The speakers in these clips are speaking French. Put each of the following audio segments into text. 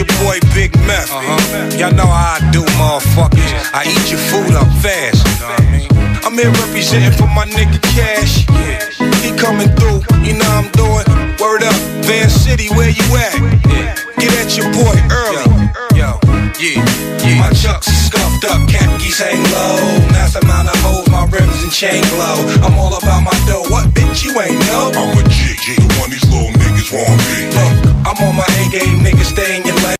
your boy Big Meth. Uh-huh. Y'all know how I do, motherfuckers. I eat your food up fast. I'm here representing for my nigga Cash. He coming through, you know I'm doing. Word up, Van City, where you at? Get at your boy early. Yo, yeah, yeah. My chucks are scuffed up, khakis hang low. Mass amount of hoes, my rims and chain glow. I'm all about my dough. What bitch you ain't know? I'm a G, G. The one these little niggas want me. Look, I'm on my A game, niggas stay in your lane.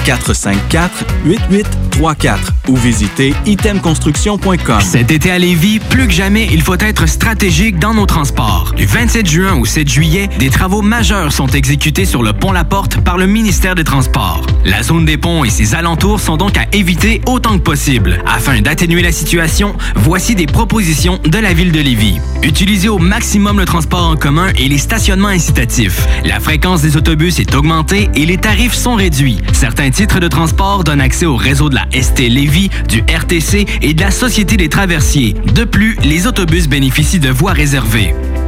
418-454-8834 ou visitez itemconstruction.com. Cet été à Lévis, plus que jamais, il faut être stratégique dans nos transports. Du 27 juin au 7 juillet, des travaux majeurs sont exécutés sur le pont La Porte par le ministère des Transports. La zone des ponts et ses alentours sont donc à éviter autant que possible. Afin d'atténuer la situation, voici des propositions de la ville de Lévis. Utilisez au maximum le transport en commun et les stationnements incitatifs. La fréquence des autobus est augmentée et les tarifs sont réduits. Certains titres de transport donnent accès au réseau de la ST Lévis, du RTC et de la Société des traversiers. De plus, les autobus bénéficient de voies réservées.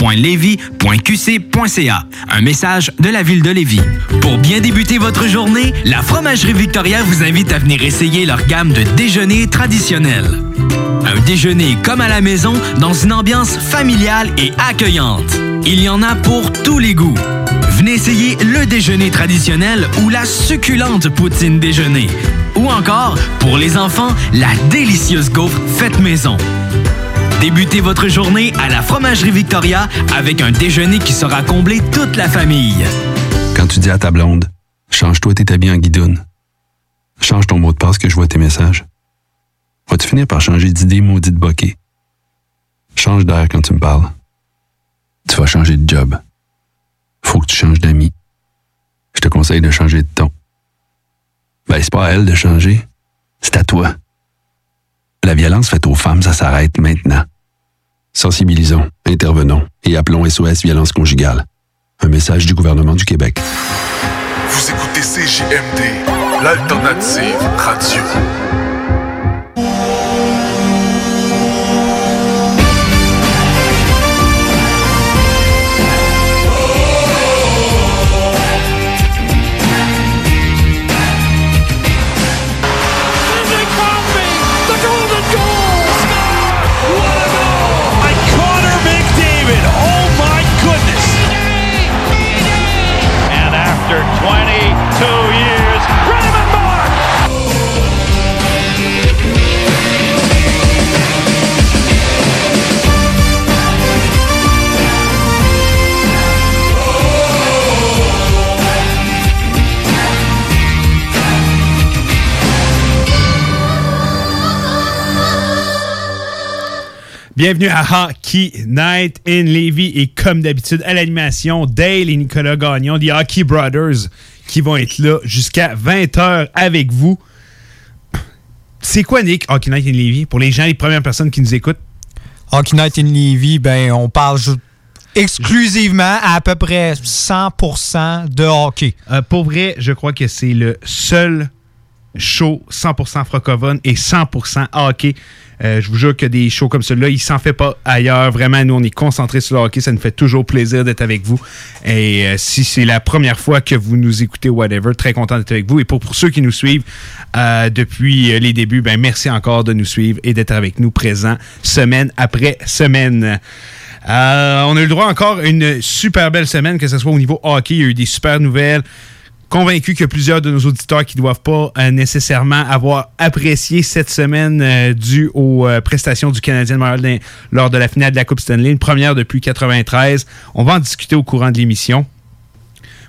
ville.levy.qc.ca. Un message de la ville de Lévis. Pour bien débuter votre journée, la Fromagerie Victoria vous invite à venir essayer leur gamme de déjeuners traditionnels. Un déjeuner comme à la maison dans une ambiance familiale et accueillante. Il y en a pour tous les goûts. Venez essayer le déjeuner traditionnel ou la succulente poutine déjeuner. Ou encore, pour les enfants, la délicieuse gaufre faite maison. Débutez votre journée à la Fromagerie Victoria avec un déjeuner qui sera comblé toute la famille. Quand tu dis à ta blonde, change-toi tes habits en guidoune. Change ton mot de passe que je vois tes messages. Vas-tu finir par changer d'idée maudite bokeh? Change d'air quand tu me parles. Tu vas changer de job. Faut que tu changes d'amis. Je te conseille de changer de ton. Ben, c'est pas à elle de changer. C'est à toi. La violence faite aux femmes, ça s'arrête maintenant. Sensibilisons, intervenons et appelons SOS Violence Conjugale. Un message du gouvernement du Québec. Vous écoutez CJMD, l'alternative radio. Bienvenue à Hockey Night in Levy et comme d'habitude à l'animation, Dale et Nicolas Gagnon, des Hockey Brothers, qui vont être là jusqu'à 20h avec vous. C'est quoi, Nick, Hockey Night in Levy, pour les gens, les premières personnes qui nous écoutent? Hockey Night in Levy, ben, on parle exclusivement à à peu près 100% de hockey. Euh, pour vrai, je crois que c'est le seul show 100% francophone et 100% hockey. Euh, je vous jure que des shows comme celui-là, il s'en fait pas ailleurs. Vraiment, nous, on est concentrés sur le hockey. Ça nous fait toujours plaisir d'être avec vous. Et euh, si c'est la première fois que vous nous écoutez, whatever, très content d'être avec vous. Et pour, ceux qui nous suivent euh, depuis les débuts, ben merci encore de nous suivre et d'être avec nous présents semaine après semaine. On a eu le droit encore à une super belle semaine, que ce soit au niveau hockey. Il y a eu des super nouvelles. Convaincu qu'il y a plusieurs de nos auditeurs qui ne doivent pas euh, nécessairement avoir apprécié cette semaine euh, due aux euh, prestations du Canadien de lors de la finale de la Coupe Stanley, une première depuis 93. On va en discuter au courant de l'émission.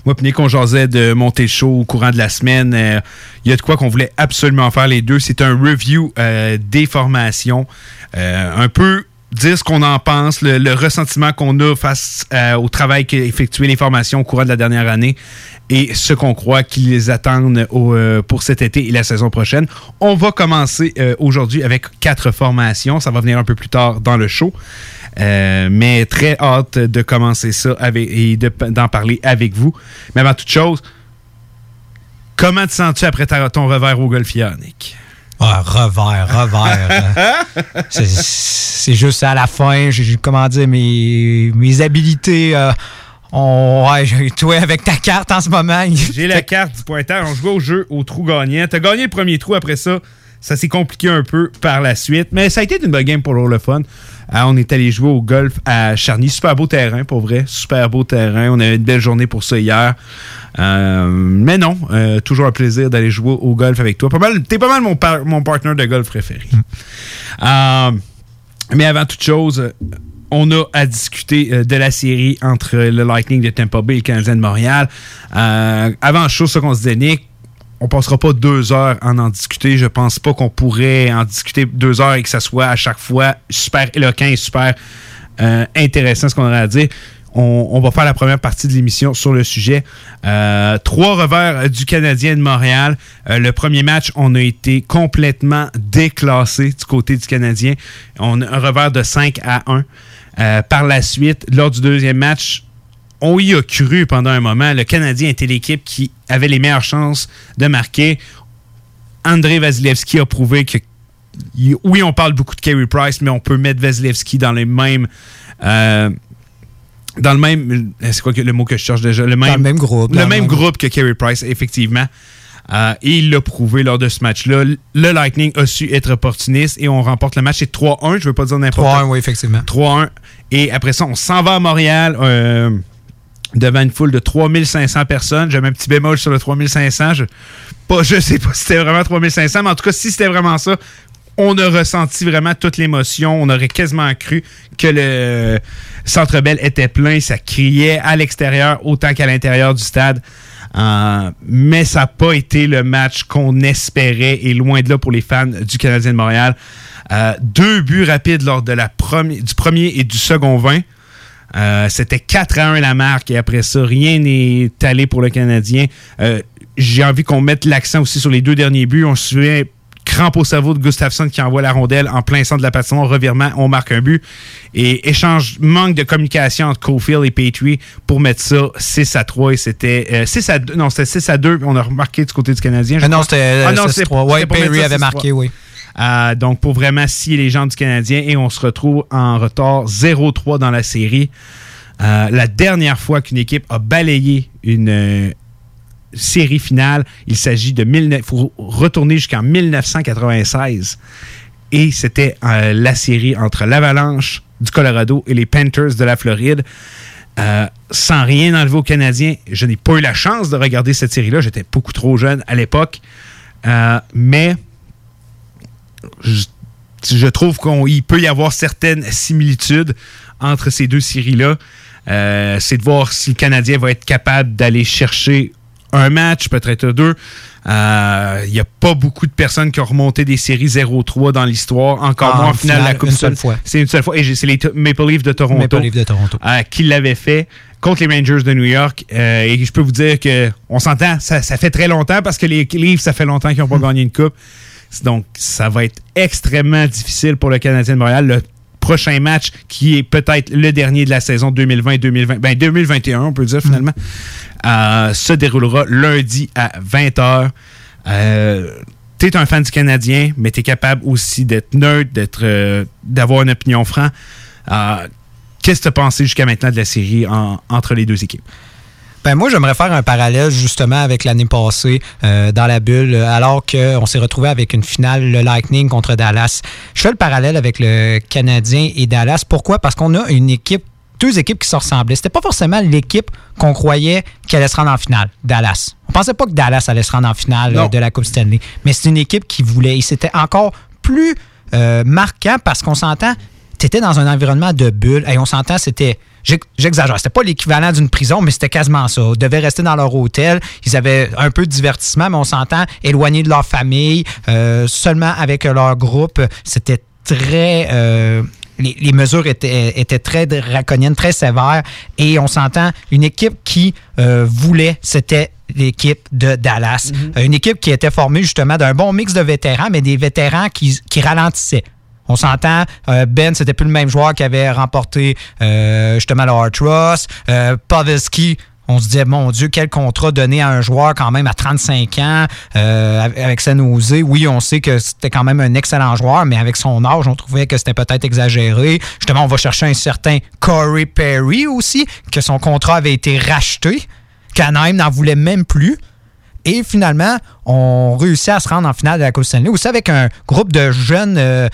Moi, puis Nick, on jasait de monter le show au courant de la semaine. Il y a de quoi qu'on voulait absolument faire les deux. C'est un review des formations. un peu dire ce qu'on en pense, le, ressentiment qu'on a face au travail qu'a effectué les formations au courant de la dernière année et ce qu'on croit qu'ils attendent euh, pour cet été et la saison prochaine. On va commencer euh, aujourd'hui avec quatre formations. Ça va venir un peu plus tard dans le show. Euh, mais très hâte de commencer ça avec, et d'en parler avec vous. Mais avant toute chose, comment te sens-tu après ton revers au golf, Nick? Ah, revers, revers. c'est juste à la fin, j'ai, comment dire, mes, mes habilités on, ouais, toi, avec ta carte en ce moment. J'ai la carte du pointeur. On jouait au jeu au trou gagnant. T'as gagné le premier trou après ça. Ça s'est compliqué un peu par la suite. Mais ça a été une bonne game pour le fun. Euh, on est allé jouer au golf à Charny. Super beau terrain, pour vrai. Super beau terrain. On a eu une belle journée pour ça hier. Euh, mais non, euh, toujours un plaisir d'aller jouer au golf avec toi. T'es pas mal mon, mon partner de golf préféré. Mm. mais avant toute chose, on a à discuter de la série entre le Lightning de Tampa Bay et le Canadien de Montréal. Avant chose, ce qu'on se disait, Nick, on passera pas deux heures en en discuter. Je pense pas qu'on pourrait en discuter deux heures et que ça soit à chaque fois super éloquent et super euh, intéressant ce qu'on aurait à dire. On, va faire la première partie de l'émission sur le sujet. trois revers du Canadien de Montréal. le premier match, on a été complètement déclassé du côté du Canadien. On a un revers de 5 à 1. Euh, par la suite, lors du deuxième match, on y a cru pendant un moment. Le Canadien était l'équipe qui avait les meilleures chances de marquer. André Vasilevski a prouvé que oui, on parle beaucoup de Carey Price, mais on peut mettre Vasilevski dans les mêmes. Euh, dans le même. C'est quoi le mot que je cherche déjà? Le même, même groupe. Le même, groupe que Carey Price, effectivement. Euh, et il l'a prouvé lors de ce match-là. Le Lightning a su être opportuniste et on remporte le match. C'est 3-1, je ne veux pas dire n'importe quoi. 3-1, oui, effectivement. 3-1. Et après ça, on s'en va à Montréal euh, devant une foule de 3500 personnes. J'ai un petit bémol sur le 3500. Je, pas, je sais pas si c'était vraiment 3500, mais en tout cas, si c'était vraiment ça, on a ressenti vraiment toute l'émotion. On aurait quasiment cru que le Centre Bell était plein. Ça criait à l'extérieur autant qu'à l'intérieur du stade. Euh, mais ça n'a pas été le match qu'on espérait et loin de là pour les fans du Canadien de Montréal. Euh, deux buts rapides lors de la du premier et du second 20. Euh, c'était 4 à 1 la marque et après ça, rien n'est allé pour le Canadien. J'ai envie qu'on mette l'accent aussi sur les deux derniers buts. On se souvient crampe au cerveau de Gustafsson qui envoie la rondelle en plein centre de la patinoire, revirement, on marque un but. Et échange, manque de communication entre Cofield et Petrie pour mettre ça 6 à 3. Et c'était 6 à 2. Non, c'était 6 à 2. On a remarqué du côté du Canadien. Ah non, c'était ah 3. Oui, Petrie avait marqué, oui. Euh, donc, pour vraiment scier les gens du Canadien. Et on se retrouve en retard 0-3 dans la série. Euh, la dernière fois qu'une équipe a balayé une euh, série finale, il s'agit de... Il faut retourner jusqu'en 1996. Et c'était la série entre l'Avalanche du Colorado et les Panthers de la Floride. sans rien enlever aux Canadiens, je n'ai pas eu la chance de regarder cette série-là. J'étais beaucoup trop jeune à l'époque. mais je, trouve qu'il peut y avoir certaines similitudes entre ces deux séries-là. Euh, c'est de voir si le Canadien va être capable d'aller chercher un match, peut-être deux. Il euh, n'y a pas beaucoup de personnes qui ont remonté des séries 0-3 dans l'histoire. Encore ah, moins en finale, de la Coupe. seule fois. C'est une seule fois. Et c'est les Maple Leafs de Toronto, Maple Leafs de Toronto. Euh, qui l'avaient fait contre les Rangers de New York. et je peux vous dire que on s'entend, ça, fait très longtemps parce que les Leafs, ça fait longtemps qu'ils n'ont pas hmm. gagné une Coupe. Donc, ça va être extrêmement difficile pour le Canadien de Montréal. Le prochain match, qui est peut-être le dernier de la saison 2020-2020, ben 2021, on peut dire finalement, euh, se déroulera lundi à 20h. Euh, tu es un fan du Canadien, mais tu es capable aussi d'être neutre, d'être, euh, d'avoir une opinion franche. Euh, qu'est-ce que tu as pensé jusqu'à maintenant de la série entre les deux équipes? Ben moi, j'aimerais faire un parallèle justement avec l'année passée euh, dans la bulle, alors qu'on s'est retrouvé avec une finale, le Lightning contre Dallas. Je fais le parallèle avec le Canadien et Dallas. Pourquoi? Parce qu'on a une équipe deux équipes qui se ressemblaient. C'était pas forcément l'équipe qu'on croyait qu'elle allait se rendre en finale, Dallas. On pensait pas que Dallas allait se rendre en finale euh, de la Coupe Stanley, mais c'est une équipe qui voulait. Et c'était encore plus euh, marquant parce qu'on s'entend, tu étais dans un environnement de bulle et on s'entend, c'était J'exagère. C'était pas l'équivalent d'une prison, mais c'était quasiment ça. Ils devaient rester dans leur hôtel. Ils avaient un peu de divertissement, mais on s'entend éloignés de leur famille, euh, seulement avec leur groupe. C'était très les, mesures étaient, étaient, très draconiennes, très sévères. Et on s'entend, une équipe qui euh, voulait, c'était l'équipe de Dallas. Mhm. Euh, une équipe qui était formée justement d'un bon mix de vétérans, mais des vétérans qui, qui ralentissaient. On s'entend, euh, Ben, c'était plus le même joueur qui avait remporté justement le Hart Ross. Pavelski, on se disait, mon Dieu, quel contrat donner à un joueur quand même à 35 ans euh, avec sa nausée. Oui, on sait que c'était quand même un excellent joueur, mais avec son âge, on trouvait que c'était peut-être exagéré. Justement, on va chercher un certain Corey Perry aussi, que son contrat avait été racheté. Canaim n'en voulait même plus. Et finalement, on réussit à se rendre en finale de la Coupe Stanley. Aussi avec un groupe de jeunes euh,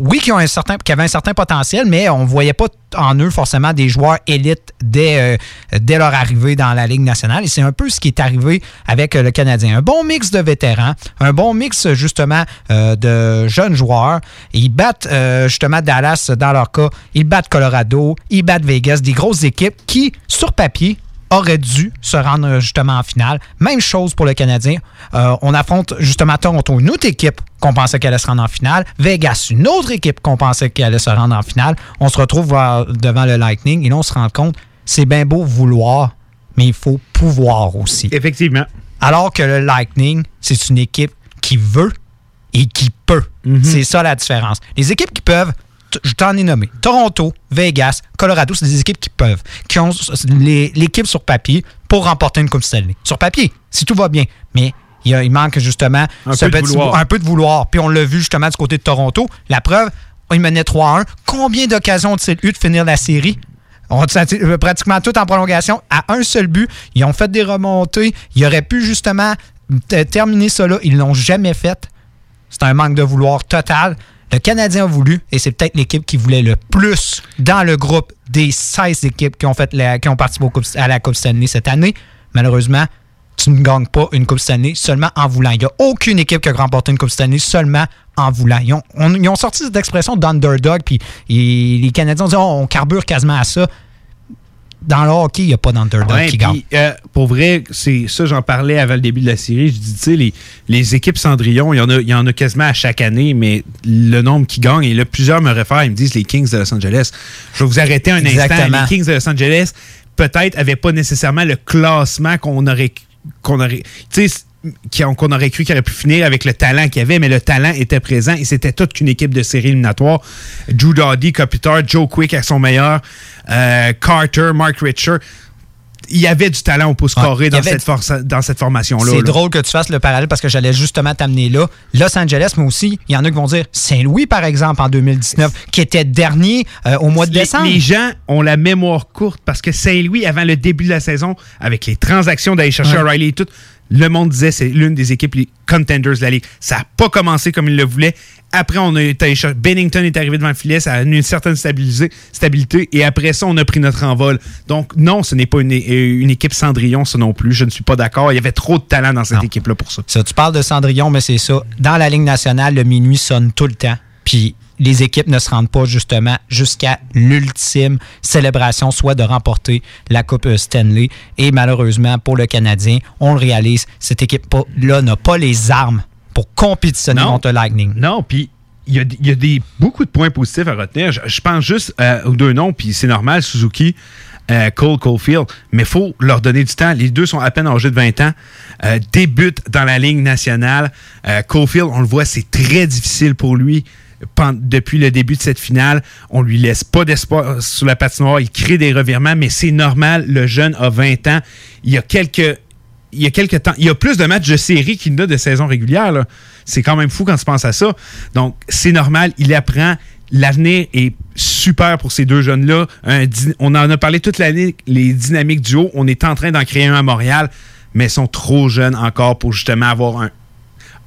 oui, qui, ont un certain, qui avaient un certain potentiel, mais on ne voyait pas en eux forcément des joueurs élites dès, euh, dès leur arrivée dans la Ligue nationale. Et c'est un peu ce qui est arrivé avec euh, le Canadien. Un bon mix de vétérans, un bon mix justement de jeunes joueurs. Ils battent justement Dallas dans leur cas, ils battent Colorado, ils battent Vegas, des grosses équipes qui, sur papier, aurait dû se rendre justement en finale. Même chose pour le Canadien. Euh, on affronte justement Toronto, une autre équipe qu'on pensait qu'elle allait se rendre en finale. Vegas, une autre équipe qu'on pensait qu'elle allait se rendre en finale. On se retrouve devant le Lightning et là, on se rend compte, c'est bien beau vouloir, mais il faut pouvoir aussi. Effectivement. Alors que le Lightning, c'est une équipe qui veut et qui peut. Mhm. C'est ça la différence. Les équipes qui peuvent, je t'en ai nommé. Toronto, Vegas, Colorado, c'est des équipes qui peuvent, qui ont l'équipe sur papier pour remporter une Coupe Stanley. Sur papier, si tout va bien. Mais il, manque justement un, peu un, peu de vouloir. Puis on l'a vu justement du côté de Toronto. La preuve, ils menaient 3-1. Combien d'occasions ont-ils eu de finir la série? On a pratiquement tout en prolongation à un seul but. Ils ont fait des remontées. Ils auraient pu justement terminer ça là. Ils l'ont jamais fait. C'est un manque de vouloir total. Le Canadien a voulu, et c'est peut-être l'équipe qui voulait le plus dans le groupe des 16 équipes qui ont, fait participé à la Coupe Stanley cette année. Malheureusement, tu ne gagnes pas une Coupe Stanley seulement en voulant. Il n'y a aucune équipe qui a remporté une Coupe Stanley seulement en voulant. Ils ont, sorti cette expression d'underdog, puis les Canadiens ont dit oh, on carbure quasiment à ça dans le hockey, il n'y a pas d'underdog qui gagne. Euh, pour vrai, c'est ça, j'en parlais avant le début de la série. Je dis, tu sais, les, les, équipes Cendrillon, il y, en a, y en a quasiment à chaque année, mais le nombre qui gagnent, et là, plusieurs me réfèrent, ils me disent les Kings de Los Angeles. Je vais vous arrêter un instant. Les Kings de Los Angeles, peut-être, n'avaient pas nécessairement le classement qu'on aurait. qu'on aurait Tu sais, qu'on aurait cru qu'il aurait pu finir avec le talent qu'il avait, mais le talent était présent et c'était toute une équipe de série éliminatoire. Drew Doughty, Kopitar, Joe Quick à son meilleur, euh, Carter, Mark Richer il y avait du talent au pouce carré dans, cette dans cette formation-là. C'est drôle que tu fasses le parallèle parce que j'allais justement t'amener là. Los Angeles, mais aussi, il y en a qui vont dire Saint-Louis, par exemple, en 2019, qui était dernier euh, au mois de décembre. Les gens ont la mémoire courte parce que Saint-Louis, avant le début de la saison, avec les transactions d'aller chercher Riley et tout, le monde disait c'est l'une des équipes les contenders de la Ligue. Ça n'a pas commencé comme il le voulait. Après, on a été Bennington est arrivé devant le filet, ça a eu une certaine stabilité. Et après ça, on a pris notre envol. Donc, non, ce n'est pas une, une, équipe Cendrillon, ça non plus. Je ne suis pas d'accord. Il y avait trop de talent dans cette équipe-là pour ça. ça. Tu parles de Cendrillon, mais c'est ça. Dans la Ligue nationale, le minuit sonne tout le temps. Puis les équipes ne se rendent pas justement jusqu'à l'ultime célébration, soit de remporter la Coupe euh, Stanley. Et malheureusement, pour le Canadien, on le réalise, cette équipe-là n'a pas les armes pour compétitionner contre Lightning. Non, puis il y a, des, beaucoup de points positifs à retenir. Je, pense juste euh, aux deux noms, puis c'est normal, Suzuki, euh, Cole Caulfield, mais il faut leur donner du temps. Les deux sont à peine âgés de 20 ans, débutent dans la ligne nationale. Caulfield, on le voit, c'est très difficile pour lui depuis le début de cette finale. On lui laisse pas d'espoir sur la patinoire. Il crée des revirements, mais c'est normal. Le jeune a 20 ans. Il y a quelques il y a quelques temps, il y a plus de matchs de série qu'il y a de saison régulière. C'est quand même fou quand tu penses à ça. Donc, c'est normal, il apprend. L'avenir est super pour ces deux jeunes-là. On en a parlé toute l'année, les dynamiques du haut. On est en train d'en créer un à Montréal, mais ils sont trop jeunes encore pour justement avoir un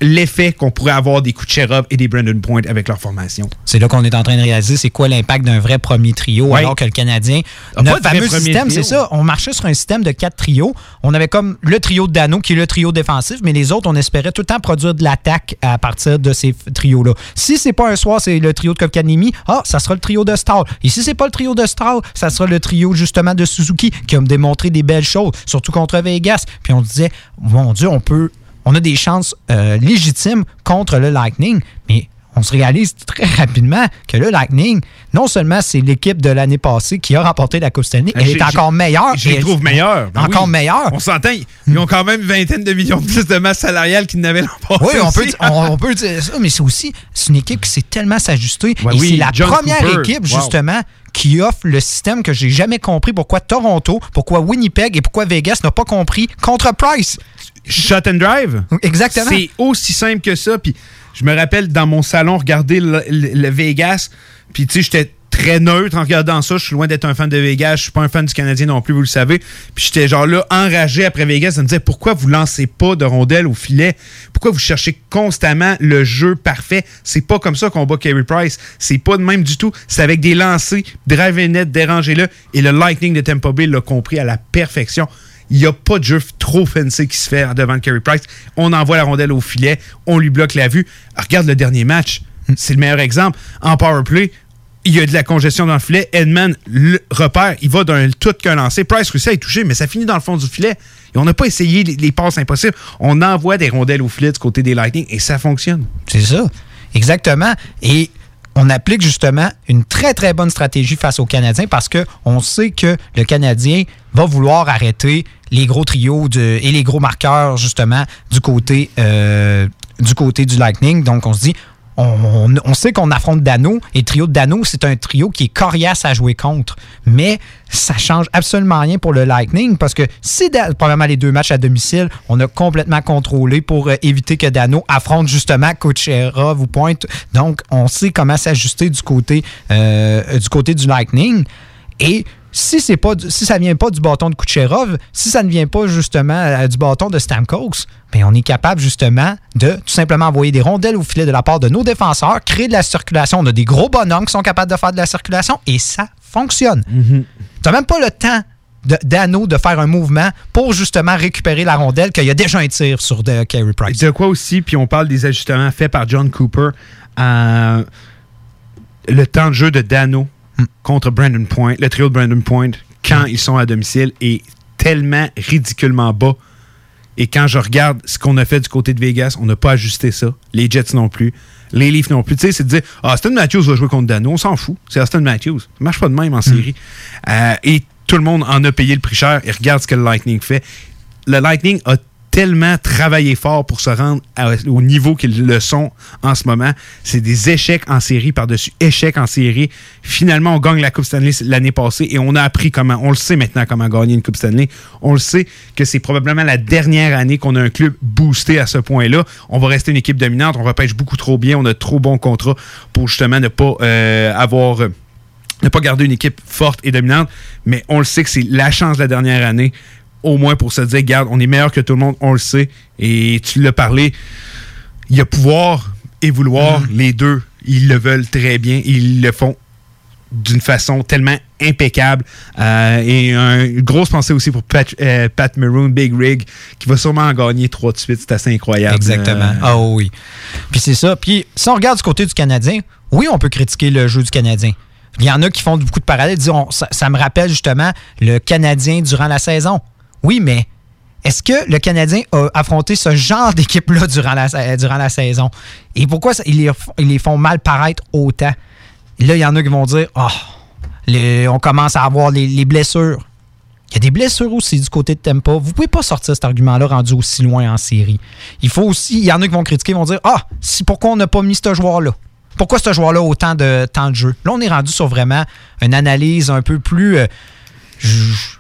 l'effet qu'on pourrait avoir des Kucherov et des Brandon Point avec leur formation. C'est là qu'on est en train de réaliser c'est quoi l'impact d'un vrai premier trio, alors que le Canadien, Ah, notre fameux système, c'est ça. On marchait sur un système de quatre trios. On avait comme le trio de Dano, qui est le trio défensif, mais les autres, on espérait tout le temps produire de l'attaque à partir de ces f- trios-là. Si c'est pas un soir, c'est le trio de Kotkaniemi, ah, ça sera le trio de Stahl. Et si c'est pas le trio de Stahl, ça sera le trio justement de Suzuki, qui a démontré des belles choses, surtout contre Vegas. Puis on se disait, mon Dieu, on peut on a des chances euh, légitimes contre le Lightning, mais on se réalise très rapidement que le Lightning, non seulement c'est l'équipe de l'année passée qui a remporté la Coupe Stanley, elle J'ai- est encore meilleure. Je les elle- trouve meilleurs. Ben encore oui. meilleure. On s'entend, ils- ont quand même une vingtaine de millions de plus de masse salariale qu'ils n'avaient l'an passé. Oui, on peut, aussi. on, on peut dire ça, mais c'est aussi une équipe qui sait tellement s'ajuster. Ouais, et oui, c'est la John première Cooper. équipe, Wow. justement, qui offre le système que j'ai jamais compris. Pourquoi Toronto, pourquoi Winnipeg et pourquoi Vegas n'a pas compris contre Price. Shot and drive? Exactement. C'est aussi simple que ça. Puis je me rappelle dans mon salon regarder le, le- le Vegas. Puis tu sais, j'étais très neutre en regardant ça. Je suis loin d'être un fan de Vegas. Je suis pas un fan du Canadien non plus, vous le savez. Puis j'étais genre là, enragé après Vegas de me dire pourquoi vous lancez pas de rondelles au filet? Pourquoi vous cherchez constamment le jeu parfait? C'est pas comme ça qu'on bat Carey Price. C'est pas de même du tout. C'est avec des lancers, drive et net, dérangez-le. Et le Lightning de Tampa Bay l'a compris à la perfection. Il n'y a pas de jeu trop fancy qui se fait devant Carey Price. On envoie la rondelle au filet, on lui bloque la vue. Regarde le dernier match. C'est le meilleur exemple. En power play, il y a de la congestion dans le filet. Edman le repère, il va d'un tout qu'un lancé. Price réussit à y toucher, mais ça finit dans le fond du filet. Et on n'a pas essayé les, les passes impossibles. On envoie des rondelles au filet du côté des Lightning et ça fonctionne. C'est ça. Exactement. Et on applique justement une très, très bonne stratégie face aux Canadiens parce qu'on sait que le Canadien va vouloir arrêter les gros trios de- et les gros marqueurs, justement, du côté, euh, du côté du Lightning. Donc, on se dit, on, sait qu'on affronte Dano et le trio de Dano, c'est un trio qui est coriace à jouer contre. Mais ça change absolument rien pour le Lightning parce que si, premièrement, les deux matchs à domicile, on a complètement contrôlé pour euh, éviter que Dano affronte justement Kucherov ou Pointe. Donc, on sait comment s'ajuster du euh, du côté du Lightning. Et si c'est pas si ça vient pas du bâton de Kucherov, si ça ne vient pas justement euh, du bâton de Stamkos, ben on est capable justement de tout simplement envoyer des rondelles au filet de la part de nos défenseurs, créer de la circulation. On a des gros bonhommes qui sont capables de faire de la circulation et ça fonctionne. Tu n'as même pas le temps de- d'Anneau de faire un mouvement pour justement récupérer la rondelle qu'il y a déjà un tir sur de Carey Price. De quoi aussi, puis on parle des ajustements faits par John Cooper. euh, le temps de jeu de Dano contre Brandon Point, le trio de Brandon Point, quand ils sont à domicile, est tellement ridiculement bas. Et quand je regarde ce qu'on a fait du côté de Vegas, on n'a pas ajusté ça. Les Jets non plus. Les Leafs non plus. Tu sais, c'est de dire, ah, Austin Matthews va jouer contre Dano. On s'en fout. C'est Austin Matthews. Ça marche pas de même en série. Euh, et tout le monde en a payé le prix cher. Et regarde ce que le Lightning fait. Le Lightning a tellement travaillé fort pour se rendre au niveau qu'ils le sont en ce moment. C'est des échecs en série par-dessus échecs en série. Finalement, on gagne la Coupe Stanley l'année passée et on a appris comment, on le sait maintenant comment gagner une Coupe Stanley. On le sait que c'est probablement la dernière année qu'on a un club boosté à ce point-là. On va rester une équipe dominante, on repêche beaucoup trop bien, on a trop bons contrats pour justement ne pas euh, avoir... euh, ne pas garder une équipe forte et dominante, mais on le sait que c'est la chance de la dernière année, au moins pour se dire, garde, on est meilleur que tout le monde, on le sait. Et tu l'as parlé, il y a pouvoir et vouloir, les deux, ils le veulent très bien, ils le font d'une façon tellement impeccable. Euh, et un- une grosse pensée aussi pour Pat, euh, Pat Maroon, Big Rig, qui va sûrement en gagner trois de suite. C'est assez incroyable. Exactement. Euh, Ah oui. Puis c'est ça. Puis si on regarde du côté du Canadien, oui, on peut critiquer le jeu du Canadien. Il y en a qui font beaucoup de parallèles, ça, ça me rappelle justement le Canadien durant la saison. Oui, mais est-ce que le Canadien a affronté ce genre d'équipe-là durant la, saison? Et pourquoi ils, les, font mal paraître autant? Là, il y en a qui vont dire les- on commence à avoir les, les blessures. Il y a des blessures aussi du côté de Tempa. Vous pouvez pas sortir cet argument-là rendu aussi loin en série. Il faut aussi, il y en a qui vont critiquer, vont dire Ah, pourquoi on n'a pas mis ce joueur-là? Pourquoi ce joueur-là a autant de temps de jeu? Là, on est rendu sur vraiment une analyse un peu plus. euh,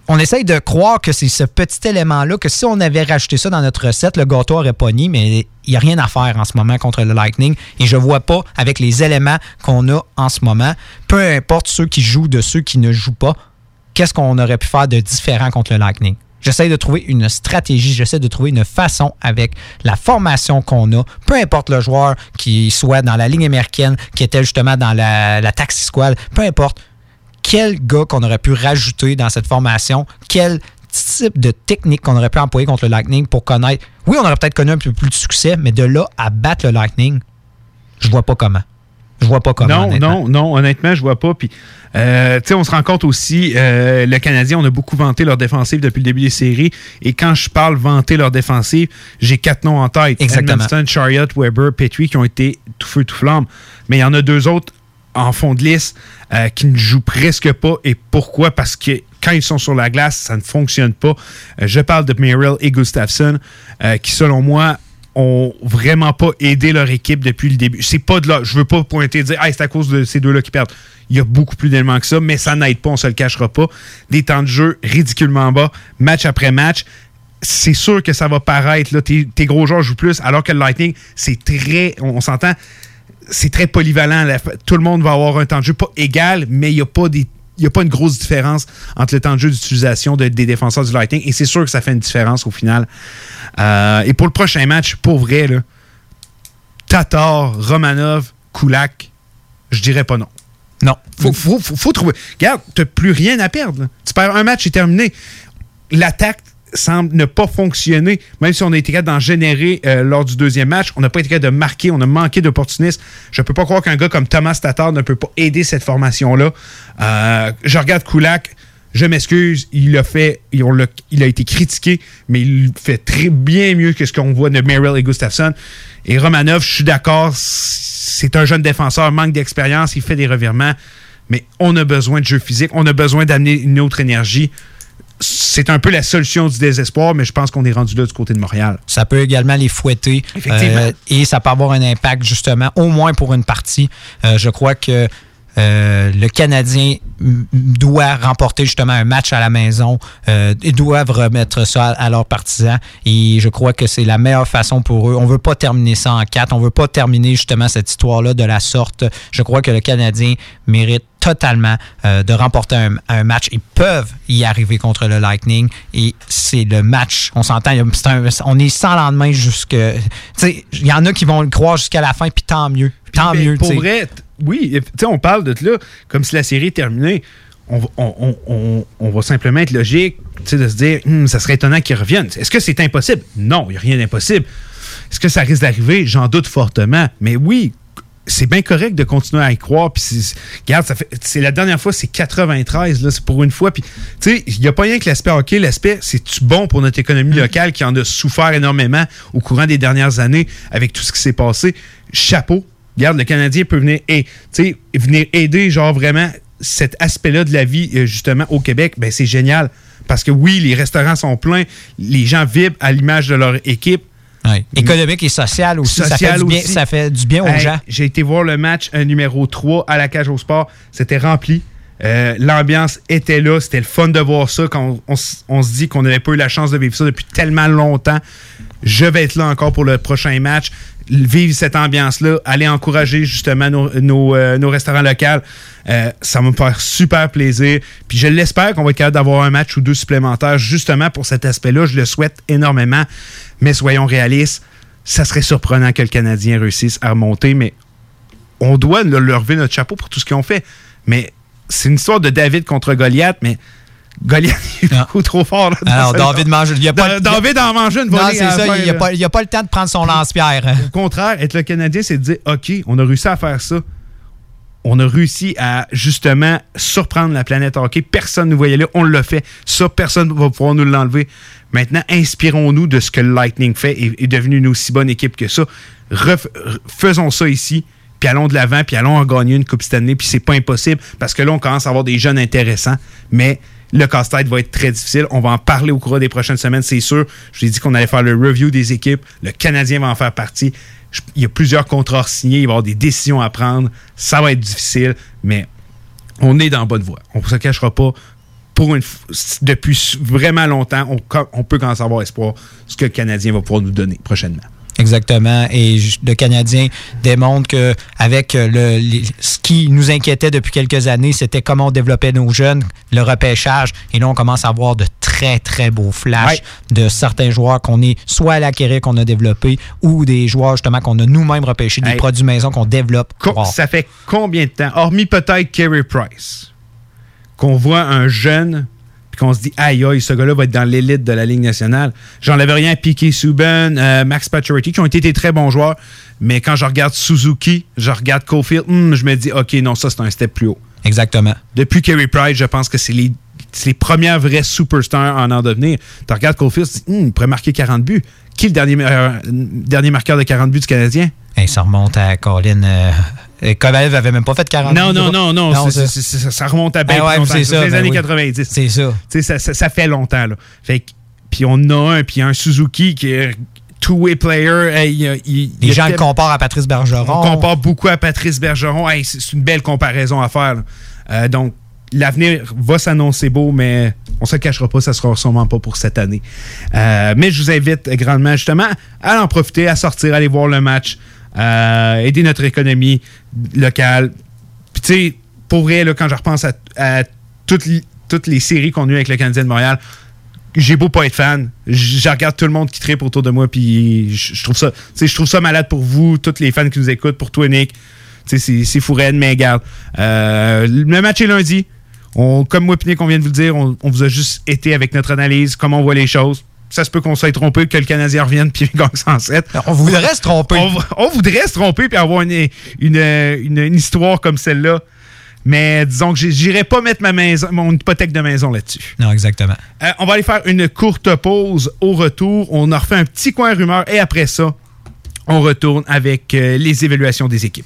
on essaye de croire que c'est ce petit élément-là, que si on avait rajouté ça dans notre recette, le gâteau aurait pas nié, mais il n'y a rien à faire en ce moment contre le Lightning. Et je vois pas, avec les éléments qu'on a en ce moment, peu importe ceux qui jouent de ceux qui ne jouent pas, qu'est-ce qu'on aurait pu faire de différent contre le Lightning? J'essaie de trouver une stratégie, j'essaie de trouver une façon avec la formation qu'on a, peu importe le joueur qui soit dans la ligne américaine, qui était justement dans la, la Taxi Squad, peu importe quel gars qu'on aurait pu rajouter dans cette formation, quel type de technique qu'on aurait pu employer contre le Lightning pour connaître? Oui, on aurait peut-être connu un peu plus de succès, mais de là à battre le Lightning, je vois pas comment. Je vois pas comment. Non, non, non, honnêtement, je vois pas. Puis, euh, tu sais, on se rend compte aussi, euh, le Canadien, on a beaucoup vanté leur défensive depuis le début des séries. Et quand je parle vanter leur défensive, j'ai quatre noms en tête. Exactement. Edmondson, Chariot, Weber, Petrie, qui ont été tout feu, tout flamme. Mais il y en a deux autres en fond de liste euh, qui ne jouent presque pas. Et pourquoi? Parce que quand ils sont sur la glace, ça ne fonctionne pas. Euh, je parle de Merrill et Gustafsson, euh, qui, selon moi, ont vraiment pas aidé leur équipe depuis le début. C'est pas de là. Je veux pas pointer et dire ah, c'est à cause de ces deux-là qui perdent. Il y a beaucoup plus d'éléments que ça, mais ça n'aide pas, on se le cachera pas. Des temps de jeu ridiculement bas, match après match. C'est sûr que ça va paraître, là, tes, gros joueurs jouent plus, alors que le Lightning, c'est très. On s'entend, c'est très polyvalent. La- tout le monde va avoir un temps de jeu pas égal, mais il n'y a pas des. Il y a pas une grosse différence entre le temps de jeu d'utilisation de- des défenseurs du Lightning. Et c'est sûr que ça fait une différence au final. Euh, et pour le prochain match, pour vrai, là, Tatar, Romanov, Kulak, je dirais pas non. Non. Faut, faut, faut, faut trouver. Regarde, t'as plus rien à perdre. là. Tu perds un match, c'est terminé. L'attaque semble ne pas fonctionner, même si on a été capable d'en générer euh, lors du deuxième match. On n'a pas été capable de marquer, on a manqué d'opportunisme. Je peux pas croire qu'un gars comme Thomas Tatar ne peut pas aider cette formation-là. Euh, je regarde Kulak. Je m'excuse, il a fait, il a été critiqué, mais il fait très bien mieux que ce qu'on voit de Merrill et Gustafsson. Et Romanov, je suis d'accord, c'est un jeune défenseur, manque d'expérience, il fait des revirements, mais on a besoin de jeu physique, on a besoin d'amener une autre énergie. C'est un peu la solution du désespoir, mais je pense qu'on est rendu là du côté de Montréal. Ça peut également les fouetter. Effectivement. Euh, et ça peut avoir un impact, justement, au moins pour une partie. Euh, je crois que euh, le Canadien doit remporter justement un match à la maison. Euh, ils doivent remettre ça à, à leurs partisans. Et je crois que c'est la meilleure façon pour eux. On veut pas terminer ça en quatre. On veut pas terminer justement cette histoire-là de la sorte. Je crois que le Canadien mérite totalement euh, de remporter un, un match. Ils peuvent y arriver contre le Lightning et c'est le match. On s'entend, on est sans lendemain jusque. Il y en a qui vont le croire jusqu'à la fin, puis tant mieux. Tant Mais mieux. Pour vrai, oui, tu sais, on parle de là comme si la série est terminée. On, va- on- on- on- on va simplement être logique, de se dire, Hum, ça serait étonnant qu'ils reviennent. Est-ce que c'est impossible? Non, il n'y a rien d'impossible. Est-ce que ça risque d'arriver? J'en doute fortement. Mais oui, c'est bien correct de continuer à y croire. Puis c'est- regarde, ça fait, c'est la dernière fois, c'est 93, là, c'est pour une fois. Puis, tu sais, il n'y a pas rien que l'aspect hockey. L'aspect, c'est-tu bon pour notre économie locale qui en a souffert énormément au courant des dernières années avec tout ce qui s'est passé? Chapeau. Regarde, le Canadien peut venir, et, venir aider, genre vraiment, cet aspect-là de la vie, euh, justement, au Québec. Ben, c'est génial. Parce que oui, les restaurants sont pleins, les gens vibrent à l'image de leur équipe. Économique et social aussi. ça, fait Social du bien, aussi. ça fait du bien aux Hey, gens. J'ai été voir le match numéro 3 à la cage au sport. C'était rempli. Euh, L'ambiance était là. C'était le fun de voir ça quand on, on se dit qu'on n'avait pas eu la chance de vivre ça depuis tellement longtemps. Je vais être là encore pour le prochain match. Vivre cette ambiance-là, aller encourager justement nos, euh, restaurants locaux. Euh, ça va me faire super plaisir. Puis je l'espère qu'on va être capable d'avoir un match ou deux supplémentaires justement pour cet aspect-là. Je le souhaite énormément. Mais soyons réalistes, ça serait surprenant que le Canadien réussisse à remonter, mais on doit le- leur lever notre chapeau pour tout ce qu'ils ont fait. Mais c'est une histoire de David contre Goliath, mais Goliath est beaucoup trop fort. Là, Alors, David mange. Y a pas le- David en mange une Non, volée c'est à la ça. Il n'y a, a pas le temps de prendre son lance-pierre. Au contraire, être le Canadien, c'est de dire OK, on a réussi à faire ça. On a réussi à justement surprendre la planète hockey. Personne ne nous voyait là. On l'a fait. Ça, personne ne va pouvoir nous l'enlever. Maintenant, inspirons-nous de ce que le Lightning fait et est devenu une aussi bonne équipe que ça. Ref- faisons ça ici, puis allons de l'avant, puis allons en gagner une Coupe cette année. Puis c'est pas impossible parce que là, on commence à avoir des jeunes intéressants. Mais le casse-tête va être très difficile. On va en parler au cours des prochaines semaines, c'est sûr. Je vous ai dit qu'on allait faire le review des équipes. Le Canadien va en faire partie. Il y a plusieurs contrats signés. Il va y avoir des décisions à prendre. Ça va être difficile, mais on est dans la bonne voie. On ne se cachera pas. depuis vraiment longtemps, on, on peut à avoir espoir ce que le Canadien va pouvoir nous donner prochainement. Exactement. Et le Canadien démontre que avec euh, le, les- ce qui nous inquiétait depuis quelques années, c'était comment on développait nos jeunes, le repêchage. Et là, on commence à avoir de très, très beaux flashs de certains joueurs qu'on est soit à l'acquérir qu'on a développé ou des joueurs justement qu'on a nous-mêmes repêchés, des Hey. produits maison qu'on développe. Co- Wow. Ça fait combien de temps, hormis peut-être Kerry Price, qu'on voit un jeune qu'on se dit aïe aïe, ce gars-là va être dans l'élite de la Ligue nationale. J'enlève rien à Piquet Subban, euh, Max Pacioretty, qui ont été des très bons joueurs, mais quand je regarde Suzuki, je regarde Caulfield, hum, je me dis ok, non, ça c'est un step plus haut. Exactement. Depuis Kerry Price, je pense que c'est les, c'est les premières vraies superstars en en devenir. Tu regardes Caulfield, tu dis, Hum, il pourrait marquer 40 buts. Qui est le dernier, euh, dernier marqueur de 40 buts du Canadien? Hey, ça remonte à Colin. Euh, Kovalev avait même pas fait 40 Non, non, non, non, c'est- ça. remonte à bien Ah ouais, longtemps c'est ça, les ben années oui. 90. C'est ça. Ça, ça, ça fait longtemps. Là. Fait que- puis on a un, puis un Suzuki qui est two-way player. Hey, il- il- il Les gens le comparent à Patrice Bergeron. on compare beaucoup à Patrice Bergeron. Hey, c'est une belle comparaison à faire. Euh, donc, l'avenir va s'annoncer beau, mais on se le cachera pas, ça sera sûrement pas pour cette année. Euh, mais je vous invite grandement, justement, à en profiter, à sortir, aller voir le match, euh, aider notre économie locale. Puis, tu sais, pour vrai, là, quand je repense à, toutes, toutes les séries qu'on a eues avec le Canadien de Montréal, j'ai beau pas être fan, je regarde tout le monde qui tripe autour de moi, puis je trouve ça, je trouve ça malade pour vous, tous les fans qui nous écoutent, pour toi, Nick. C'est- c'est fou raide, mais regarde. euh, le match est lundi. On, comme moi, Nick, on vient de vous le dire, on, on vous a juste été avec notre analyse, comment on voit les choses. Ça se peut qu'on soit trompé, que le Canadien revienne puis gagne 107. On voudrait se tromper. On, on voudrait se tromper puis avoir une, une, une- une histoire comme celle-là. Mais disons que j'irai pas mettre ma maison, mon hypothèque de maison là-dessus. Non, exactement. Euh, on va aller faire une courte pause. Au retour, on a refait un petit coin rumeur et après ça, on retourne avec euh, les évaluations des équipes.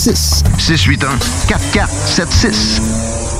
681 4476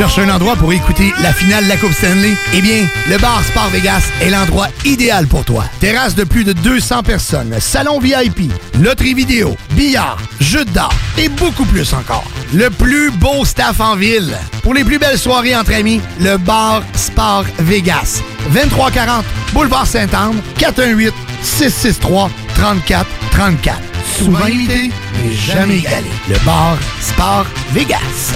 Cherche un endroit pour écouter la finale de la Coupe Stanley? Eh bien, le bar Sport Vegas est l'endroit idéal pour toi. Terrasse de plus de 200 personnes, salon VIP, loterie vidéo, billard, jeux d'art et beaucoup plus encore. Le plus beau staff en ville. Pour les plus belles soirées entre amis, le bar Sport Vegas. 2340 Boulevard Saint-Anne, 418 663 34 34. Souvent imité, mais jamais égalé. Le bar Sport Vegas.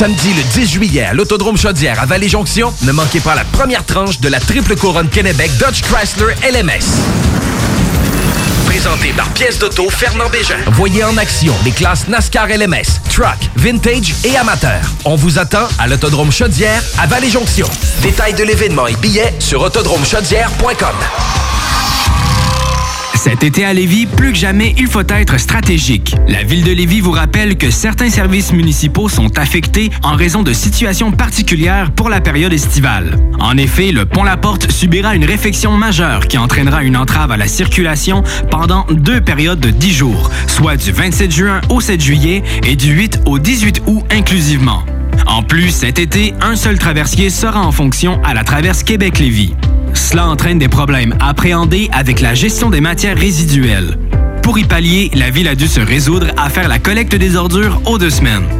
Samedi le 10 juillet à l'Autodrome Chaudière à Vallée-Jonction, ne manquez pas la première tranche de la triple couronne Kennebec Dodge Chrysler LMS. Présenté par pièce d'auto Fernand Bégin. Voyez en action les classes NASCAR LMS, truck, vintage et amateur. On vous attend à l'Autodrome Chaudière à Vallée-Jonction. Détails de l'événement et billets sur autodromechaudière.com. Cet à Lévis, plus que jamais, il faut être stratégique. La ville de Lévis vous rappelle que certains services municipaux sont affectés en raison de situations particulières pour la période estivale. En effet, le pont La Porte subira une réfection majeure qui entraînera une entrave à la circulation pendant deux périodes de 10 jours, soit du 27 juin au 7 juillet et du 8 au 18 août inclusivement. En plus, cet été, un seul traversier sera en fonction à la traverse Québec-Lévis. Cela entraîne des problèmes appréhendés avec la gestion des matières résiduelles. Pour y pallier, la ville a dû se résoudre à faire la collecte des ordures aux deux semaines.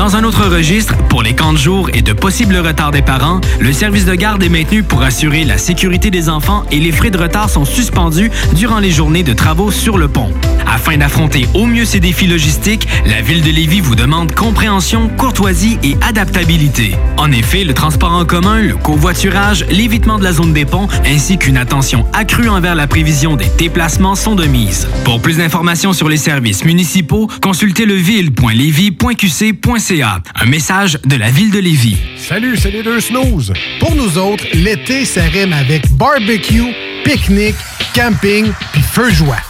Dans un autre registre, pour les camps de jour et de possibles retards des parents, le service de garde est maintenu pour assurer la sécurité des enfants et les frais de retard sont suspendus durant les journées de travaux sur le pont. Afin d'affronter au mieux ces défis logistiques, la ville de Lévis vous demande compréhension, courtoisie et adaptabilité. En effet, le transport en commun, le covoiturage, l'évitement de la zone des ponts ainsi qu'une attention accrue envers la prévision des déplacements sont de mise. Pour plus d'informations sur les services municipaux, consultez leville.lévis.qc.ca. Un message de la ville de Lévis. Salut, c'est les deux snooze. Pour nous autres, l'été, ça avec barbecue, pique-nique, camping, puis feu joie.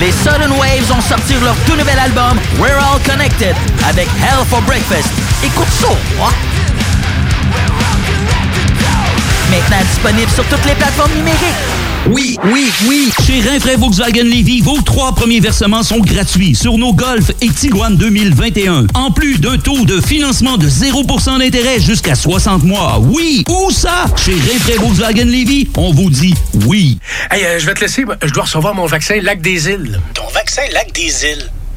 Les Sudden Waves ont sorti leur tout nouvel album We're All Connected avec Hell for Breakfast. Écoute ça, hein? Maintenant disponible sur toutes les plateformes numériques. Oui, oui, oui. Chez Rinfraie Volkswagen Levy, vos trois premiers versements sont gratuits sur nos Golf et Tiguan 2021. En plus d'un taux de financement de 0% d'intérêt jusqu'à 60 mois. Oui, où ça? Chez Rinfraie Volkswagen Levy, on vous dit oui. Hey, euh, je vais te laisser. Je dois recevoir mon vaccin Lac des Îles. Ton vaccin Lac des Îles.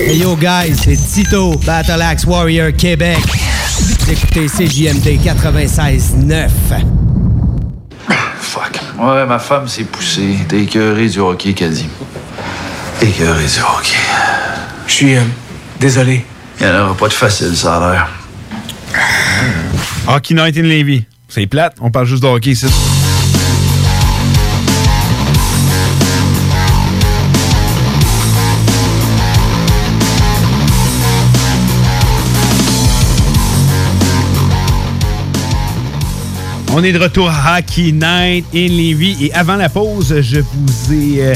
Hey yo guys, c'est Tito, Battle Axe Warrior Québec. Vous écoutez CJMD 96.9. Fuck. Ouais, ma femme s'est poussée. T'es écœuré du hockey, qu'elle dit. Écœuré du hockey. Je suis euh, désolé. Il n'y en aura pas de facile, ça a l'air. Hockey Night in Levy. C'est plate, on parle juste de hockey ici. On est de retour à Hockey Night in Levy et avant la pause, je vous ai euh,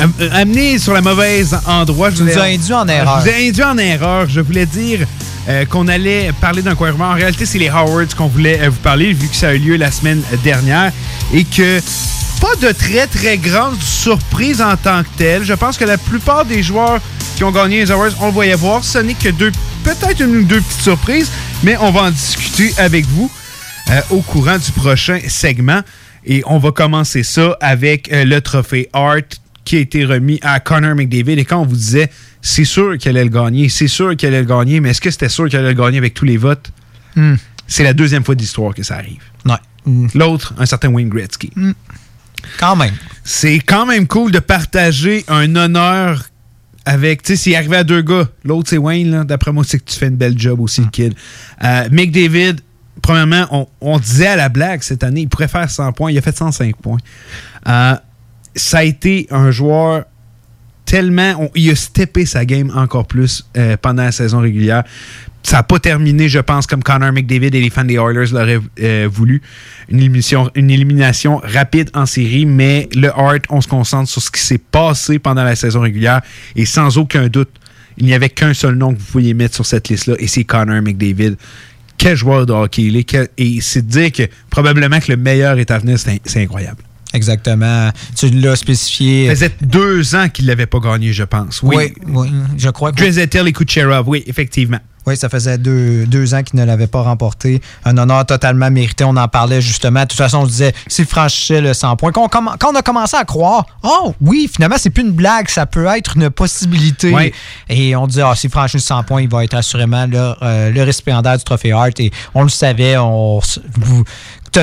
euh, amené sur la mauvaise endroit. Je voulais- as induit en erreur. Je vous ai induit en erreur. Je voulais dire euh, qu'on allait parler d'un coin En réalité, c'est les Howards qu'on voulait euh, vous parler vu que ça a eu lieu la semaine dernière et que pas de très très grande surprise en tant que telle. Je pense que la plupart des joueurs qui ont gagné les Awards, on le voyait voir. Ce n'est que deux, peut-être une ou deux petites surprises, mais on va en discuter avec vous euh, au courant du prochain segment. Et on va commencer ça avec euh, le trophée Art qui a été remis à Connor McDavid. Et quand on vous disait c'est sûr qu'elle allait le gagner. C'est sûr qu'elle allait le gagner, mais est-ce que c'était sûr qu'elle allait le gagner avec tous les votes? Hmm. C'est la deuxième fois d'histoire que ça arrive. Ouais. Hmm. L'autre, un certain Wayne Gretzky. Quand même. C'est quand même cool de partager un honneur avec, tu sais, s'il arrivé à deux gars, l'autre c'est Wayne, là, d'après moi, c'est que tu fais une belle job aussi, le kid. Euh, Mick David, premièrement, on, disait à la blague cette année, il pourrait faire 100 points, il a fait 105 points. Euh, ça a été un joueur tellement. il a steppé sa game encore plus euh, pendant la saison régulière. Ça n'a pas terminé, je pense, comme Connor McDavid et les fans des Oilers l'auraient euh, voulu. Une élimination, une élimination rapide en série, mais le Hart, on se concentre sur ce qui s'est passé pendant la saison régulière et sans aucun doute, il n'y avait qu'un seul nom que vous pouviez mettre sur cette liste-là et c'est Connor McDavid. Quel joueur de hockey il et c'est de dire que probablement que le meilleur est à venir, c'est incroyable. Exactement. Tu l'as spécifié. Ça faisait deux ans qu'il ne l'avait pas gagné, je pense. Oui, Oui, oui, je crois que. Et Kucherov, oui, effectivement. Oui, ça faisait deux, deux ans qu'il ne l'avait pas remporté. Un honneur totalement mérité. On en parlait justement. De toute façon, on se disait, s'il franchissait le 100 points, quand on, comm- quand on a commencé à croire, oh oui, finalement, c'est plus une blague, ça peut être une possibilité. Et on disait, ah, s'il franchit le 100 points, il va être assurément le, euh, le récipiendaire du trophée Hart. Et on le savait. On, vous,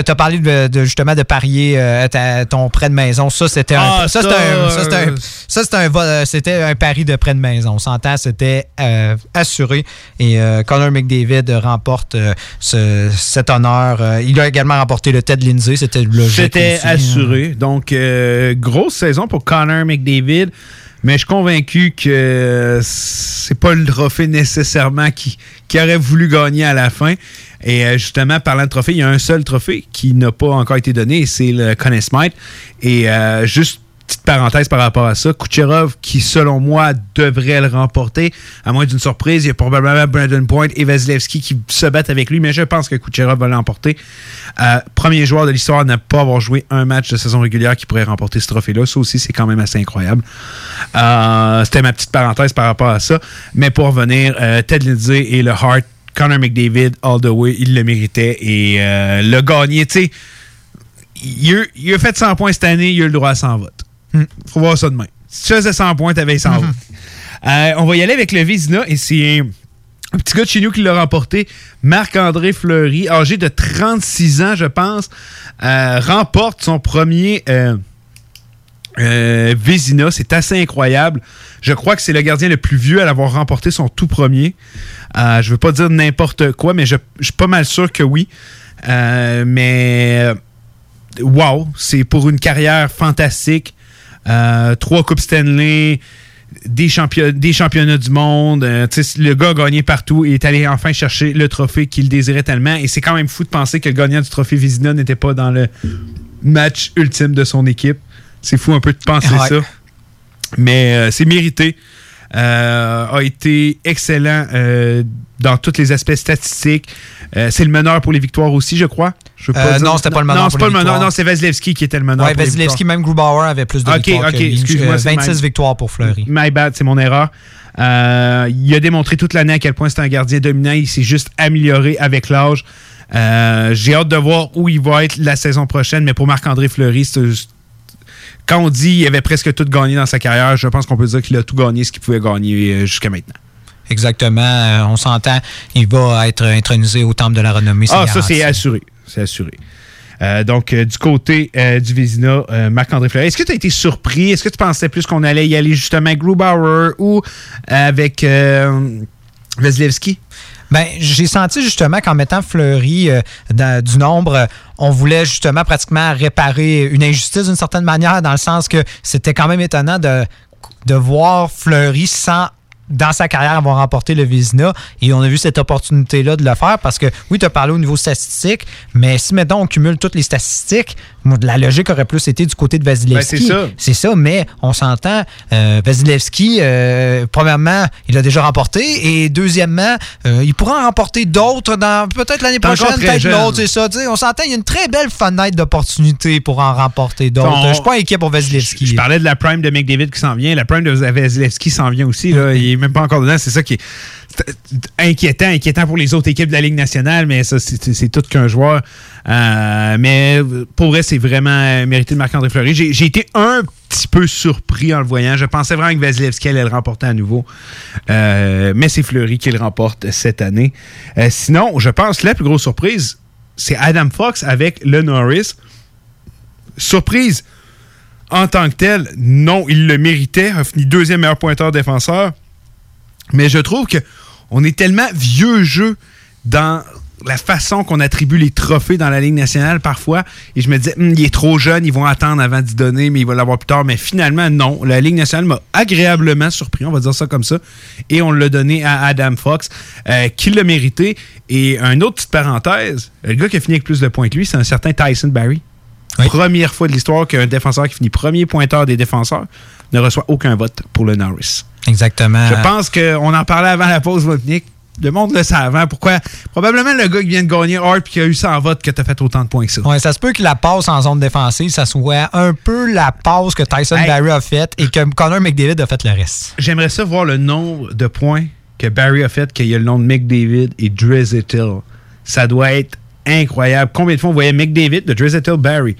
tu as parlé de, de- justement de parier euh, ta- ton prêt de maison. Ça, c'était Ah, un, ça, c'était un, un- pari de près de maison. On s'entend, c'était euh, assuré. Et euh, Connor McDavid remporte ce- cet honneur. Il a également remporté le Ted Lindsay. C'était logique. C'était aussi, hein. assuré. Donc, grosse saison pour Connor McDavid. Mais je suis convaincu que c'est pas le trophée nécessairement qui, aurait voulu gagner à la fin. Et euh, justement, parlant de trophée, il y a un seul trophée qui n'a pas encore été donné, c'est le Conn Smythe. Et euh, juste petite parenthèse par rapport à ça, Kucherov, qui selon moi devrait le remporter, à moins d'une surprise, il y a probablement Brandon Point et Vasilevski qui se battent avec lui, mais je pense que Kucherov va l'emporter. Euh, premier joueur de l'histoire à ne pas avoir joué un match de saison régulière qui pourrait remporter ce trophée-là. Ça aussi, c'est quand même assez incroyable. Euh, C'était ma petite parenthèse par rapport à ça. Mais pour revenir, euh, Ted Lindsay et le Hart, Connor McDavid, all the way, il le méritait et le sais, il, il a fait 100 points cette année, il a le droit à 100 votes. Faut voir ça demain. Si tu faisais 100 points, t'avais 100 votes. Euh, on va y aller avec le Vézina et c'est un, petit gars de chez nous qui l'a remporté. Marc-André Fleury, âgé de 36 ans, je pense, euh, remporte son premier euh, euh, Vézina. C'est assez incroyable. Je crois que c'est le gardien le plus vieux à l'avoir remporté son tout premier. Euh, je veux pas dire n'importe quoi, mais je, je suis pas mal sûr que oui. Mais wow, c'est pour une carrière fantastique. Euh, trois Coupes Stanley, des, champion- des championnats du monde. Euh, le gars a gagné partout et est allé enfin chercher le trophée qu'il désirait tellement. Et c'est quand même fou de penser que le gagnant du trophée Vizina n'était pas dans le match ultime de son équipe. C'est fou un peu de penser Ouais. ça. Mais euh, c'est mérité. Euh, a été excellent euh, dans tous les aspects statistiques. Euh, c'est le meneur pour les victoires aussi, je crois. Je Euh, non, c'était pas le meneur Non, c'est pas le meneur. Non, c'est Vasilevski qui était le meneur. Les Vasilevski, même Grubauer avait plus de Ok, victoires ok, lui. excuse-moi, Euh, c'est 26 my- victoires pour Fleury. My bad, c'est mon erreur. Euh, il a démontré toute l'année à quel point c'est un gardien dominant. Il s'est juste amélioré avec l'âge. J'ai hâte de voir où il va être la saison prochaine, mais pour Marc-André Fleury, c'est quand on dit qu'il avait presque tout gagné dans sa carrière, je pense qu'on peut dire qu'il a tout gagné ce qu'il pouvait gagner euh, jusqu'à maintenant. Exactement. Euh, on s'entend, il va être intronisé au temple de la renommée. Ah, ça, c'est assuré. C'est assuré. Euh, donc, euh, du côté euh, du Vézina, euh, Marc-André Fleury, est-ce que tu as été surpris? Est-ce que tu pensais plus qu'on allait y aller justement avec Grubauer ou avec Vasilevski? Ben, j'ai senti justement qu'en mettant Fleury euh, dans- du nombre, euh, on voulait justement pratiquement réparer une injustice d'une certaine manière, dans le sens que c'était quand même étonnant de, de voir Fleury sans dans sa carrière avoir remporté le Vizina et on a vu cette opportunité-là de le faire parce que oui, tu as parlé au niveau statistique, mais si mettons on cumule toutes les statistiques, la logique aurait plus été du côté de Vasilevski. Ben, c'est ça. Ça, mais on s'entend, euh, Vasilevski, euh, premièrement, il a déjà remporté et deuxièmement, euh, il pourra en remporter d'autres dans peut-être l'année prochaine, peut-être l'autre, c'est ça. tu sais, on s'entend, il y a une très belle fenêtre d'opportunité pour en remporter d'autres. Je suis pas inquiet pour Vasilevski. Je parlais de la prime de McDavid qui s'en vient. La prime de Vasilevski s'en vient aussi. Là. Il, même pas encore dedans. C'est ça qui est inquiétant, inquiétant pour les autres équipes de la Ligue nationale, mais ça, c'est tout qu'un joueur. Euh, mais pour vrai, c'est vraiment mérité de Marc-André Fleury. J'ai été un petit peu surpris en le voyant. Je pensais vraiment que Vasilevski allait le remporter à nouveau. Euh, mais c'est Fleury qui le remporte cette année. Euh, sinon, je pense que la plus grosse surprise, c'est Adam Fox avec le Norris. Surprise en tant que tel, non, il le méritait. A fini deuxième meilleur pointeur défenseur. Mais je trouve que on est tellement vieux jeu dans la façon qu'on attribue les trophées dans la Ligue nationale parfois. Et je me disais, hum, il est trop jeune, ils vont attendre avant d'y donner, mais il va l'avoir plus tard. Mais finalement, non. La Ligue nationale m'a agréablement surpris, on va dire ça comme ça. Et on l'a donné à Adam Fox, euh, qui l'a mérité. Et un autre petite parenthèse, le gars qui a fini avec plus de points que lui, c'est un certain Tyson Barry. Première fois de l'histoire qu'un défenseur qui finit premier pointeur des défenseurs ne reçoit aucun vote pour le Norris. Exactement. Je pense qu'on en parlait avant la pause, Nick. Le monde le savait avant. Pourquoi? Probablement le gars qui vient de gagner Hart et qui a eu 100 votes que tu as fait autant de points que ça. Oui, ça se peut que la passe en zone défensive, ça soit un peu la passe que Tyson Barry a faite et que Connor McDavid a fait le reste. J'aimerais ça voir le nombre de points que Barry a fait, qu'il y a le nom de McDavid et Drizzettil. Ça doit être incroyable. Combien de fois on voyait McDavid de Drizzettil Barry?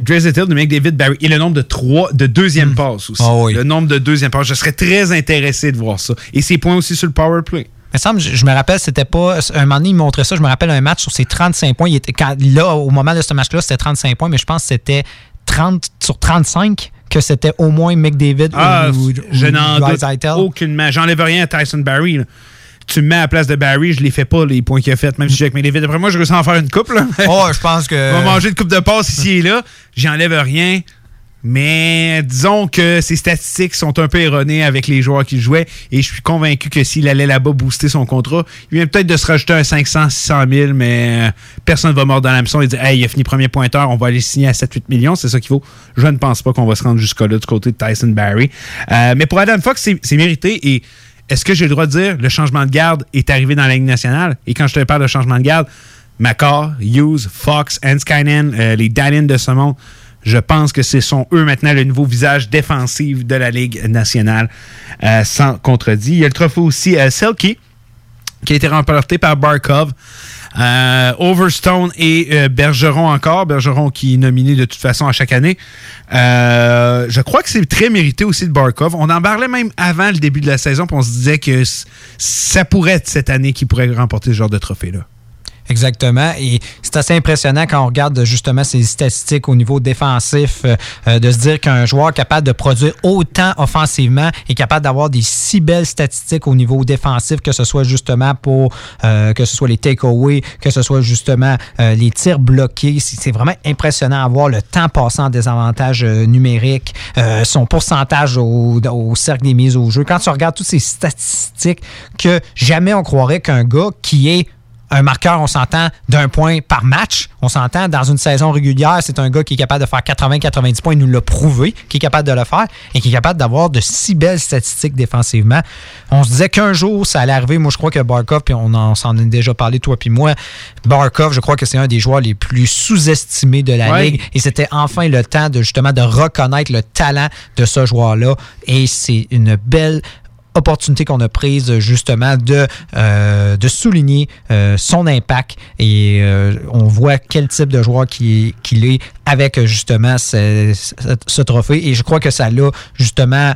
Drizzettil de McDavid Barry et le nombre de trois de deuxième Hmm. passe aussi. Ah oui. Le nombre de deuxième passe. Je serais très intéressé de voir ça. Et ses points aussi sur le power play. Il me semble, je, me rappelle, c'était pas. Un moment donné, il montrait ça. Je me rappelle un match sur ses 35 points. Il était, quand, là, au moment de ce match-là, c'était 35 points, mais je pense que c'était 30 sur 35 que c'était au moins McDavid Ah, ou, ou, je n'en doute Draisaitl. aucunement. J'enlève rien à Tyson Barry. là. Tu me mets à la place de Barry, je les fais pas, les points qu'il a fait, même si j'ai avec McDavid. Après moi, je réussis à en faire une coupe. Là. Oh, je pense que. On va manger une coupe de passe ici et là. J'enlève rien. Mais disons que ses statistiques sont un peu erronées avec les joueurs qu'il jouait et je suis convaincu que s'il allait là-bas booster son contrat, il vient peut-être de se rajouter un 500, 600 000, mais euh, personne ne va mordre dans l'hameçon et dire Hey, il a fini premier pointeur, on va aller signer à 7-8 millions, c'est ça qu'il faut. Je ne pense pas qu'on va se rendre jusqu'à là du côté de Tyson Barry. Euh, mais pour Adam Fox, c'est mérité et est-ce que j'ai le droit de dire le changement de garde est arrivé dans la Ligue nationale? Et quand je te parle de changement de garde, Makar, Hughes, Fox, Anskanen, euh, les Dallin de ce monde, je pense que ce sont eux maintenant le nouveau visage défensif de la Ligue nationale, euh, sans contredit. Il y a le trophée aussi euh, Selkie, qui a été remporté par Barkov. Euh, Overstone et euh, Bergeron encore. Bergeron qui est nominé de toute façon à chaque année. Euh, je crois que c'est très mérité aussi de Barkov. On en parlait même avant le début de la saison, puis on se disait que ça pourrait être cette année qu'il pourrait remporter ce genre de trophée-là. Exactement. Et c'est assez impressionnant quand on regarde justement ces statistiques au niveau défensif, euh, euh, de se dire qu'un joueur capable de produire autant offensivement est capable d'avoir des si belles statistiques au niveau défensif, que ce soit justement pour euh, que ce soit les takeaways, que ce soit justement euh, les tirs bloqués. C'est vraiment impressionnant à voir le temps passé en désavantage euh, numérique, euh, son pourcentage au, au cercle des mises au jeu. Quand tu regardes toutes ces statistiques, que jamais on croirait qu'un gars qui est un marqueur, on s'entend, d'un point par match. On s'entend, dans une saison régulière, c'est un gars qui est capable de faire 80-90 points. Il nous l'a prouvé, qui est capable de le faire et qui est capable d'avoir de si belles statistiques défensivement. On se disait qu'un jour, ça allait arriver. Moi, je crois que Barkov, puis on en- s'en a déjà parlé, toi puis moi, Barkov, je crois que c'est un des joueurs les plus sous-estimés de la Ouais. Ligue. Et c'était enfin le temps de justement de reconnaître le talent de ce joueur-là. Et c'est une belle opportunité qu'on a prise justement de, euh, de souligner euh, son impact et euh, on voit quel type de joueur qui- qu'il est avec justement ce, ce- trophée et je crois que ça l'a justement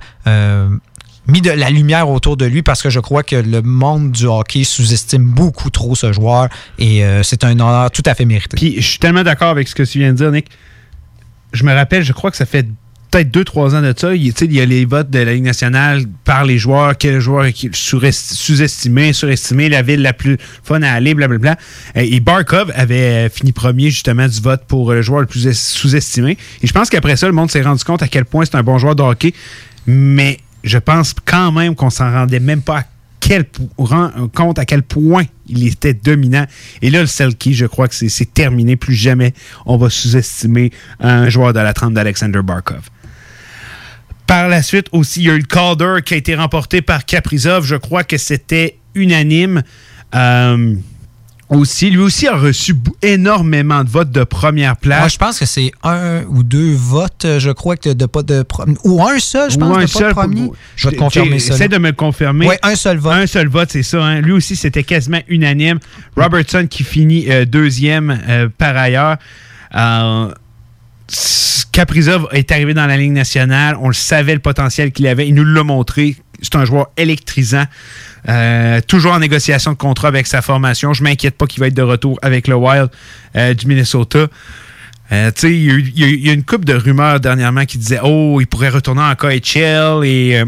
mis de la lumière autour de lui parce que je crois que le monde du hockey sous-estime beaucoup trop ce joueur et c'est un honneur tout à fait mérité. Puis je suis tellement d'accord avec ce que tu viens de dire, Nick. Je me rappelle, je crois que ça fait peut-être 2-3 ans de ça. Il, il y a les votes de la Ligue nationale par les joueurs, quel joueur est sous-estimé, surestimé, la ville la plus fun à aller, blablabla. Euh, Et Barkov avait euh, fini premier justement du vote pour euh, le joueur le plus es- sous-estimé. Et je pense qu'après ça, le monde s'est rendu compte à quel point c'est un bon joueur de hockey. Mais je pense quand même qu'on s'en rendait même pas quel compte à quel point il était dominant. Et là, le Selkie, je crois que c'est terminé. Plus jamais on va sous-estimer un joueur de la trempe d'Alexander Barkov. Par la suite aussi, il y a eu le Calder qui a été remporté par Kaprizov. Je crois que c'était unanime. Euh, aussi. Lui aussi a reçu énormément de votes de première place. Moi, je pense que c'est un ou deux votes, euh, je crois, que de pas de ou un seul, je pense, Ou de un pas seul de premier. Je vais te confirmer ça. Essaie de me le confirmer. Oui, un seul vote. Un seul vote, c'est ça. hein. Lui aussi, c'était quasiment unanime. Robertson qui finit euh, deuxième euh, par ailleurs. Euh, Kaprizov est arrivé dans la Ligue nationale. On le savait le potentiel qu'il avait. Il nous l'a montré. C'est un joueur électrisant. Euh, toujours en négociation de contrat avec sa formation. Je m'inquiète pas qu'il va être de retour avec le Wild euh, du Minnesota. Euh, il y, a eu- il y a eu- il y a une couple de rumeurs dernièrement qui disaient Oh, il pourrait retourner en KHL et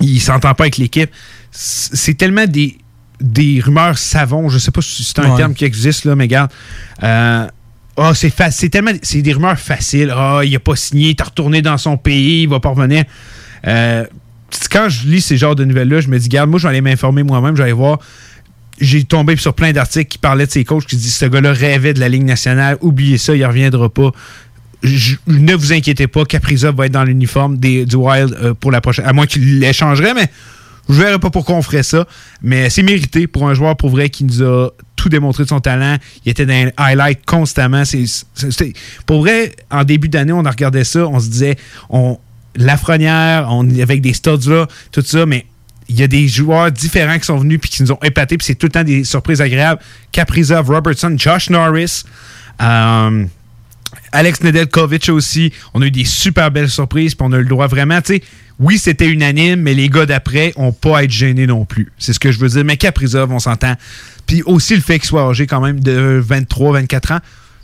il s'entend pas avec l'équipe. C'est tellement des, des rumeurs savons. Je sais pas si c'est un Ouais. terme qui existe, là, mais regarde. Ah, c'est c'est tellement c'est des rumeurs faciles. Ah, il a pas signé, il est retourné dans son pays, il va pas revenir. Euh, quand je lis ces genres de nouvelles-là, je me dis, garde, moi, je vais aller m'informer moi-même, je vais aller voir. J'ai tombé sur plein d'articles qui parlaient de ses coachs qui disent ce gars-là rêvait de la Ligue nationale, oubliez ça, il reviendra pas. Ne vous inquiétez pas, Capriza va être dans l'uniforme du Wild euh, pour la prochaine. À moins qu'il l'échangerait, mais je ne verrais pas pourquoi on ferait ça. Mais c'est mérité pour un joueur pour vrai qui nous a tout démontré de son talent. Il était dans les highlights constamment. C'est, pour vrai, en début d'année, on regardait ça, on se disait, on, Lafrenière, on avec des studs là, tout ça, mais il y a des joueurs différents qui sont venus puis qui nous ont épatés, puis c'est tout le temps des surprises agréables. Kaprizov, Robertson, Josh Norris, euh, Alex Nedeljkovic aussi. On a eu des super belles surprises, puis on a le droit vraiment, tu sais, oui, c'était unanime, mais les gars d'après ont pas à être gênés non plus. C'est ce que je veux dire. Mais Kaprizov, on s'entend. Puis aussi le fait qu'il soit âgé quand même de 23, 24 ans,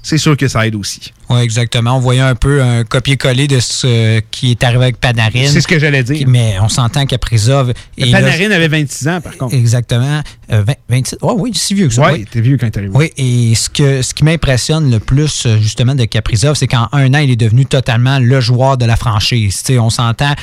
c'est sûr que ça aide aussi. Oui, exactement. On voyait un peu un copier-coller de ce qui est arrivé avec Panarin. C'est ce que j'allais dire. Mais on s'entend là- Panarin avait 26 ans, par contre. Exactement. Euh, 20 26. Oh oui, si vieux que ça. Ouais, oui. t'es vieux quand t'es arrivé. Oui, et ce, que, ce qui m'impressionne le plus, euh, justement, de Kaprizov, c'est qu'en un an, il est devenu totalement le joueur de la franchise. On s'entend,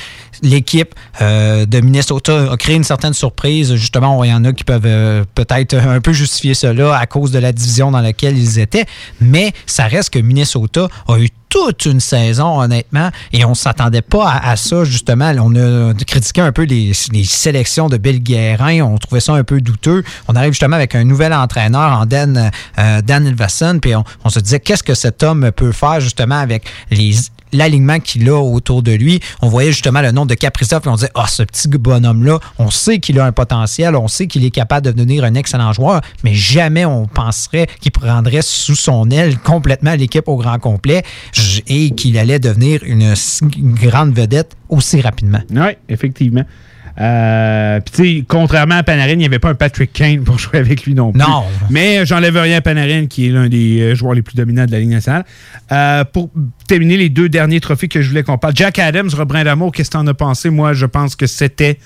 l'équipe euh, de Minnesota a créé une certaine surprise. Justement, il y en a qui peuvent euh, peut-être un peu justifier cela à cause de la division dans laquelle ils étaient, mais ça reste que Minnesota a eu toute une saison, honnêtement, et on s'attendait pas à, ça, justement. On a critiqué un peu les, sélections de Bill Guérin, on trouvait ça un peu douteux. On arrive justement avec un nouvel entraîneur en Dan, euh, Dan Ilvason, puis on, se disait qu'est-ce que cet homme peut faire justement avec les l'alignement qu'il a autour de lui? On voyait justement le nom de Kaprizov et on disait, ah, ce petit bonhomme-là, on sait qu'il a un potentiel, on sait qu'il est capable de devenir un excellent joueur, mais jamais on penserait qu'il prendrait sous son aile complètement l'équipe au grand complet et qu'il allait devenir une, grande vedette aussi rapidement. Oui, effectivement. Euh, Puis, tu sais, contrairement à Panarin, il n'y avait pas un Patrick Kane pour jouer avec lui non plus. Non. Mais euh, j'enlève rien à Panarin, qui est l'un des euh, joueurs les plus dominants de la Ligue nationale. Euh, pour terminer les deux derniers trophées que je voulais qu'on parle, Jack Adams, Robin Damour, qu'est-ce que tu en as pensé? Moi, je pense que c'était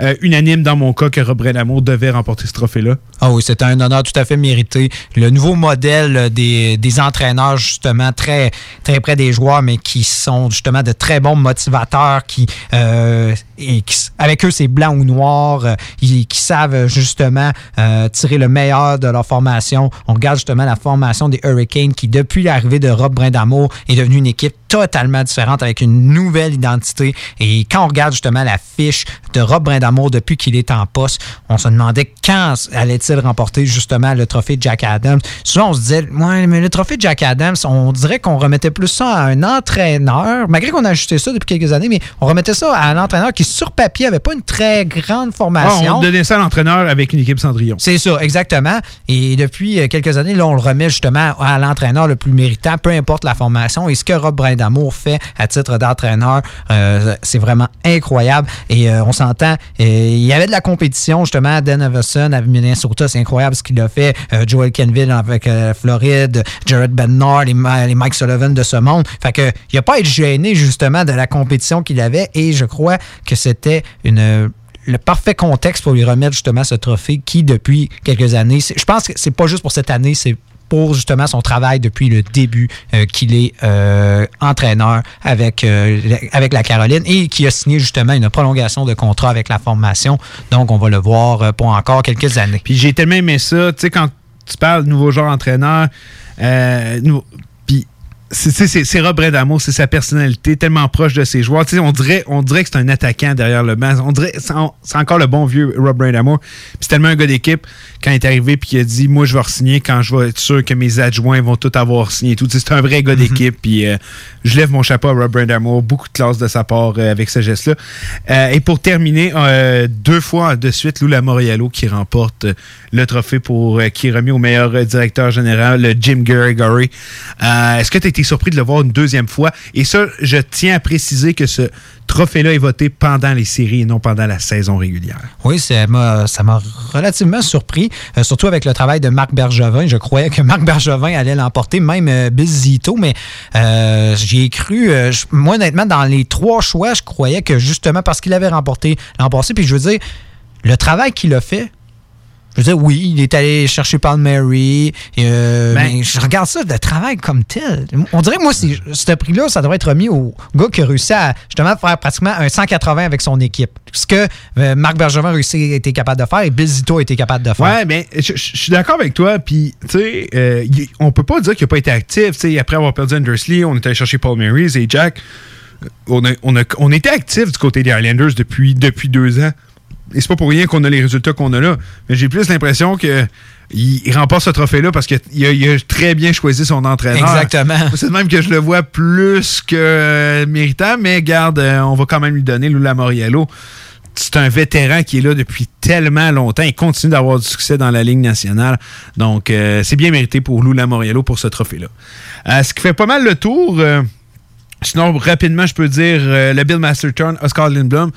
euh, unanime dans mon cas que Robin Damour devait remporter ce trophée-là. Ah oui, c'était un honneur tout à fait mérité. Le nouveau modèle euh, des, des entraîneurs, justement, très, très près des joueurs, mais qui sont justement de très bons motivateurs, qui, euh, et qui avec eux, c'est blanc ou noir, euh, ils- qui savent euh, justement euh, tirer le meilleur de leur formation. On regarde justement la formation des Hurricanes, qui, depuis l'arrivée de Rob Brindamour, est devenue une équipe totalement différente avec une nouvelle identité. Et quand on regarde justement la fiche de Rob Brindamour depuis qu'il est en poste, on se demandait quand allait-il remporter justement le trophée de Jack Adams. Souvent, on se disait, ouais, mais le trophée de Jack Adams, on dirait qu'on remettait plus ça à un entraîneur, malgré qu'on a ajusté ça depuis quelques années, mais on remettait ça à un entraîneur qui, sur papier, avait pas une très grande Ah, formation. on donnait ça à l'entraîneur avec une équipe Cendrillon. C'est ça, exactement. Et depuis euh, quelques années, là, on le remet justement à l'entraîneur le plus méritant, peu importe la formation. Et ce que Rob Brindamour fait à titre d'entraîneur, euh, c'est vraiment incroyable. Et euh, on s'entend, il y avait de la compétition justement. Dan Everson avec Minnesota, c'est incroyable ce qu'il a fait. Euh, Joel Kenville avec euh, Floride, Jared Bednar, les, les Mike Sullivan de ce monde. Fait que il a pas à être gêné justement de la compétition qu'il avait. Et je crois que c'était une le parfait contexte pour lui remettre justement ce trophée qui, depuis quelques années, je pense que c'est pas juste pour cette année, c'est justement son travail depuis le début euh, qu'il est euh, entraîneur avec, euh, la- avec la Caroline et qui a signé justement une prolongation de contrat avec la formation. Donc, on va le voir pour encore quelques années. Puis j'ai tellement aimé ça. Tu sais, quand tu parles de nouveau genre entraîneur, c'est Rob Bredamo, c'est sa personnalité tellement proche de ses joueurs. on dirait, on dirait que c'est un attaquant derrière le banc. On dirait c'est encore le bon vieux Rob Bredamo. c'est tellement un gars d'équipe quand il est arrivé puis il a dit moi je vais signer quand je vais être sûr que mes adjoints vont tout avoir signé tout. C'est un vrai gars d'équipe puis euh, je lève mon chapeau à Rob Bredamo. Beaucoup de classe de sa part euh, avec ce geste-là. Euh, et pour terminer, deux fois de suite, Lou Lamoriello qui remporte le trophée pour qui est remis au meilleur directeur général, Jim Gregory. Est-ce que tu as surpris de le voir une deuxième fois. Et ça, je tiens à préciser que ce trophée-là est voté pendant les séries et non pendant la saison régulière. Oui, ça m'a relativement surpris, euh, surtout avec le travail de Marc Bergevin. Je croyais que Marc Bergevin allait l'emporter, même euh, Zito, mais euh, j'y ai cru. Euh, moi, honnêtement, dans les trois choix, je croyais que justement parce qu'il avait remporté l'an passé, puis je veux dire, le travail qu'il a fait, je veux dire, oui, il est allé chercher Paul Mary. Euh, ben, mais je regarde ça de travail comme tel. On dirait que moi, ce prix-là, ça devrait être remis au gars qui a réussi à justement faire pratiquement un 180 avec son équipe. Ce que euh, Marc Bergevin a réussi a été capable de faire et Bill Zito a été capable de faire. Ouais, mais je, suis d'accord avec toi. Puis, tu sais, euh, on peut pas dire qu'il n'a pas été actif. sais, après avoir perdu Andersley, on est allé chercher Paul Mary et Jack. On, a, on, a, on était actif du côté des Islanders depuis, depuis deux ans. Et c'est pas pour rien qu'on a les résultats qu'on a là. Mais j'ai plus l'impression que il, remporte ce trophée-là parce qu'il a, très bien choisi son entraîneur. Exactement. C'est même que je le vois plus que méritant, mais garde, euh, on va quand même lui donner Lula Moriello. C'est un vétéran qui est là depuis tellement longtemps et continue d'avoir du succès dans la Ligue nationale. Donc, euh, c'est bien mérité pour Lula Moriello pour ce trophée-là. Euh, ce qui fait pas mal le tour. Sinon, rapidement, je peux dire le Bill Masterton, Oscar Lindblom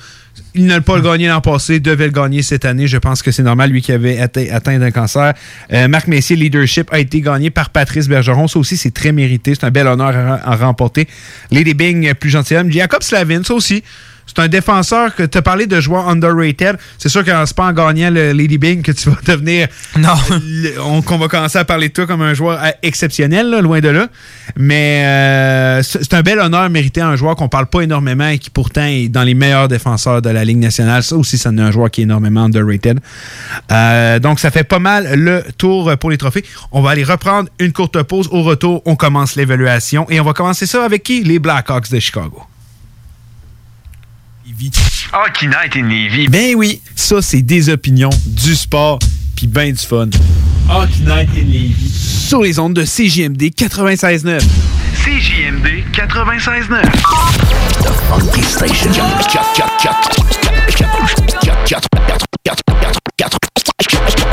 il n'a pas le gagné l'an passé, devait le gagner cette année. Je pense que c'est normal, lui qui avait atteint, d'un cancer. Euh, Marc Messier, leadership, a été gagné par Patrice Bergeron. Ça aussi, c'est très mérité. C'est un bel honneur à, remporter. Lady Bing, plus gentilhomme. Jacob Slavin, ça aussi. C'est un défenseur que tu as parlé de joueur underrated. C'est sûr que c'est pas en gagnant le Lady Bing que tu vas devenir. Non. qu'on va commencer à parler de toi comme un joueur euh, exceptionnel, loin de là. Mais euh, c'est un bel honneur mérité à un joueur qu'on parle pas énormément et qui pourtant est dans les meilleurs défenseurs de la Ligue nationale. Ça aussi, c'est un joueur qui est énormément underrated. Euh, donc, ça fait pas mal le tour pour les trophées. On va aller reprendre une courte pause. Au retour, on commence l'évaluation et on va commencer ça avec qui? Les Blackhawks de Chicago. Hockey Night in Levy. Ben oui, ça c'est des opinions, du sport, puis ben du fun. Hockey Night in Levy. Sur les ondes de CJMD 96.9. CJMD 96.9. The Funky Station.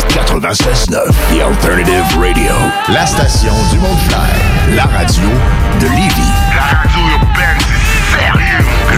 96.9. The Alternative Radio. La station du monde La radio de Lévis. La radio urbaine, c'est sérieux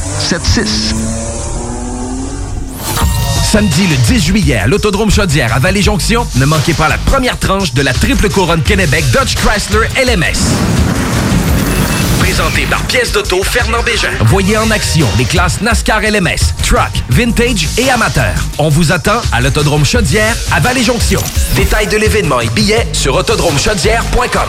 681 4476. Samedi le 10 juillet à l'Autodrome Chaudière à Vallée-Jonction, ne manquez pas la première tranche de la triple couronne Kennebec Dodge Chrysler LMS. Présenté par pièce d'auto Fernand Bégin. Voyez en action les classes NASCAR LMS, Truck, Vintage et Amateur. On vous attend à l'Autodrome Chaudière à Vallée-Jonction. Détails de l'événement et billets sur autodromechaudière.com.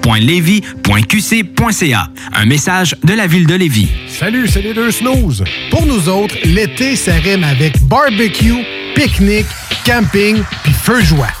ville.levy.qc.ca. Un message de la ville de Lévis. Salut, c'est les deux. Pour nous autres, l'été, rime avec barbecue, pique-nique, camping, puis feu joie.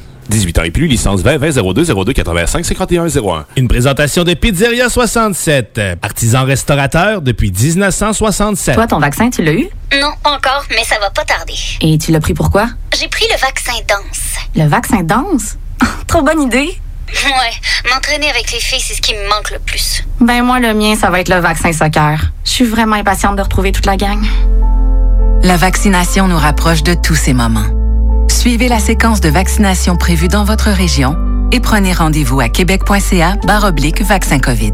18 ans et plus, licence 20 20 02 02 85 51 01. Une présentation de Pizzeria 67, artisan restaurateur depuis 1967. Toi, ton vaccin, tu l'as eu? Non, encore, mais ça va pas tarder. Et tu l'as pris pourquoi? J'ai pris le vaccin danse. Le vaccin danse? Trop bonne idée! Ouais, m'entraîner avec les filles, c'est ce qui me manque le plus. Ben moi, le mien, ça va être le vaccin soccer. Je suis vraiment impatiente de retrouver toute la gang. La vaccination nous rapproche de tous ces moments. Suivez la séquence de vaccination prévue dans votre région et prenez rendez-vous à québec.ca vaccin COVID.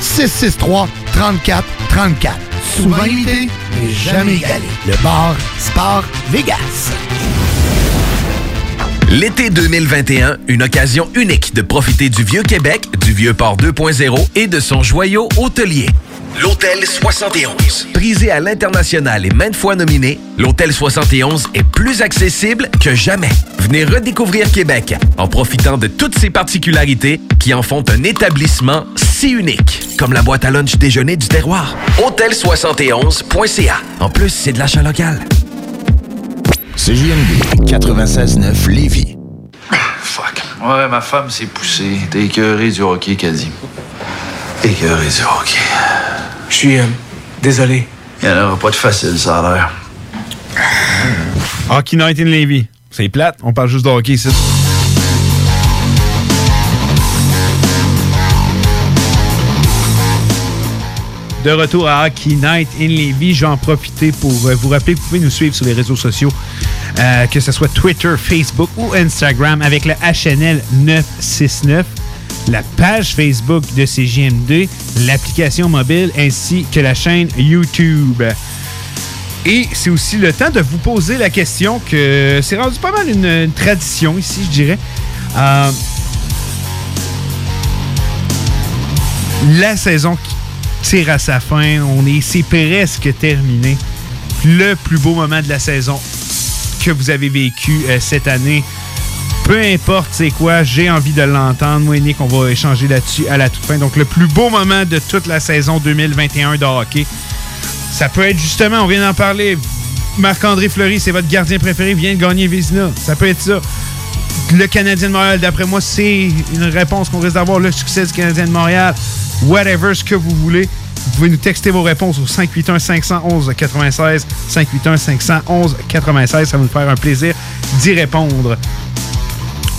663 34 34. Souvent imité, mais jamais égalé. Le bar Sport Vegas. L'été 2021, une occasion unique de profiter du Vieux Québec, du Vieux Port 2.0 et de son joyau hôtelier. L'Hôtel 71. Prisé à l'international et maintes fois nominé, l'Hôtel 71 est plus accessible que jamais. Venez redécouvrir Québec en profitant de toutes ses particularités qui en font un établissement si unique, comme la boîte à lunch déjeuner du terroir. Hôtel71.ca. En plus, c'est de l'achat local. CJMD 96.9 Lévis. Fuck. Ouais, ma femme s'est poussée. T'es écœuré du hockey, Caddy. Écœuré du hockey. Je suis euh, désolé. Il n'y en aura pas de facile, ça a l'air. Hockey Night in Levy. C'est plate, on parle juste de hockey ici. De retour à Hockey Night in Levy, je vais en profiter pour euh, vous rappeler que vous pouvez nous suivre sur les réseaux sociaux, euh, que ce soit Twitter, Facebook ou Instagram avec le HNL 969 la page Facebook de CGM2, l'application mobile ainsi que la chaîne YouTube. Et c'est aussi le temps de vous poser la question que c'est rendu pas mal une, une tradition ici, je dirais. Euh, la saison qui tire à sa fin, on est, c'est presque terminé. Le plus beau moment de la saison que vous avez vécu euh, cette année Peu importe c'est quoi, j'ai envie de l'entendre. Moi et Nick, on va échanger là-dessus à la toute fin. Donc, le plus beau moment de toute la saison 2021 de hockey. Ça peut être justement, on vient d'en parler, Marc-André Fleury, c'est votre gardien préféré, vient de gagner Vizina. Ça peut être ça. Le Canadien de Montréal, d'après moi, c'est une réponse qu'on risque d'avoir. Le succès du Canadien de Montréal, whatever, ce que vous voulez. Vous pouvez nous texter vos réponses au 581-511-96. 581-511-96. Ça va nous faire un plaisir d'y répondre.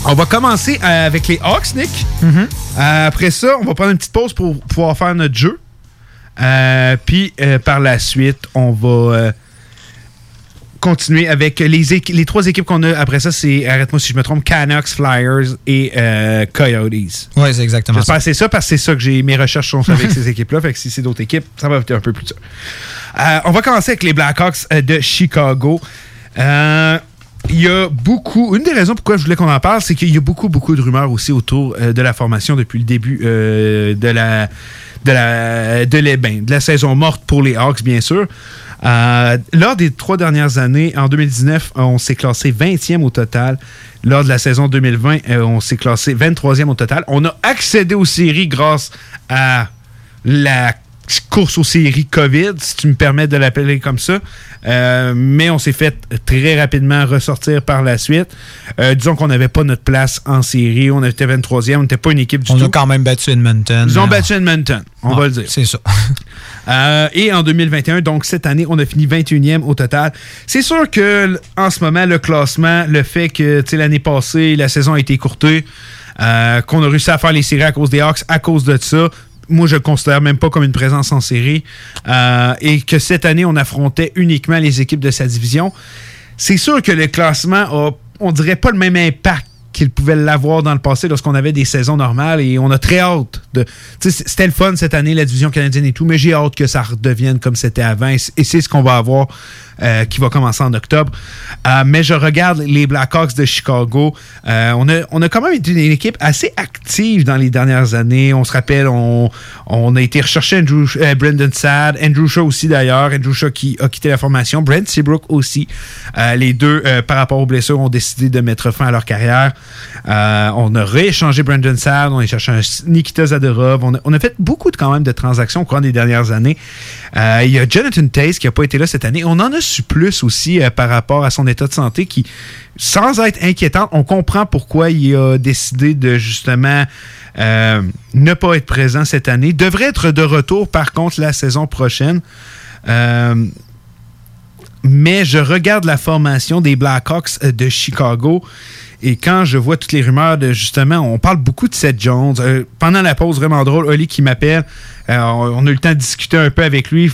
On va commencer euh, avec les Hawks, Nick. Euh, après ça, on va prendre une petite pause pour pouvoir faire notre jeu. Euh, puis par la suite, on va continuer avec les, trois équipes qu'on a. Après ça, c'est, arrête-moi si je me trompe, Canucks, Flyers et euh, Coyotes. Oui, c'est exactement ça. c'est ça parce que c'est ça que j'ai. Mes recherches sont avec ces équipes-là. Fait que si c'est d'autres équipes, ça va être un peu plus dur. Euh, on va commencer avec les Blackhawks de Chicago. Euh, il y a beaucoup. Une des raisons pourquoi je voulais qu'on en parle, c'est qu'il y a beaucoup, beaucoup de rumeurs aussi autour euh, de la formation depuis le début euh, de la de la de, ben, de la saison morte pour les Hawks, bien sûr. Euh, lors des trois dernières années, en 2019, on s'est classé 20e au total. Lors de la saison 2020, euh, on s'est classé 23e au total. On a accédé aux séries grâce à la course aux séries COVID, si tu me permets de l'appeler comme ça. Euh, mais on s'est fait très rapidement ressortir par la suite. Euh, disons qu'on n'avait pas notre place en série. On était 23e. On n'était pas une équipe du On tout. a quand même battu Edmonton. Ils ont Euh, battu Edmonton, on va le dire. C'est ça. Euh, et en 2021, donc cette année, on a fini 21e au total. C'est sûr que en ce moment, le classement, le fait que tu sais, l'année passée, la saison a été écourtée, qu'on a réussi à faire les séries à cause des Hawks, à cause de ça, moi je le considère même pas comme une présence en série. Euh, et que cette année, on affrontait uniquement les équipes de sa division. C'est sûr que le classement a, on dirait pas le même impact qu'il pouvait l'avoir dans le passé lorsqu'on avait des saisons normales et on a très hâte de. C'était le fun cette année, la division canadienne et tout, mais j'ai hâte que ça redevienne comme c'était avant et c'est ce qu'on va avoir euh, qui va commencer en octobre. Euh, mais je regarde les Blackhawks de Chicago. Euh, on, a, on a quand même été une équipe assez active dans les dernières années. On se rappelle, on, a été rechercher Andrew, Brendan Sad, Andrew Shaw aussi d'ailleurs, Andrew Shaw qui a quitté la formation, Brent Seabrook aussi. Les deux, par rapport aux blessures, ont décidé de mettre fin à leur carrière. On a rééchangé Brendan Sad, on a cherché un Nikita Zadorov. On a, fait beaucoup de, quand même de transactions au cours des dernières années. Il y a Jonathan Taze qui n'a pas été là cette année. On en a plus aussi euh, par rapport à son état de santé qui, sans être inquiétant, on comprend pourquoi il a décidé de justement euh, ne pas être présent cette année. Devrait être de retour par contre la saison prochaine. Euh, mais je regarde la formation des Blackhawks de Chicago et quand je vois toutes les rumeurs de justement, on parle beaucoup de Seth Jones. Pendant la pause, vraiment drôle, Oli qui m'appelle, on, a eu le temps de discuter un peu avec lui.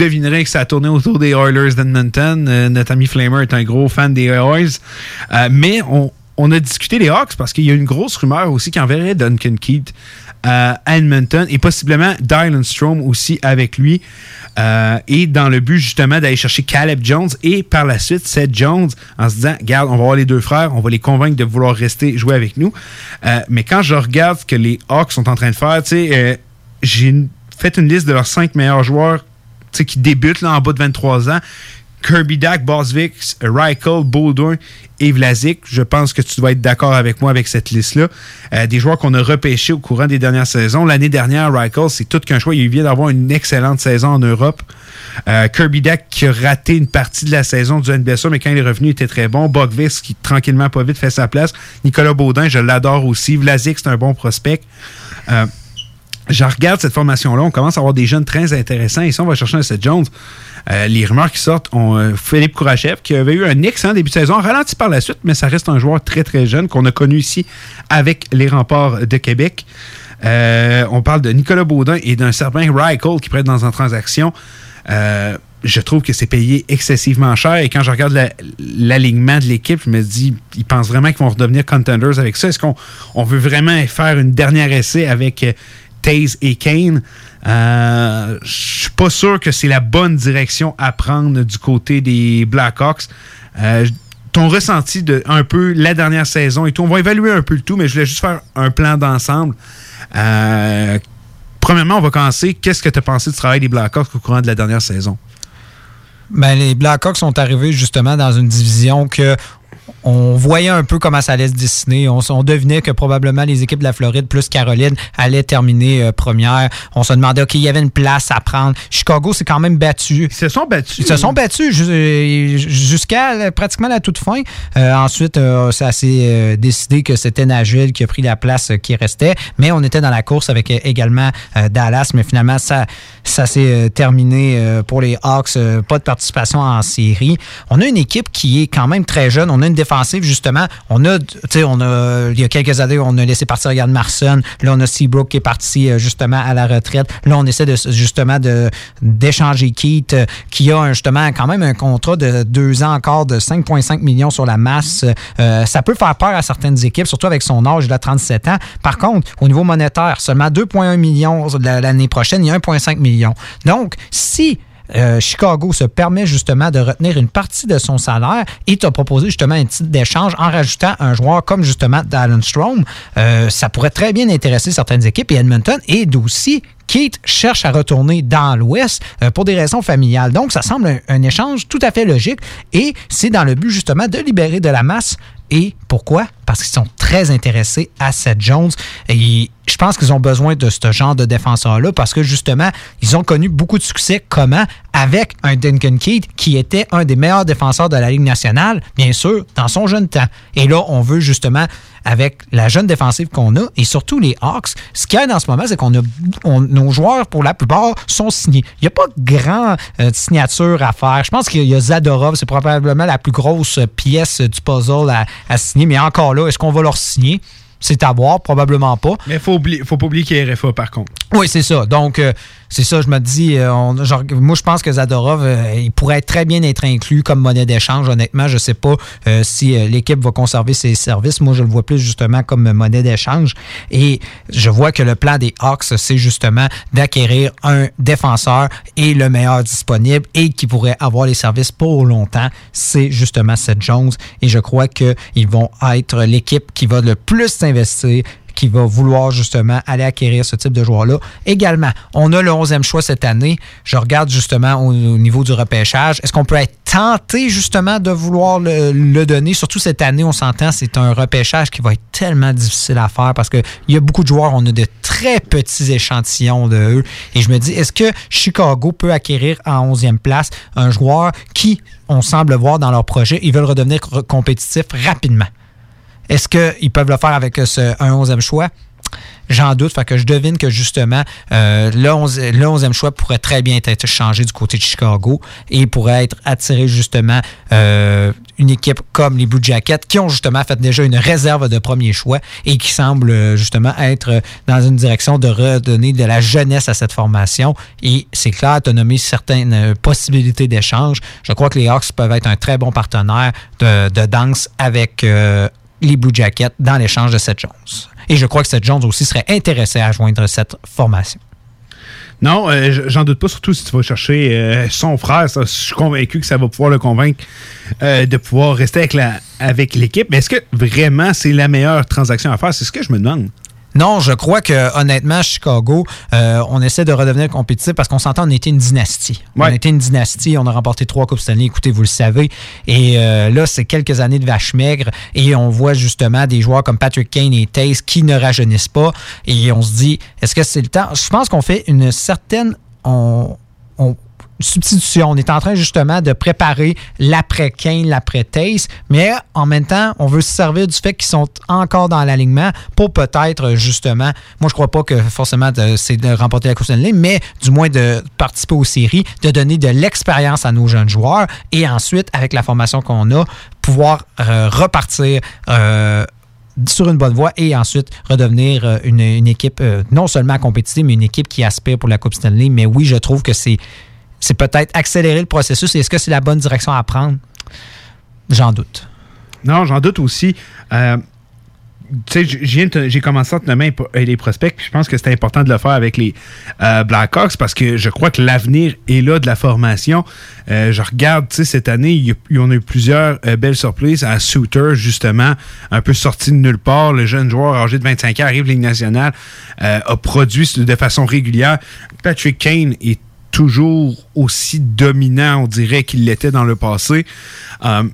Devinerez que ça a tourné autour des Oilers d'Edmonton. Euh, notre Flamer est un gros fan des Oilers. Euh, mais on, a discuté des Hawks parce qu'il y a une grosse rumeur aussi qui enverrait Duncan Keith euh, à Edmonton et possiblement Dylan Strom aussi avec lui. Euh, et dans le but justement d'aller chercher Caleb Jones et par la suite Seth Jones en se disant Regarde, on va voir les deux frères, on va les convaincre de vouloir rester jouer avec nous. Mais quand je regarde ce que les Hawks sont en train de faire, tu sais, j'ai fait une liste de leurs cinq meilleurs joueurs qui débutent en bas de 23 ans. Kirby Dak, Bosvik, Reichel, Baldwin et Vlasic. Je pense que tu dois être d'accord avec moi avec cette liste-là. Euh, des joueurs qu'on a repêchés au courant des dernières saisons. L'année dernière, Reichel, c'est tout qu'un choix. Il vient d'avoir une excellente saison en Europe. Euh, Kirby Dak qui a raté une partie de la saison du NBSA, mais quand il est revenu, il était très bon. Bogvis qui, tranquillement, pas vite, fait sa place. Nicolas Baudin, je l'adore aussi. Vlasic, c'est un bon prospect. Euh, je regarde cette formation-là, on commence à avoir des jeunes très intéressants. Ici, on va chercher un Seth Jones. Euh, les rumeurs qui sortent ont euh, Philippe Kourachev, qui avait eu un excellent début de saison, ralenti par la suite, mais ça reste un joueur très, très jeune qu'on a connu ici avec les remparts de Québec. Euh, on parle de Nicolas Baudin et d'un certain Reichel qui prête dans une transaction. Je trouve que c'est payé excessivement cher. Et quand je regarde la- l'alignement de l'équipe, je me dis, ils pensent vraiment qu'ils vont redevenir contenders avec ça. Est-ce qu'on on veut vraiment faire une dernière essai avec Taze et Kane? Euh, je suis pas sûr que c'est la bonne direction à prendre du côté des Blackhawks. Euh, ton ressenti de un peu la dernière saison et tout, on va évaluer un peu le tout, mais je voulais juste faire un plan d'ensemble. Euh, premièrement, on va commencer. Qu'est-ce que tu as pensé du travail des Blackhawks au courant de la dernière saison? Ben, les Blackhawks sont arrivés justement dans une division que on voyait un peu comment ça allait se dessiner. On, on devinait que probablement les équipes de la Floride plus Caroline allaient terminer euh, première. On se demandait, OK, il y avait une place à prendre. Chicago s'est quand même battu. Ils se sont battus. Ils se sont battus ju- jusqu'à pratiquement la toute fin. Euh, ensuite, euh, ça s'est décidé que c'était Nashville qui a pris la place qui restait. Mais on était dans la course avec également Dallas. Mais finalement, ça, ça s'est terminé pour les Hawks. pas de participation en série. On a une équipe qui est quand même très jeune. On a une défensive, justement. On a, tu sais, on a, il y a quelques années, on a laissé partir Yann Marson. Là, on a Seabrook qui est parti euh, justement à la retraite. Là, on essaie justement de, d'échanger Keith, euh, qui a justement quand même un contrat de deux ans encore de 5,5 millions sur la masse. Euh, ça peut faire peur à certaines équipes, surtout avec son âge, il a 37 ans. Par contre, au niveau monétaire, seulement 2,1 millions la- l'année prochaine, il y a 1,5 million. Donc, si euh, Chicago se permet justement de retenir une partie de son salaire et t'a proposé justement un titre d'échange en rajoutant un joueur comme justement Dallin Strom. Euh, ça pourrait très bien intéresser certaines équipes et Edmonton et aussi Keith cherche à retourner dans l'Ouest euh, pour des raisons familiales. Donc, ça semble un, un échange tout à fait logique et c'est dans le but justement de libérer de la masse. Et pourquoi? Parce qu'ils sont très intéressés à Seth Jones. Et je pense qu'ils ont besoin de ce genre de défenseur-là parce que justement, ils ont connu beaucoup de succès. Comment? Avec un Duncan Keith qui était un des meilleurs défenseurs de la Ligue nationale, bien sûr, dans son jeune temps. Et là, on veut justement, avec la jeune défensive qu'on a et surtout les Hawks, ce qu'il y a dans ce moment, c'est qu'on a nos joueurs, pour la plupart, sont signés. Il n'y a pas grand euh, signature à faire. Je pense qu'il y a Zadorov, c'est probablement la plus grosse pièce du puzzle à signer. Mais encore là, est-ce qu'on va leur signer? C'est à voir, probablement pas. Mais il faut, faut pas oublier qu'il y a RFA, par contre. Oui, c'est ça. Donc, euh, c'est ça, je me dis, euh, on- genre, moi, je pense que Zadorov, euh, il pourrait très bien être inclus comme monnaie d'échange. Honnêtement, je sais pas euh, si euh, l'équipe va conserver ses services. Moi, je le vois plus justement comme monnaie d'échange. Et je vois que le plan des Hawks, c'est justement d'acquérir un défenseur et le meilleur disponible et qui pourrait avoir les services pour longtemps. C'est justement Seth Jones. Et je crois qu'ils vont être l'équipe qui va le plus s'investir qui va vouloir justement aller acquérir ce type de joueur-là. Également, on a le 11e choix cette année. Je regarde justement au, au niveau du repêchage. Est-ce qu'on peut être tenté justement de vouloir le, donner? Surtout cette année, on s'entend, c'est un repêchage qui va être tellement difficile à faire parce qu'il y a beaucoup de joueurs, on a de très petits échantillons de eux. Et je me dis, est-ce que Chicago peut acquérir en 11e place un joueur qui, on semble voir dans leur projet, ils veulent redevenir compétitifs rapidement? Est-ce qu'ils peuvent le faire avec euh, ce, un 11e choix? J'en doute, fait que je devine que justement, euh, le, 11, le 11e choix pourrait très bien être changé du côté de Chicago et pourrait être attiré justement euh, une équipe comme les Blue Jackets qui ont justement fait déjà une réserve de premier choix et qui semblent euh, justement être dans une direction de redonner de la jeunesse à cette formation. Et c'est clair, tu as nommé certaines possibilités d'échange. Je crois que les Hawks peuvent être un très bon partenaire de, danse avec les Blue Jackets dans l'échange de Seth Jones. Et je crois que Seth Jones aussi serait intéressé à joindre cette formation. Non, euh, j'en doute pas, surtout si tu vas chercher euh, son frère. Je suis convaincu que ça va pouvoir le convaincre euh, de pouvoir rester avec avec l'équipe. Mais est-ce que vraiment c'est la meilleure transaction à faire? C'est ce que je me demande. Non, je crois que honnêtement, Chicago, euh, on essaie de redevenir compétitif parce qu'on s'entend, on était une dynastie. On était une dynastie, on a remporté trois Coupes Stanley, écoutez, vous le savez. Et euh, là, c'est quelques années de vache maigre et on voit justement des joueurs comme Patrick Kane et Taze qui ne rajeunissent pas. Et on se dit, est-ce que c'est le temps? Je pense qu'on fait une certaine... On, on- substitution. On est en train justement de préparer l'après Kane, l'après Taze, mais en même temps, on veut se servir du fait qu'ils sont encore dans l'alignement pour peut-être justement, moi je crois pas que forcément de- c'est de remporter la Coupe Stanley, mais du moins de participer aux séries, de donner de l'expérience à nos jeunes joueurs et ensuite, avec la formation qu'on a, pouvoir euh, repartir. euh, sur une bonne voie et ensuite redevenir euh, une, équipe euh, non seulement compétitive, mais une équipe qui aspire pour la Coupe Stanley. Mais oui, je trouve que c'est c'est peut-être accélérer le processus. Est-ce que c'est la bonne direction à prendre? J'en doute. Non, j'en doute aussi. Euh, tu sais, j'ai commencé à te nommer euh, les prospects, je pense que c'est important de le faire avec les euh, Blackhawks parce que je crois que l'avenir est là de la formation. Je regarde, tu cette année, il y en a eu plusieurs belles surprises à Souter, justement, un peu sorti de nulle part. Le jeune joueur âgé de 25 ans arrive Ligue nationale, a produit de façon régulière. Patrick Kane est toujours aussi dominant, on dirait, qu'il l'était dans le passé. Euh,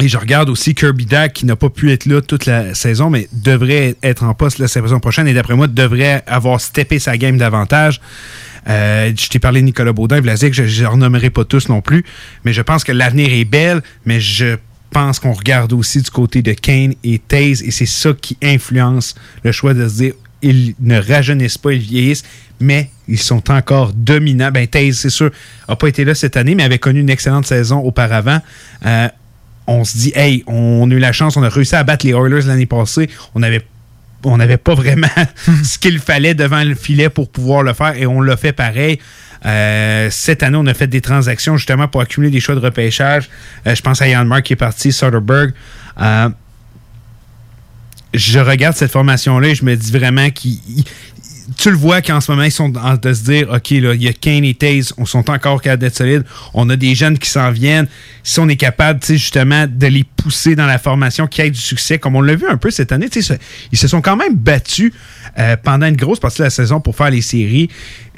Et je regarde aussi Kirby Dack qui n'a pas pu être là toute la saison, mais devrait être en poste la saison prochaine et d'après moi devrait avoir steppé sa game davantage. Euh, je t'ai parlé de Nicolas Baudin, Vlasic, je ne renommerai pas tous non plus, mais je pense que l'avenir est belle, mais je pense qu'on regarde aussi du côté de Kane et Taze et c'est ça qui influence le choix de se dire ils ne rajeunissent pas, ils vieillissent, mais ils sont encore dominants. Ben, Taze, c'est sûr, n'a pas été là cette année, mais avait connu une excellente saison auparavant. Euh, on se dit, hey, on a eu la chance, on a réussi à battre les Oilers l'année passée. On avait on n'avait pas vraiment ce qu'il fallait devant le filet pour pouvoir le faire et on l'a fait pareil. Euh, cette année, on a fait des transactions justement pour accumuler des choix de repêchage. Euh, je pense à Yann Mark qui est parti, Soderbergh. Euh, je regarde cette formation-là et je me dis vraiment qu'ils tu le vois qu'en ce moment, ils sont en de se dire OK, là, il y a Kane et Taze, on sont encore capables d'être solides. On a des jeunes qui s'en viennent. Si on est capable, justement, de les pousser dans la formation qui ait du succès, comme on l'a vu un peu cette année, ils se sont quand même battus euh, pendant une grosse partie de la saison pour faire les séries.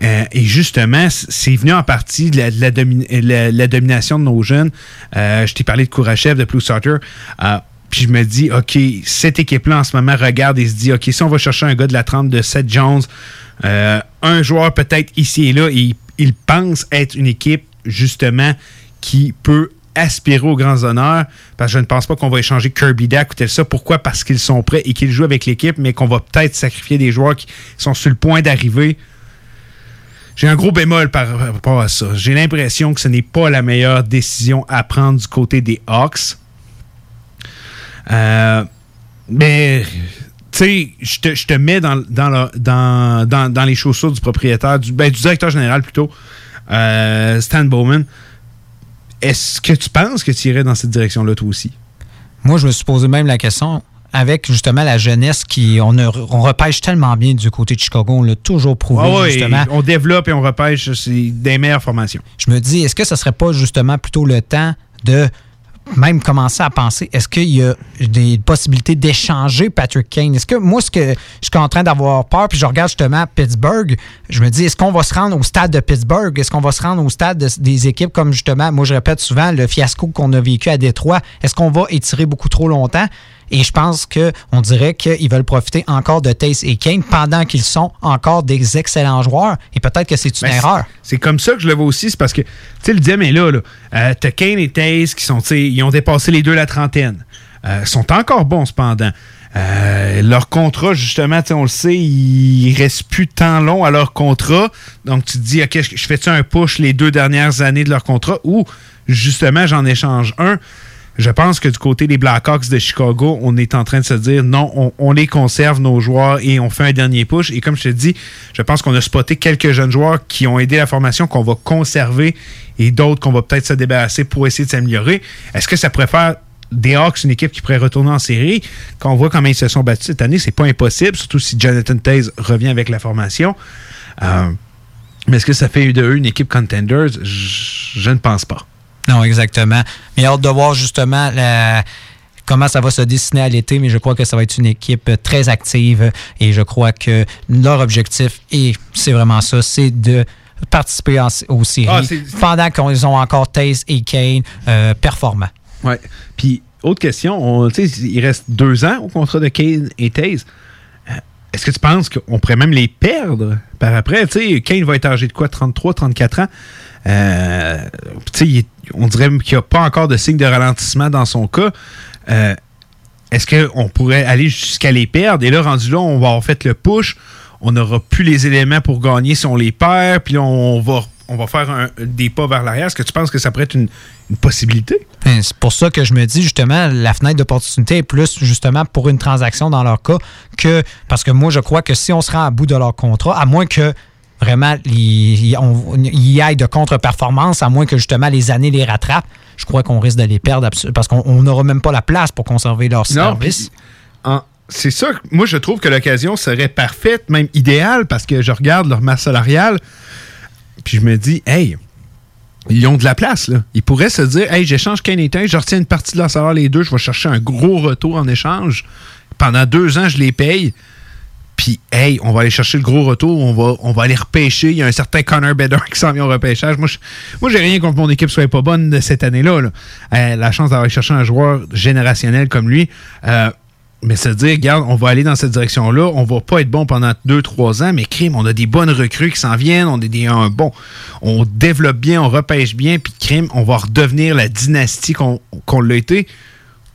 Euh, et justement, c'est venu en partie de la, la, domination de nos jeunes. Euh, je t'ai parlé de Kourachev, de Blue Sutter. Puis je me dis, OK, cette équipe-là en ce moment regarde et se dit, OK, si on va chercher un gars de la trempe de Seth Jones, euh, un joueur peut-être ici et là, et il pense être une équipe justement qui peut aspirer aux grands honneurs, parce que je ne pense pas qu'on va échanger Kirby Dack ou tel ça. Pourquoi? Parce qu'ils sont prêts et qu'ils jouent avec l'équipe, mais qu'on va peut-être sacrifier des joueurs qui sont sur le point d'arriver. J'ai un gros bémol par rapport à ça. J'ai l'impression que ce n'est pas la meilleure décision à prendre du côté des Hawks. Euh, mais tu sais, je te, je te, mets dans, dans, dans, dans, les chaussures du propriétaire, du, ben, du directeur général plutôt, euh, Stan Bowman. Est-ce que tu penses que tu irais dans cette direction-là, toi aussi? Moi, je me suis posé même la question avec justement la jeunesse qui on, on repêche tellement bien du côté de Chicago, on l'a toujours prouvé justement. On développe et on repêche des meilleures formations. Je me dis, est-ce que ce serait pas justement plutôt le temps de même commencer à penser, est-ce qu'il y a des possibilités d'échanger Patrick Kane? Est-ce que moi, ce que je suis en train d'avoir peur, puis je regarde justement Pittsburgh, je me dis, est-ce qu'on va se rendre au stade de Pittsburgh? Est-ce qu'on va se rendre au stade des équipes comme justement, moi je répète souvent, le fiasco qu'on a vécu à Détroit? Est-ce qu'on va étirer beaucoup trop longtemps? Et je pense qu'on dirait qu'ils veulent profiter encore de Tace et Kane pendant qu'ils sont encore des excellents joueurs. Et peut-être que c'est une ben, erreur. C'est comme ça que je le vois aussi. C'est parce que, tu sais, le diamant est là. là. Euh, t'as Kane et Tace qui sont, ils ont dépassé les deux la trentaine. Euh, sont encore bons cependant. Euh, leur contrat, justement, on le sait, il reste plus tant long à leur contrat. Donc, tu te dis, OK, je fais-tu un push les deux dernières années de leur contrat ou, justement, j'en échange un? Je pense que du côté des Blackhawks de Chicago, on est en train de se dire non, on, les conserve, nos joueurs, et on fait un dernier push. Et comme je te dis, je pense qu'on a spoté quelques jeunes joueurs qui ont aidé la formation, qu'on va conserver, et d'autres qu'on va peut-être se débarrasser pour essayer de s'améliorer. Est-ce que ça préfère des Hawks, une équipe qui pourrait retourner en série? Quand on voit comment ils se sont battus cette année, c'est pas impossible, surtout si Jonathan Taze revient avec la formation. Euh, mais est-ce que ça fait de eux une équipe contenders? je ne pense pas. Non, exactement. Mais hâte de voir justement comment ça va se dessiner à l'été, mais je crois que ça va être une équipe très active et je crois que leur objectif, et c'est vraiment ça, c'est de participer aux séries ah, pendant qu'ils ont encore Taze et Kane euh, performants. Oui. Puis, autre question, il reste deux ans au contrat de Kane et Taze. Est-ce que tu penses qu'on pourrait même les perdre par après? sais, Kane va être âgé de quoi? 33, 34 ans? Euh, on dirait qu'il n'y a pas encore de signe de ralentissement dans son cas. Euh, est-ce qu'on pourrait aller jusqu'à les perdre? Et là, rendu là, on va avoir fait le push. On n'aura plus les éléments pour gagner si on les perd. Puis on va, on va faire des pas vers l'arrière. Est-ce que tu penses que ça pourrait être une, possibilité? Ben, c'est pour ça que je me dis, justement, la fenêtre d'opportunité est plus, justement, pour une transaction dans leur cas que... Parce que moi, je crois que si on se rend à bout de leur contrat, à moins que vraiment, il, y aille de contre-performance, à moins que justement les années les rattrapent. Je crois qu'on risque de les perdre parce qu'on n'aura même pas la place pour conserver leur service. C'est ça. Moi, je trouve que l'occasion serait parfaite, même idéale, parce que je regarde leur masse salariale, puis je me dis, hey, ils ont de la place. Là. Ils pourraient se dire, hey, j'échange Kane je retiens une partie de leur salaire les deux, je vais chercher un gros retour en échange. Pendant deux ans, je les paye Puis, hey, on va aller chercher le gros retour, on va, on va aller repêcher. Il y a un certain Connor Bedard qui s'en vient au repêchage. Moi, je- moi rien contre mon équipe soit pas bonne cette année-là. là. Euh, la chance d'avoir cherché un joueur générationnel comme lui. Euh, mais se dire, regarde, on va aller dans cette direction-là, on va pas être bon pendant 2-3 ans, mais crime, on a des bonnes recrues qui s'en viennent, on a des un bon, on développe bien, on repêche bien, puis crime, on va redevenir la dynastie qu'on qu'on l'a été,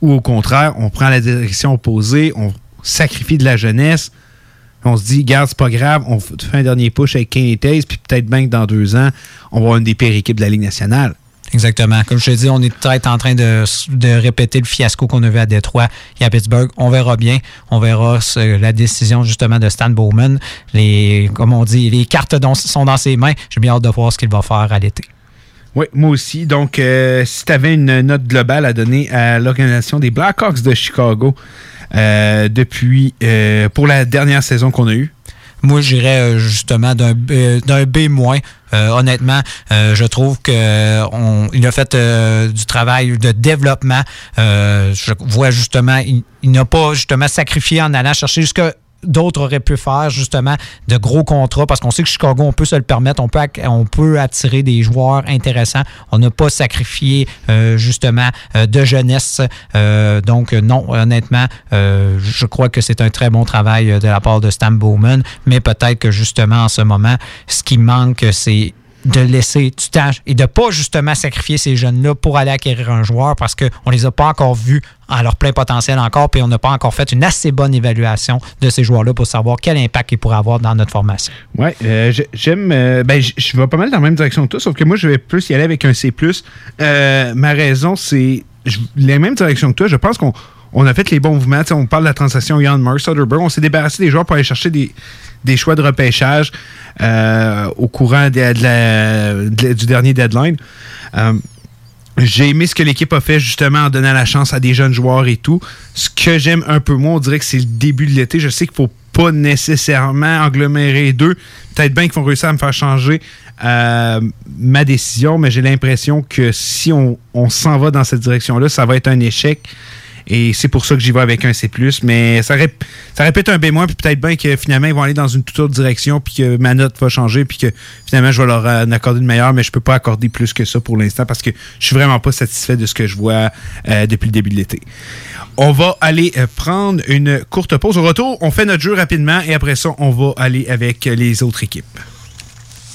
ou au contraire, on prend la direction opposée, on sacrifie de la jeunesse, on se dit, garde, c'est pas grave, on fait un dernier push avec Kenny Taze, puis peut-être bien que dans deux ans, on va avoir une des pires équipes de la Ligue nationale. Exactement. Comme je te dis, on est peut-être en train de, de répéter le fiasco qu'on a vu à Détroit et à Pittsburgh. On verra bien. On verra la décision justement de Stan Bowman. Les, comme on dit, les cartes sont dans ses mains. J'ai bien hâte de voir ce qu'il va faire à l'été. Oui, moi aussi. Donc, euh, si tu avais une note globale à donner à l'organisation des Blackhawks de Chicago euh, depuis euh, pour la dernière saison qu'on a eue. Moi, j'irais euh, justement d'un B- d'un B-. Euh, honnêtement, euh, je trouve qu'il a fait euh, du travail de développement. Euh, je vois justement, il, il n'a pas justement sacrifié en allant chercher jusqu'à d'autres auraient pu faire justement de gros contrats parce qu'on sait que Chicago, on peut se le permettre, on peut, on peut attirer des joueurs intéressants. On n'a pas sacrifié euh, justement euh, de jeunesse. Euh, donc non, honnêtement, je crois que c'est un très bon travail de la part de Stan Bowman, mais peut-être que justement en ce moment, ce qui manque, c'est de laisser du temps et de pas justement sacrifier ces jeunes-là pour aller acquérir un joueur parce qu'on les a pas encore vus à leur plein potentiel encore, puis on n'a pas encore fait une assez bonne évaluation de ces joueurs-là pour savoir quel impact ils pourraient avoir dans notre formation. Ouais, euh, j'ai- j'aime. euh, ben, je vais pas mal dans la même direction que toi, sauf que moi, je vais plus y aller avec un C. Euh, ma raison, c'est je- la même direction que toi. Je pense qu'on on a fait les bons mouvements. On parle de la transaction Yann Mark Soderbergh. On s'est débarrassé des joueurs pour aller chercher des, choix de repêchage euh, au courant de- la- du dernier deadline. Euh, j'ai aimé ce que l'équipe a fait justement en donnant la chance à des jeunes joueurs et tout. Ce que j'aime un peu moins, on dirait que c'est le début de l'été. Je sais qu'il faut pas nécessairement agglomérer les deux. Peut-être bien qu'ils vont réussir à me faire changer euh, ma décision, mais j'ai l'impression que si on s'en va dans cette direction-là, ça va être un échec. Et c'est pour ça que j'y vais avec un C+. Mais ça, rép- ça répète un B-, puis peut-être bien que finalement, ils vont aller dans une toute autre direction, puis que ma note va changer, puis que finalement, je vais leur euh, en accorder une meilleure, mais je peux pas accorder plus que ça pour l'instant parce que je suis vraiment pas satisfait de ce que je vois euh, depuis le début de l'été. On va aller euh, prendre une courte pause. Au retour, on fait notre jeu rapidement, et après ça, on va aller avec euh, les autres équipes.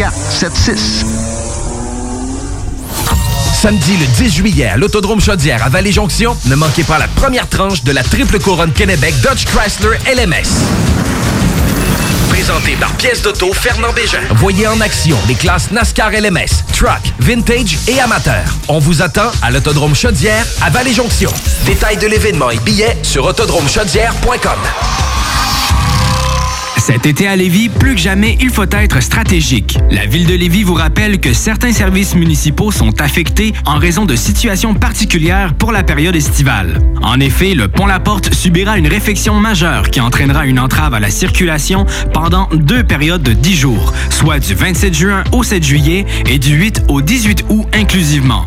681 4476. Samedi le 10 juillet à l'Autodrome Chaudière à Vallée-Jonction, ne manquez pas la première tranche de la triple couronne Kennebec Dodge Chrysler LMS. Présenté par pièce d'auto Fernand Bégin. Voyez en action les classes NASCAR LMS, Truck, Vintage et Amateur. On vous attend à l'Autodrome Chaudière à Vallée-Jonction. Détails de l'événement et billets sur autodromechaudière.com. Cet été à Lévis, plus que jamais, il faut être stratégique. La ville de Lévis vous rappelle que certains services municipaux sont affectés en raison de situations particulières pour la période estivale. En effet, le pont La Porte subira une réfection majeure qui entraînera une entrave à la circulation pendant deux périodes de 10 jours, soit du 27 juin au 7 juillet et du 8 au 18 août inclusivement.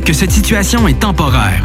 que cette situation est temporaire.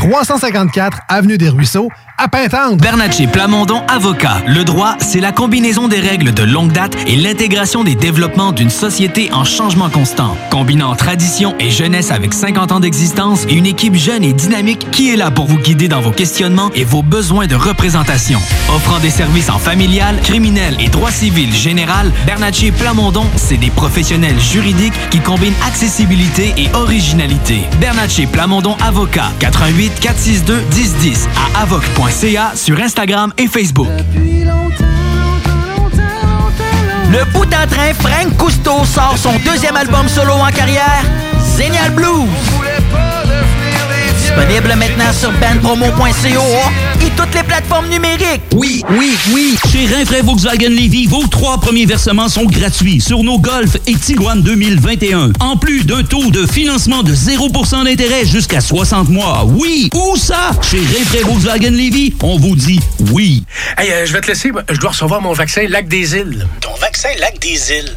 354 Avenue des Ruisseaux, à Pintante. Bernatchez Plamondon Avocat. Le droit, c'est la combinaison des règles de longue date et l'intégration des développements d'une société en changement constant. Combinant tradition et jeunesse avec 50 ans d'existence et une équipe jeune et dynamique qui est là pour vous guider dans vos questionnements et vos besoins de représentation. Offrant des services en familial, criminel et droit civil général, Bernatchez Plamondon, c'est des professionnels juridiques qui combinent accessibilité et originalité. Bernatchez Plamondon Avocat. 88 462 1010 à avoc.ca sur Instagram et Facebook. Le bout en train, Frank Cousteau sort son deuxième album solo en carrière, Zénial Blues. Disponible maintenant sur bandpromo.co et toutes les plateformes numériques. Oui, oui, oui. Chez Rinfraie Volkswagen Levy, vos trois premiers versements sont gratuits sur nos Golf et Tiguan 2021. En plus d'un taux de financement de 0% d'intérêt jusqu'à 60 mois. Oui, où ça? Chez Rinfraie Volkswagen Levy, on vous dit oui. Hey, euh, je vais te laisser. Je dois recevoir mon vaccin Lac des Îles. Ton vaccin Lac des Îles?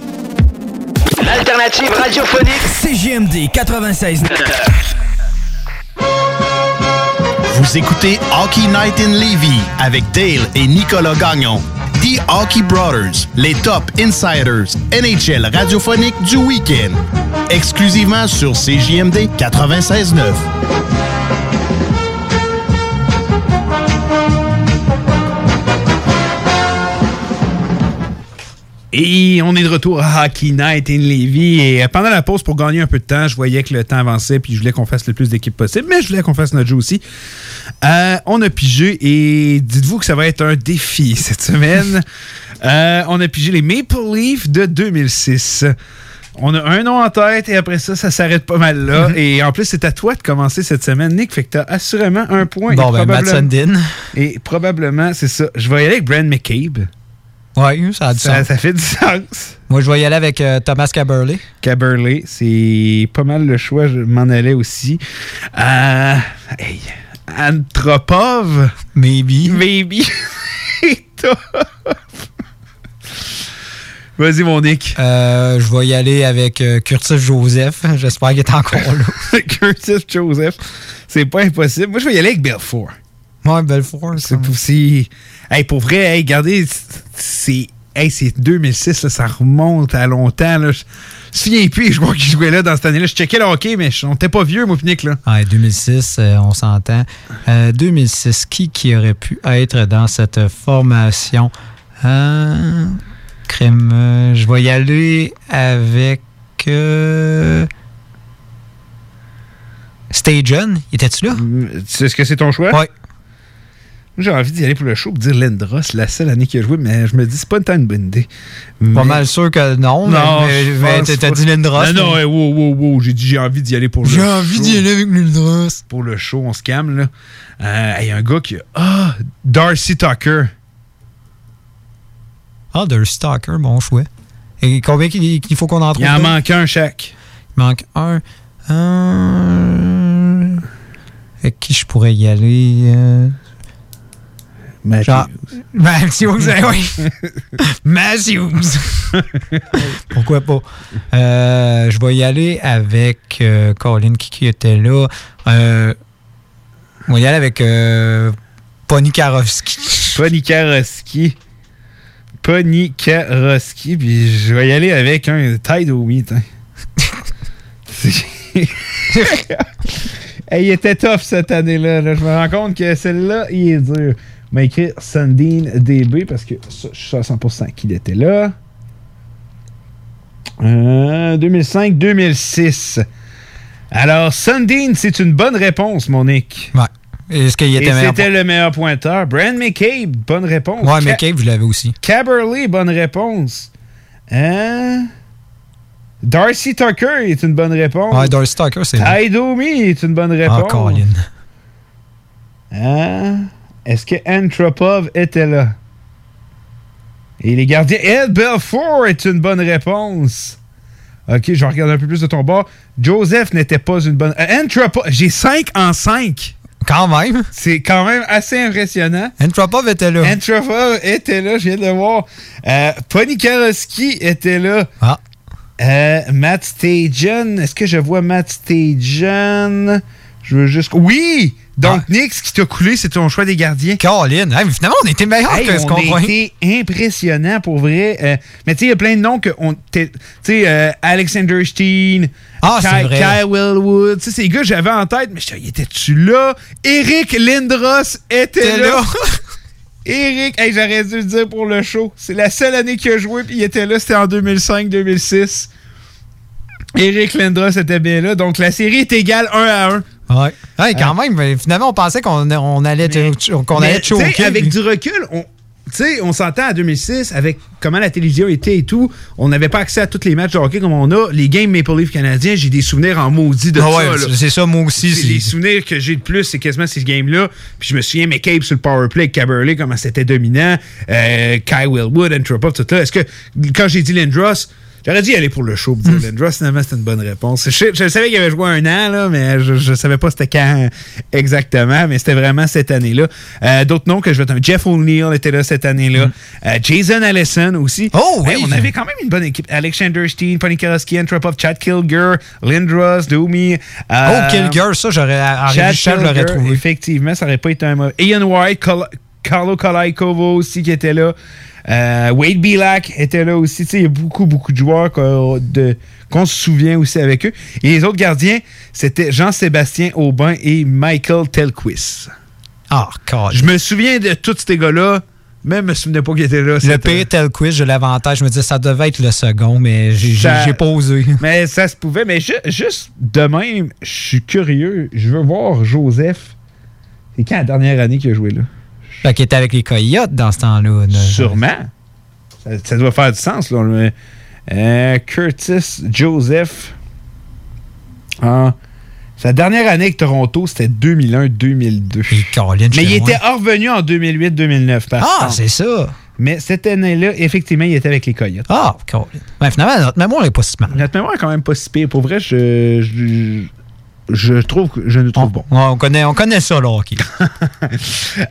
L'alternative radiophonique CGMD 96. Vous écoutez Hockey Night in Levy avec Dale et Nicolas Gagnon. The Hockey Brothers, les top insiders NHL radiophonique du week-end. Exclusivement sur CJMD 96.9. Et on est de retour à Hockey Night in Levy. Et euh, pendant la pause, pour gagner un peu de temps, je voyais que le temps avançait, puis je voulais qu'on fasse le plus d'équipes possible, mais je voulais qu'on fasse notre jeu aussi. Euh, on a pigé, et dites-vous que ça va être un défi cette semaine. Euh, on a pigé les Maple Leafs de 2006. On a un nom en tête et après ça, ça s'arrête pas mal là. Mhm. Et en plus, c'est à toi de commencer cette semaine, Nick. Fait que t'as assurément un point. Bon, et ben, Matt Sundin. Et probablement, c'est ça. Je vais y aller avec Brand McCabe. Oui, ça a du Ça, sens. ça fait du sens. Moi, je vais y aller avec euh, Thomas Caberley. Caberlet, c'est pas mal le choix, je m'en allais aussi. Euh, hey, Antropov? Maybe. Maybe. Top. Vas-y, mon Nick. Euh, je vais y aller avec euh, Curtis Joseph. J'espère qu'il est encore là. Curtis Joseph. C'est pas impossible. Moi, je vais y aller avec Belfort. Ouais, Belfort. C'est pour si. Hey, pour vrai, hey, regardez, c'est. Hey, c'est 2006, là, ça remonte à longtemps. Là. Je, souviens plus, je crois qu'il jouait là dans cette année-là. Je checkais le hockey, mais on n'était pas vieux, moi, Nick, là. Ouais, 2006, euh, on s'entend. Euh, 2006, qui, qui aurait pu être dans cette formation? Euh, crème, euh, je vais y aller avec... Euh, Stagen, était-tu là? Est-ce que c'est ton choix? Oui. J'ai envie d'y aller pour le show pour dire Lindros, c'est la seule année qu'il a joué, mais je me dis, c'est pas une tant une bonne idée. Pas mal sûr que non, Non, mais, t'as dit Lindros. Non, non, mais- ouais, wow, wow, wow, j'ai dit, j'ai envie d'y aller pour le J'ai show. envie d'y aller avec Lindros. Pour le show, on se calme, là. Euh, Il y a un gars qui a. Ah, Darcy Tucker. Ah, The Stalker, bon choix. Et combien qu'il faut qu'on en trouve? Il en deux? manque un chaque. Il manque un. Un. Avec qui je pourrais y aller? euh? Genre- Matthews, eh oui. Matthews. Pourquoi pas? Euh, je vais y aller avec euh, Colin qui, était là. Euh, on va y aller avec euh, Pony Karowski. Pony Karowski. Pony Karowski. Puis je vais y aller avec un Tide au Wheat. hein. Il était tough cette année-là. là. Je me rends compte que celle-là, il est dur. Je vais écrire Sundin DB parce que ça, je suis à 100% qu'il était là. Euh, 2005-2006. Alors, Sundin, c'est une bonne réponse, mon Nick. Ouais. Est-ce qu'il était meilleur c'était le meilleur pointeur. Brand McCabe, bonne réponse. Ouais, Ca- Cave, je l'avais aussi. Caberly, bonne réponse. Hein? Darcy Tucker est une bonne réponse. Ouais, Darcy Tucker, c'est vrai. Idomi est une bonne Ah, réponse. Colin. Hein? Est-ce que Antropov était là? Et les gardiens. Ed Belfort est une bonne réponse. Ok, je vais regarder un peu plus de ton bord. Joseph n'était pas une bonne. Antropov, j'ai 5 en 5. Quand même. C'est quand même assez impressionnant. Antropov était là. Antropov était là, je viens de le voir. Euh, Ponikarowski était là. Ah. Euh, Matt Stajan. Est-ce que je vois Matt Stajan? Je veux juste. Oui! Donc, Nick, ce qui t'a coulé, c'est ton choix des gardiens. Colin, hey, mais finalement, on était meilleurs Hey, que ce on qu'on a croyait. été impressionnant pour vrai. Euh, mais tu sais, il y a plein de noms que on. Tu sais, euh, Alexander Steen, Ah. Kyle Willwood. Tu sais, ces gars, j'avais en tête, mais disais, étais-tu là? Eric Lindros était là. là. Eric, hey, j'aurais dû le dire pour le show. C'est la seule année qu'il a joué, puis il était là, c'était en 2005-2006. Eric Lindros était bien là. Donc, la série est égale 1 à 1. Ouais. Ouais, quand même, mais finalement, on pensait qu'on on allait, qu'on allait choquer. avec du recul, on, tu sais, on s'entend à 2006 avec comment la télévision était et tout. On n'avait pas accès à tous les matchs de hockey comme on a. Les games Maple Leaf canadiens, j'ai des souvenirs en maudit de Ah ça. ouais, là. c'est ça, moi aussi. Les souvenirs que j'ai de plus, c'est quasiment ces games-là. Puis je me souviens, McCabe sur le powerplay avec Caberlet, comment c'était dominant. Euh, Kyle Willwood, Antropov, tout ça. Est-ce que, quand j'ai dit Lindros, j'aurais dû y aller pour le show. pour dire Lindros, finalement, c'était une bonne réponse. Je, je savais qu'il avait joué un an, là, mais je, je savais pas c'était quand exactement, mais c'était vraiment cette année-là. Euh, D'autres noms que je vais te Jeff O'Neill était là cette année-là. Euh, Jason Allison aussi. Oh, Hey, oui. on avait quand même une bonne équipe. Alexander Steen, Ponikarowski, Antropov, Chad Kilger, Lindros, Domi. Oh, Kilger, ça, j'aurais. L'aurais trouvé. Effectivement, ça aurait pas été un mauvais. Ian White, Col- Carlo Kolaikovo aussi qui était là. Euh, Wade Bilak était là aussi. Il y a beaucoup, beaucoup de joueurs qu'on se souvient aussi avec eux. Et les autres gardiens, c'était Jean-Sébastien Aubin et Michael Telquist. Ah, God. Je me souviens de tous ces gars-là, mais je me souvenais pas qu'ils étaient là. Le pire tel quiz, je tête. Je me disais, ça devait être le second, mais j'ai pas osé. Mais ça se pouvait. Mais ju- juste de même, je suis curieux. Je veux voir Joseph. C'est quand la dernière année qu'il a joué là? Fait qu'il était avec les Coyotes dans ce temps-là. là. Sûrement. Ça, ça doit faire du sens. Là. Euh, Curtis Joseph. Ah, sa dernière année avec Toronto, c'était 2001-2002. Mais il était revenu en 2008-2009. par Ah, c'est ça. Mais cette année-là, effectivement, il était avec les Coyotes. Ah, Colin. Ben, finalement, notre mémoire n'est pas si mal. Notre mémoire est quand même pas si pire. Pour vrai, je, je, je trouve que je nous trouve bon. On connaît, on connaît ça, là, hockey.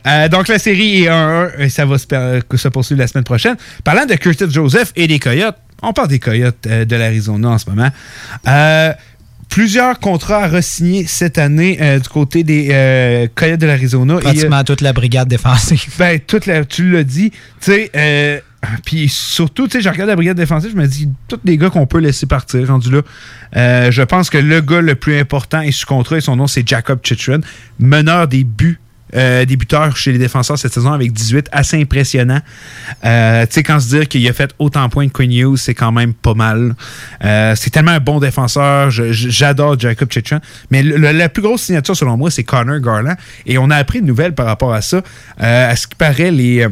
Euh, donc, la série est 1-1 et ça va se, poursuivre la semaine prochaine. Parlant de Curtis Joseph et des Coyotes, on parle des Coyotes euh, de l'Arizona en ce moment. Euh, plusieurs contrats à re-signer cette année euh, du côté des euh, Coyotes de l'Arizona. Et, euh, Pratiquement toute la brigade défensive. ben, toute la, tu l'as dit. Tu sais, puis surtout, tu sais, je regarde la brigade défensive, je me dis, tous les gars qu'on peut laisser partir, rendu là. Euh, je pense que le gars le plus important est sous contrat et son nom, c'est Jacob Chitrin, meneur des buts. euh, des buteurs chez les défenseurs cette saison avec 18, assez impressionnant. Euh, tu sais, quand se dire qu'il a fait autant de points que Quinn c'est quand même pas mal. Euh, c'est tellement un bon défenseur. J'adore Jacob Chitrin. Mais la plus grosse signature, selon moi, c'est Connor Garland. Et on a appris une nouvelle par rapport à ça. À ce qui paraît, les.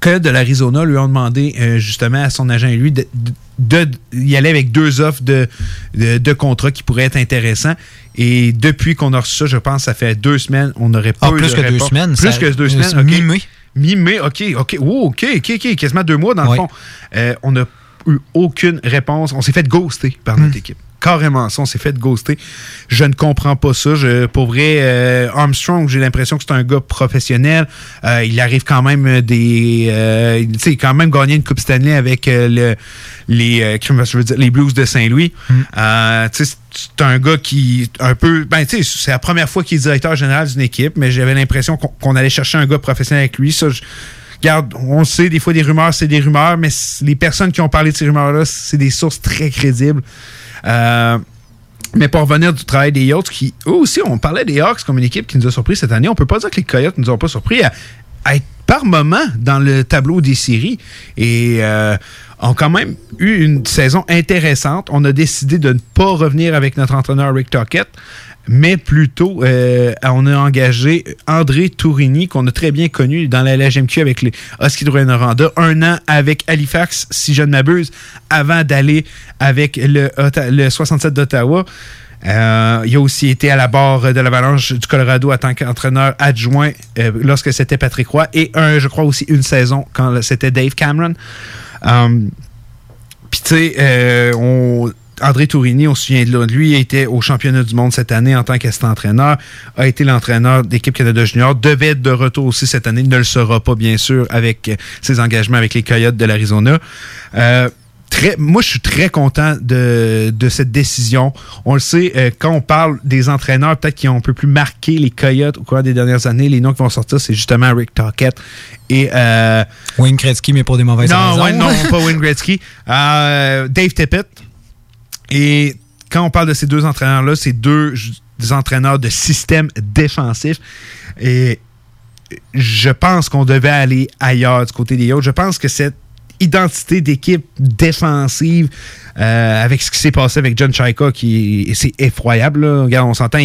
Coyotes de l'Arizona lui ont demandé euh, justement à son agent et lui de, de- de- y aller avec deux offres de, de, de contrats qui pourraient être intéressants. Et depuis qu'on a reçu ça, je pense, ça fait deux semaines, on n'aurait pas Ah, eu plus de que deux semaines, Plus ça- que deux semaines. c'est ok. mi-mai. Mi-mai, OK, OK. Oh, OK, OK, OK. Quasiment deux mois, dans le fond. Euh, on n'a eu aucune réponse. On s'est fait ghoster par Hmm. notre équipe. Carrément ça, on s'est fait ghoster. Je ne comprends pas ça. Je, pour vrai, euh, Armstrong, j'ai l'impression que c'est un gars professionnel. Euh, il arrive quand même des... euh, tu sais, il a quand même gagné une Coupe Stanley avec euh, le, les, euh, je veux dire, les Blues de Saint-Louis. Euh, tu sais, c'est un gars qui, un peu... Ben, tu sais, c'est la première fois qu'il est directeur général d'une équipe, mais j'avais l'impression qu'on allait chercher un gars professionnel avec lui. Ça, je- Regarde, on sait, des fois, des rumeurs, c'est des rumeurs, mais les personnes qui ont parlé de ces rumeurs-là, c'est des sources très crédibles. Euh, mais pour revenir du travail des Yachts, qui, eux aussi, on parlait des Hawks comme une équipe qui nous a surpris cette année. On peut pas dire que les Coyotes nous ont pas surpris à, à être par moment dans le tableau des séries et euh, ont quand même eu une saison intéressante. On a décidé de ne pas revenir avec notre entraîneur Rick Tockett, mais plutôt euh, on a engagé André Tourini, qu'on a très bien connu dans la LGMQ avec les Husky de un an avec Halifax, si je ne m'abuse, avant d'aller avec le 67 d'Ottawa. Euh, il a aussi été à la barre de l'Avalanche du Colorado en tant qu'entraîneur adjoint euh, lorsque c'était Patrick Roy et un, je crois aussi une saison quand c'était Dave Cameron. Um, puis tu sais, euh, André Tourini, on se souvient de lui, il était au championnat du monde cette année en tant qu'assistant-entraîneur, a été l'entraîneur d'équipe Canada Junior, devait être de retour aussi cette année, ne le sera pas bien sûr avec euh, ses engagements avec les Coyotes de l'Arizona. Euh, Très, moi, je suis très content de, de cette décision. On le sait, euh, quand on parle des entraîneurs, peut-être qui ont un peu plus marqué les Coyotes au cours des dernières années, les noms qui vont sortir, c'est justement Rick Tockett et... Euh, Wayne Gretzky, mais pour des mauvaises non, raisons. ouais, non, pas Wayne Gretzky. Euh, Dave Tippett. Et quand on parle de ces deux entraîneurs-là, c'est deux entraîneurs de système défensif. Et je pense qu'on devait aller ailleurs du côté des autres. Je pense que cette identité d'équipe défensive euh, avec ce qui s'est passé avec John Chaika qui c'est effroyable là. regarde on s'entend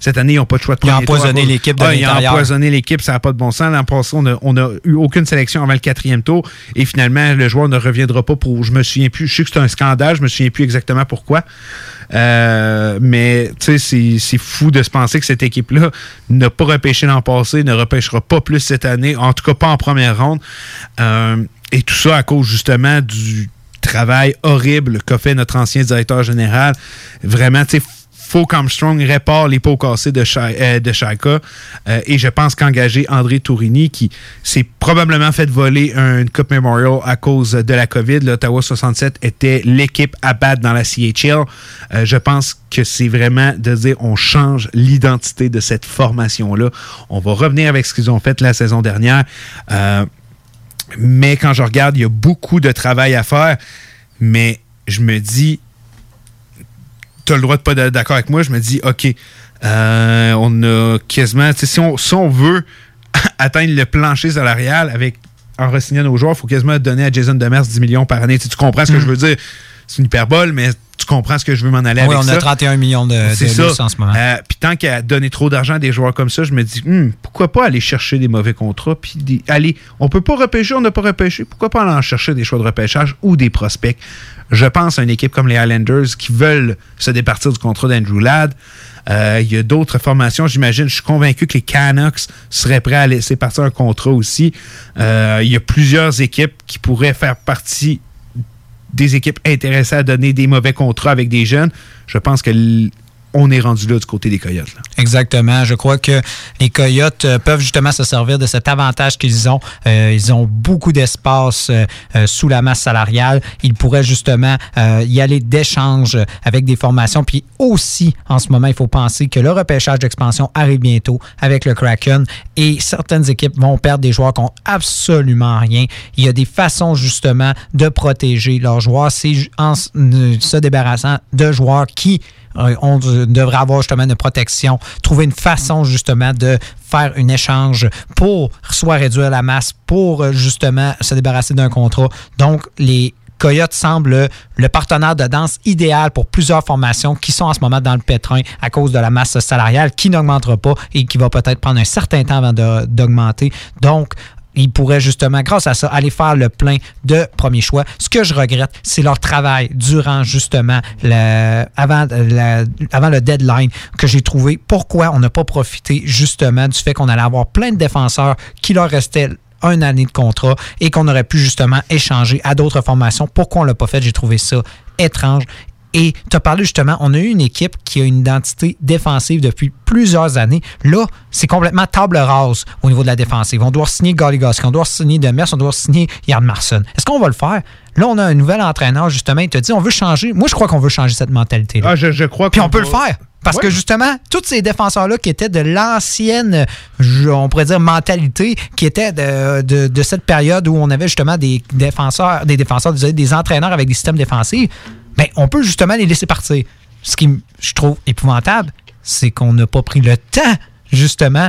cette année ils n'ont pas de choix de Il a premier tour empoisonné l'équipe de Ah, empoisonné l'équipe ça n'a pas de bon sens. L'an passé on a, on a eu aucune sélection avant le quatrième tour. Et finalement le joueur ne reviendra pas pour je me souviens plus je sais que c'est un scandale je me souviens plus exactement pourquoi euh, mais c'est fou de se penser que cette équipe-là n'a pas repêché l'an passé, ne repêchera pas plus cette année, en tout cas pas en première ronde. Euh, et tout ça à cause justement du travail horrible qu'a fait notre ancien directeur général. Vraiment, tu sais, faut qu'Armstrong répare les pots cassés de, Shai- euh. Euh, et je pense qu'engager André Tourini, qui s'est probablement fait voler une Coupe Memorial à cause de la COVID, l'Ottawa 67 était l'équipe à battre dans la CHL. Euh, je pense que c'est vraiment de dire on change l'identité de cette formation-là. On va revenir avec ce qu'ils ont fait la saison dernière. Euh, mais quand je regarde, il y a beaucoup de travail à faire. Mais je me dis, tu as le droit de pas être d'accord avec moi. Je me dis, OK, euh, on a quasiment, si on, si on veut atteindre le plancher salarial avec en re-signant nos joueurs, il faut quasiment donner à Jason Demers 10 millions par année. Tu, comprends ce que Mm. je veux dire? C'est une hyperbole, mais tu comprends ce que je veux m'en aller Oui, avec on ça. a 31 millions de, de ça. en ce moment. Euh, puis tant qu'à donner trop d'argent à des joueurs comme ça, je me dis, Hmm, pourquoi pas aller chercher des mauvais contrats? Puis des- aller, on peut pas repêcher, on n'a pas repêché. Pourquoi pas aller en chercher des choix de repêchage ou des prospects? Je pense à une équipe comme les Highlanders qui veulent se départir du contrat d'Andrew Ladd. Euh, Il y a d'autres formations, j'imagine. Je suis convaincu que les Canucks seraient prêts à laisser partir un contrat aussi. Euh, Il y a plusieurs équipes qui pourraient faire partie des équipes intéressées à donner des mauvais contrats avec des jeunes. Je pense que on est rendu là du côté des Coyotes. Exactement. Je crois que les Coyotes euh, peuvent justement se servir de cet avantage qu'ils ont. Euh, ils ont beaucoup d'espace euh, sous la masse salariale. Ils pourraient justement y aller d'échange avec des formations. Puis aussi, en ce moment, il faut penser que le repêchage d'expansion arrive bientôt avec le Kraken et certaines équipes vont perdre des joueurs qui n'ont absolument rien. Il y a des façons justement de protéger leurs joueurs. C'est en se débarrassant de joueurs qui on de- devrait avoir justement une protection, trouver une façon justement de faire un échange pour soit réduire la masse, pour euh, justement se débarrasser d'un contrat. Donc, les Coyotes semblent le partenaire de danse idéal pour plusieurs formations qui sont en ce moment dans le pétrin à cause de la masse salariale qui n'augmentera pas et qui va peut-être prendre un certain temps avant d'augmenter. Donc, ils pourraient justement, grâce à ça, aller faire le plein de premiers choix. Ce que je regrette, c'est leur travail durant justement le, avant, la- avant le deadline que j'ai trouvé. Pourquoi on n'a pas profité justement du fait qu'on allait avoir plein de défenseurs qui leur restaient une année de contrat et qu'on aurait pu justement échanger à d'autres formations? Pourquoi on l'a pas fait? J'ai trouvé ça étrange. Et tu as parlé justement, on a eu une équipe qui a une identité défensive depuis plusieurs années. Là, c'est complètement table rase au niveau de la défensive. On doit signer Goligoski, on doit signer Demers, on doit signer Yardmarson. Est-ce qu'on va le faire? Là, on a un nouvel entraîneur, justement, il te dit on veut changer. Moi, je crois qu'on veut changer cette mentalité-là. Ah, je, je crois Puis on peut le faire. Parce que justement, tous ces défenseurs-là qui étaient de l'ancienne, on pourrait dire, mentalité, qui étaient de, de- de cette période où on avait justement des défenseurs, des défenseurs, désolé, des entraîneurs avec des systèmes défensifs, ben, on peut justement les laisser partir. Ce qui, je trouve, épouvantable, c'est qu'on n'a pas pris le temps, justement,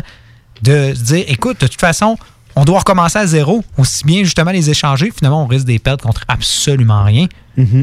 de se dire, écoute, de toute façon, on doit recommencer à zéro, aussi bien justement les échanger. Finalement, on risque des pertes contre absolument rien.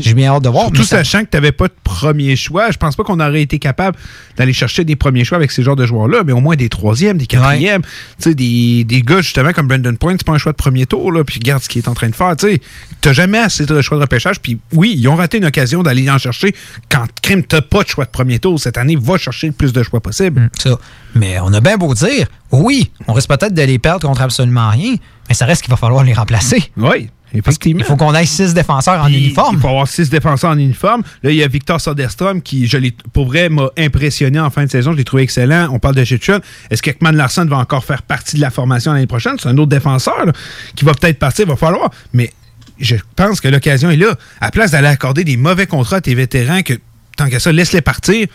J'ai bien hâte de voir. Surtout ça- sachant que tu n'avais pas de premier choix, je pense pas qu'on aurait été capable d'aller chercher des premiers choix avec ces genres de joueurs-là, mais au moins des troisièmes, des quatrièmes. Des, des gars justement comme Brandon Point, c'est pas un choix de premier tour, là, puis regarde ce qu'il est en train de faire. Tu n'as jamais assez de choix de repêchage, puis oui, ils ont raté une occasion d'aller en chercher quand crime, tu pas de choix de premier tour. Cette année, va chercher le plus de choix possible. Ça. Mais on a bien beau dire, oui, on risque peut-être de les perdre contre absolument rien, mais ça reste qu'il va falloir les remplacer. Oui, effectivement. Il faut qu'on ait six défenseurs en Puis, uniforme. Il faut avoir six défenseurs en uniforme. Là, il y a Victor Soderstrom qui, je l'ai, pour vrai, m'a impressionné en fin de saison. Je l'ai trouvé excellent. On parle de Chitchun. Est-ce que Ekman Larson va encore faire partie de la formation l'année prochaine? C'est un autre défenseur là, qui va peut-être partir. Il va falloir. Mais je pense que l'occasion est là. À place d'aller accorder des mauvais contrats à tes vétérans, que tant que ça, laisse-les partir.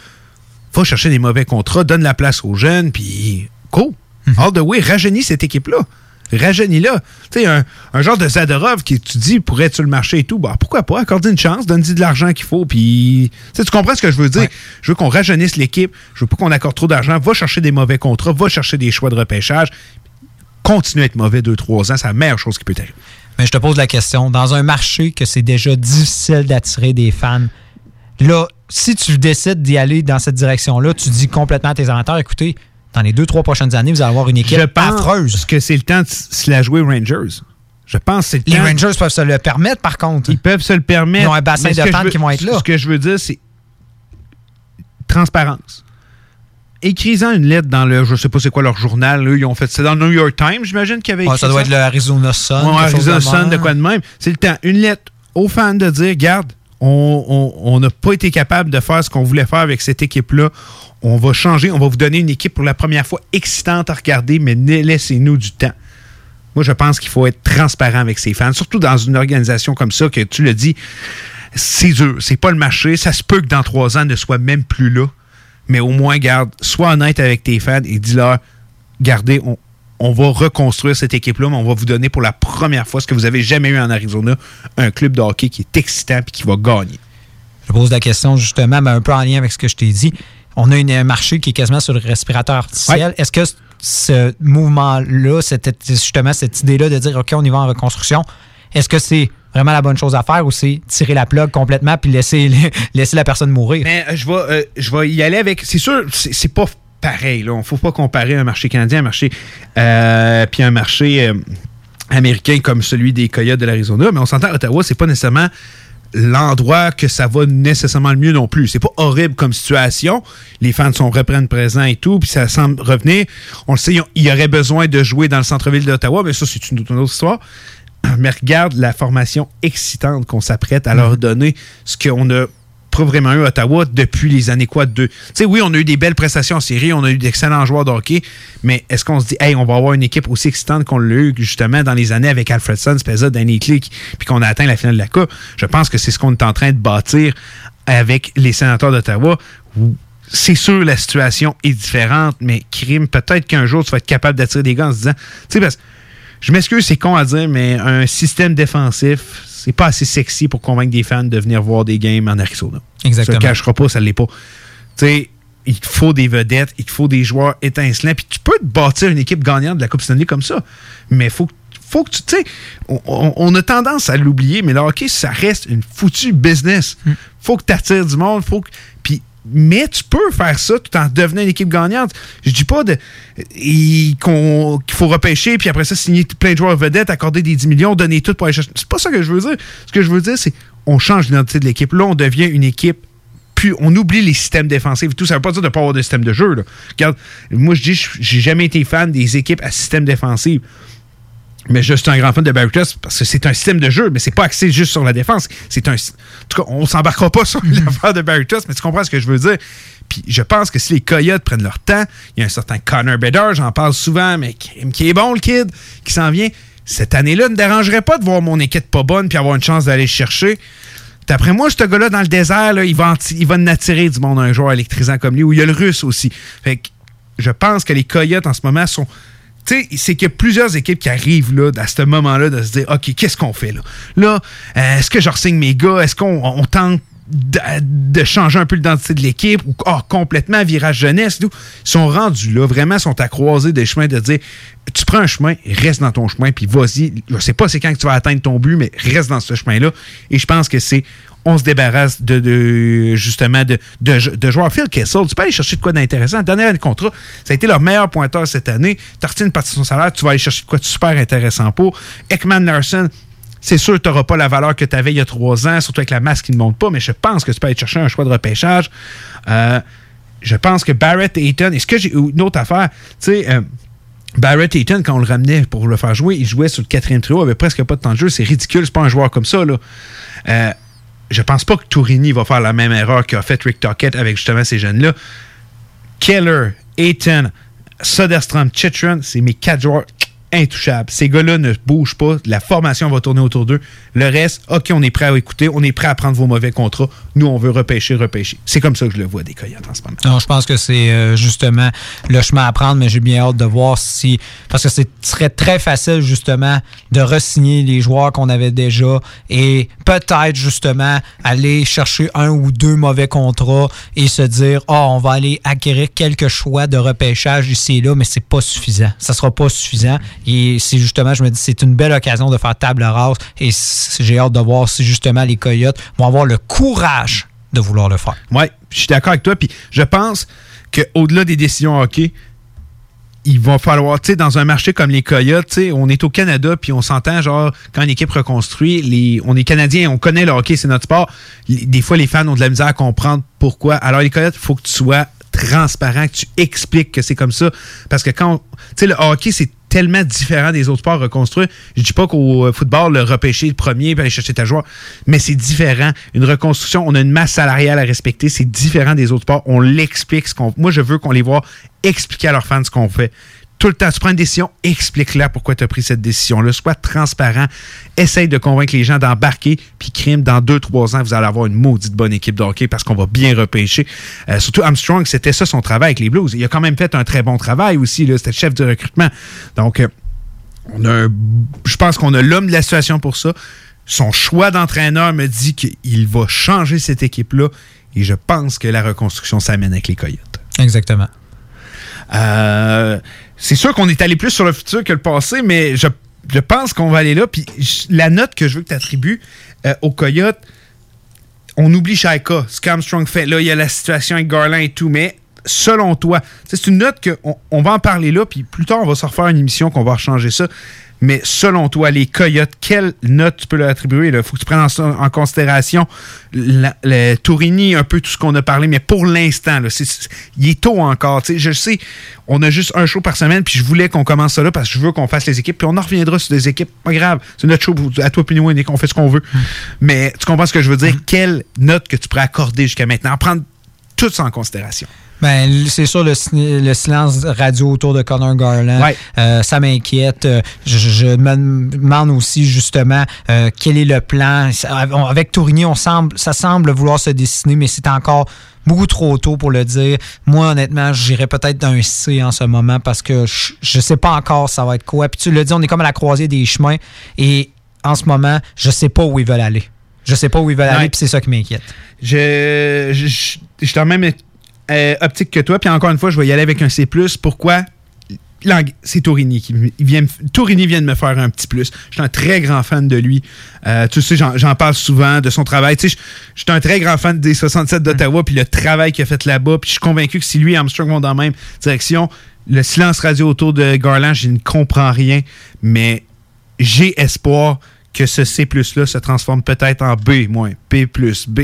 Va chercher des mauvais contrats, donne la place aux jeunes, puis go. All the way, rajeunis cette équipe-là. Rajeunis-la. Tu sais, un, un genre de Zadorov qui, tu dis, pourrait sur le marché et tout, bah, pourquoi pas? Accorder une chance, donne-y de l'argent qu'il faut, puis... Tu comprends ce que je veux dire? Je veux qu'on rajeunisse l'équipe, je veux pas qu'on accorde trop d'argent, va chercher des mauvais contrats, va chercher des choix de repêchage, continue à être mauvais 2-3 ans, c'est la meilleure chose qui peut arriver. Mais je te pose la question, dans un marché que c'est déjà difficile d'attirer des fans, là, si tu décides d'y aller dans cette direction-là, tu dis complètement à tes amateurs, écoutez, dans les deux, trois prochaines années, vous allez avoir une équipe je pense affreuse. que c'est le temps de se la jouer aux Rangers. Je pense que c'est le Les temps- Rangers peuvent se le permettre, par contre. Ils peuvent se le permettre. Ils ont un bassin de fans qui vont être là. Ce que je veux dire, c'est transparence. Écris-en une lettre dans le, je sais pas c'est quoi leur journal, eux, ils ont fait, c'est dans le New York Times, j'imagine qu'il y avait Ouais, écrit ça doit être le Arizona Sun. Ouais, Arizona Sun, de quoi de même. C'est le temps. Une lettre aux fans de dire, garde, on n'a pas été capable de faire ce qu'on voulait faire avec cette équipe-là. On va changer, on va vous donner une équipe pour la première fois excitante à regarder, mais laissez-nous du temps. Moi, je pense qu'il faut être transparent avec ses fans, surtout dans une organisation comme ça, que tu le dis, c'est dur, c'est pas le marché. Ça se peut que dans trois ans ne soit même plus là. Mais au moins, garde, sois honnête avec tes fans et dis-leur, gardez, on, on va reconstruire cette équipe-là, mais on va vous donner pour la première fois ce que vous avez jamais eu en Arizona, un club de hockey qui est excitant et qui va gagner. Je pose la question justement, mais un peu en lien avec ce que je t'ai dit. On a une- un marché qui est quasiment sur le respirateur artificiel. Est-ce que ce mouvement-là, justement cette idée-là de dire OK, on y va en reconstruction, est-ce que c'est vraiment la bonne chose à faire ou c'est tirer la plug complètement puis laisser, laisser la personne mourir? Mais euh, je vais, euh, je vais y aller avec. C'est sûr, c'est c'est pas pareil. Il ne faut pas comparer un marché canadien, un marché. euh, puis un marché euh, américain comme celui des Coyotes de l'Arizona. Mais on s'entend, Ottawa, c'est pas nécessairement l'endroit que ça va nécessairement le mieux non plus. C'est pas horrible comme situation. Les fans sont reprennent présents et tout, puis ça semble revenir. On le sait, il y aurait besoin de jouer dans le centre-ville d'Ottawa, mais ça, c'est une, une autre histoire. Mais regarde la formation excitante qu'on s'apprête à leur donner, ce qu'on a vraiment eu Ottawa depuis les années quoi deux. Tu sais, oui, on a eu des belles prestations en série, on a eu d'excellents joueurs de hockey, mais est-ce qu'on se dit, hey, on va avoir une équipe aussi excitante qu'on l'a eu justement dans les années avec Alfredson, Spezza, Danny Click, puis qu'on a atteint la finale de la Coupe? Je pense que c'est ce qu'on est en train de bâtir avec les sénateurs d'Ottawa. C'est sûr, la situation est différente, mais crime, peut-être qu'un jour, tu vas être capable d'attirer des gars en se disant, tu sais, parce que je m'excuse, c'est con à dire, mais un système défensif, c'est pas assez sexy pour convaincre des fans de venir voir des games en Arizona. Exactement. Ça ne cachera pas, ça ne l'est pas. Tu sais, il te faut des vedettes, il te faut des joueurs étincelants, puis tu peux te bâtir une équipe gagnante de la Coupe Stanley comme ça, mais faut faut que tu sais, on, on, a tendance à l'oublier, mais le hockey, ça reste une foutue business. Faut que tu attires du monde, faut que, mais tu peux faire ça tout en devenant une équipe gagnante. Je dis pas qu'il faut repêcher, puis après ça, signer plein de joueurs vedettes, accorder des 10 millions, donner tout pour aller chercher. C'est pas ça que je veux dire. Ce que je veux dire, c'est on change l'identité de l'équipe. Là, on devient une équipe puis on oublie les systèmes défensifs. Tout ça veut pas dire de ne pas avoir de système de jeu. Là. Regarde, moi, je dis, j'ai jamais été fan des équipes à système défensif. Mais je suis un grand fan de Barry parce que c'est un système de jeu, mais c'est pas axé juste sur la défense. C'est un. En tout cas, on s'embarquera pas sur l'affaire de Barry mais tu comprends ce que je veux dire. Puis je pense que si les Coyotes prennent leur temps, il y a un certain Connor Bedard, j'en parle souvent, mais qui, est bon le kid, qui s'en vient. Cette année-là ne dérangerait pas de voir mon équipe pas bonne puis avoir une chance d'aller chercher. D'après moi, ce gars-là, dans le désert, là, il, va il va en attirer du monde un joueur électrisant comme lui, ou il y a le russe aussi. Fait que je pense que les Coyotes en ce moment sont c'est qu'il y a plusieurs équipes qui arrivent là, à ce moment-là de se dire OK, qu'est-ce qu'on fait là? Là, euh, est-ce que je ressigne mes gars? Est-ce qu'on tente de, changer un peu l'identité de l'équipe ou oh, complètement virage jeunesse? Ils sont rendus là, vraiment, sont à croiser des chemins de dire tu prends un chemin, reste dans ton chemin, puis vas-y. Je sais pas c'est quand que tu vas atteindre ton but, mais reste dans ce chemin-là. Et je pense que c'est on se débarrasse de, justement de, de, joueurs. Phil Kessel, tu peux aller chercher de quoi d'intéressant. Dernier année de contrat, ça a été leur meilleur pointeur cette année. Une partie de son salaire, tu vas aller chercher de quoi de super intéressant pour. Ekman Larson, c'est sûr tu n'auras pas la valeur que tu avais il y a trois ans, surtout avec la masse qui ne monte pas, mais je pense que tu peux aller chercher un choix de repêchage. Euh, je pense que Barrett Eaton, est-ce que j'ai une autre affaire? Tu sais, euh, Barrett Eaton, quand on le ramenait pour le faire jouer, il jouait sur le quatrième trio, il avait presque pas de temps de jeu. C'est ridicule, c'est pas un joueur comme ça. Là. Euh, je pense pas que Tourini va faire la même erreur qu'a fait Rick Tockett avec justement ces jeunes-là. Keller, Ayton, Soderstrom, Chitron, c'est mes quatre joueurs intouchables. Ces gars-là ne bougent pas. La formation va tourner autour d'eux. Le reste, OK, on est prêt à écouter. On est prêt à prendre vos mauvais contrats. Nous, on veut repêcher, repêcher. C'est comme ça que je le vois des Coyotes en ce moment. Non, je pense que c'est euh, justement le chemin à prendre, mais j'ai bien hâte de voir si. Parce que ce serait très facile, justement, de re-signer les joueurs qu'on avait déjà et peut-être, justement, aller chercher un ou deux mauvais contrats et se dire, oh, on va aller acquérir quelques choix de repêchage ici et là, mais c'est pas suffisant. Ça sera pas suffisant. Et c'est justement, je me dis, c'est une belle occasion de faire table rase et j'ai hâte de voir si justement les Coyotes vont avoir le courage de vouloir le faire. Oui, je suis d'accord avec toi. Puis je pense qu'au-delà des décisions hockey, il va falloir, tu sais, dans un marché comme les Coyotes, tu sais, on est au Canada, puis on s'entend, genre, quand une équipe reconstruit, les, on est Canadien, on connaît le hockey, c'est notre sport. Des fois, les fans ont de la misère à comprendre pourquoi. Alors, les Coyotes, il faut que tu sois transparent, que tu expliques que c'est comme ça. Parce que quand, tu sais, le hockey, c'est tellement différent des autres sports reconstruits. Je dis pas qu'au euh, football, le repêcher le premier et aller chercher ta joueur, mais c'est différent. Une reconstruction, on a une masse salariale à respecter, c'est différent des autres sports. On l'explique. ce. Moi, je veux qu'on les voit expliquer à leurs fans ce qu'on fait tout le temps, tu prends une décision, explique-la pourquoi tu as pris cette décision-là. Sois transparent. Essaye de convaincre les gens d'embarquer. Puis, crime, dans deux, trois ans, vous allez avoir une maudite bonne équipe de hockey parce qu'on va bien repêcher. Euh, surtout Armstrong, c'était ça son travail avec les Blues. Il a quand même fait un très bon travail aussi. C'était le chef de recrutement. Donc, euh, on a je pense qu'on a l'homme de la situation pour ça. Son choix d'entraîneur me dit qu'il va changer cette équipe-là. Et je pense que la reconstruction s'amène avec les Coyotes. Exactement. Euh, c'est sûr qu'on est allé plus sur le futur que le passé, mais je, pense qu'on va aller là. Puis la note que je veux que tu attribues euh, au Coyote, on oublie Shaika, ce qu'Armstrong fait. Là, il y a la situation avec Garland et tout, mais selon toi, c'est une note qu'on on va en parler là, puis plus tard, on va se refaire une émission qu'on va changer ça. Mais selon toi, les Coyotes, quelle note tu peux leur attribuer? Il faut que tu prennes en, en considération la, le Tourini, un peu tout ce qu'on a parlé, mais pour l'instant, il est tôt encore. Je sais, on a juste un show par semaine, puis je voulais qu'on commence ça là parce que je veux qu'on fasse les équipes, puis on en reviendra sur des équipes. Pas grave, c'est notre show à toi, puis nous, on fait ce qu'on veut. Mais tu comprends ce que je veux dire? Quelle note que tu pourrais accorder jusqu'à maintenant? Prendre tout ça en considération. Ben, c'est sûr, le, si- le silence radio autour de Connor Garland, euh, ça m'inquiète. Euh, Je, je me demande aussi, justement, euh, quel est le plan. Avec Tourigny, on semble, ça semble vouloir se dessiner, mais c'est encore beaucoup trop tôt pour le dire. Moi, honnêtement, j'irais peut-être d'un C en ce moment parce que je, je sais pas encore ça va être quoi. Puis tu le dis, on est comme à la croisée des chemins et en ce moment, je sais pas où ils veulent aller. Je sais pas où ils veulent aller, puis c'est ça qui m'inquiète. Je, je, je, je suis en même euh, optique que toi. Puis encore une fois, je vais y aller avec un C. Pourquoi? C'est Torini qui vient, Torini vient de me faire un petit plus. Je suis un très grand fan de lui. Euh, tu sais, j'en parle souvent de son travail. Tu je suis un très grand fan des 67 d'Ottawa, puis le travail qu'il a fait là-bas. Puis je suis convaincu que si lui et Armstrong vont dans la même direction, le silence radio autour de Garland, je ne comprends rien. Mais j'ai espoir que ce C+-là se transforme peut-être en B-, B+, B.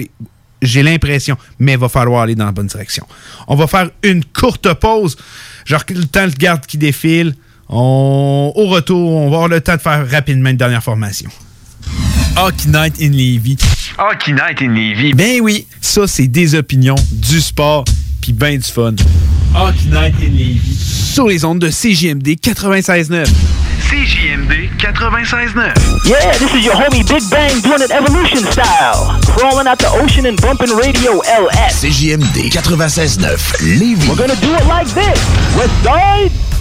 J'ai l'impression, mais il va falloir aller dans la bonne direction. On va faire une courte pause. Genre, le temps de garde qui défile. On- au retour, on va avoir le temps de faire rapidement une dernière formation. Hockey Night in Levy. Hockey Night in Levy. Ben oui, ça, c'est des opinions, du sport, puis ben du fun. Hockey Night in Levy. Sur les ondes de CJMD 96.9. CJMD 96.9. Yeah, this is your homie Big Bang doing it evolution style. Crawling out the ocean and bumping radio LS. CJMD 96.9 Lévis. We're gonna do it like this. Let's side.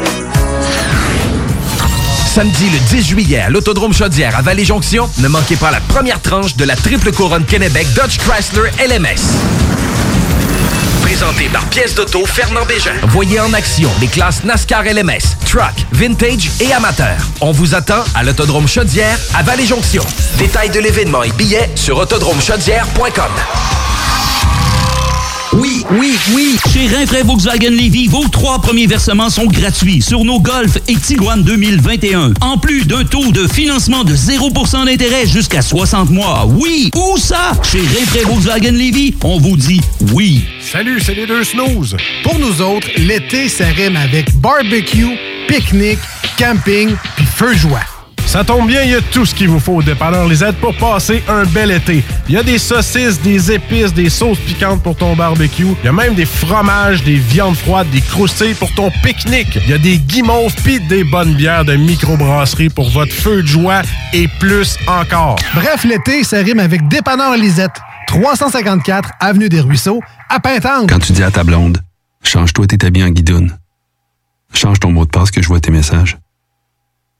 Samedi le 10 juillet à l'Autodrome Chaudière à Vallée-Jonction, ne manquez pas la première tranche de la triple couronne Kennebec Dodge Chrysler LMS. Présenté par pièce d'auto Fernand Bégin. Voyez en action les classes NASCAR LMS, Truck, Vintage et Amateur. On vous attend à l'Autodrome Chaudière à Vallée-Jonction. Détails de l'événement et billets sur autodromechaudière.com. Oui, oui, oui. Chez Rinfraie Volkswagen Levy, vos trois premiers versements sont gratuits sur nos Golf et Tiguan 2021. En plus d'un taux de financement de 0% d'intérêt jusqu'à 60 mois. Oui, où ça? Chez Rinfraie Volkswagen Levy, on vous dit oui. Salut, c'est les deux snooze. Pour nous autres, l'été, ça rime avec barbecue, pique-nique, camping puis feu joie. Ça tombe bien, il y a tout ce qu'il vous faut au dépanneur Lisette pour passer un bel été. Il y a des saucisses, des épices, des sauces piquantes pour ton barbecue. Il y a même des fromages, des viandes froides, des croustilles pour ton pique-nique. Il y a des guimauves pis des bonnes bières de microbrasserie pour votre feu de joie et plus encore. Bref, l'été, ça rime avec Dépanneur Lisette. 354 Avenue des Ruisseaux, à Pintante. Quand tu dis à ta blonde, change-toi tes habits en guidoune. Change ton mot de passe que je vois tes messages.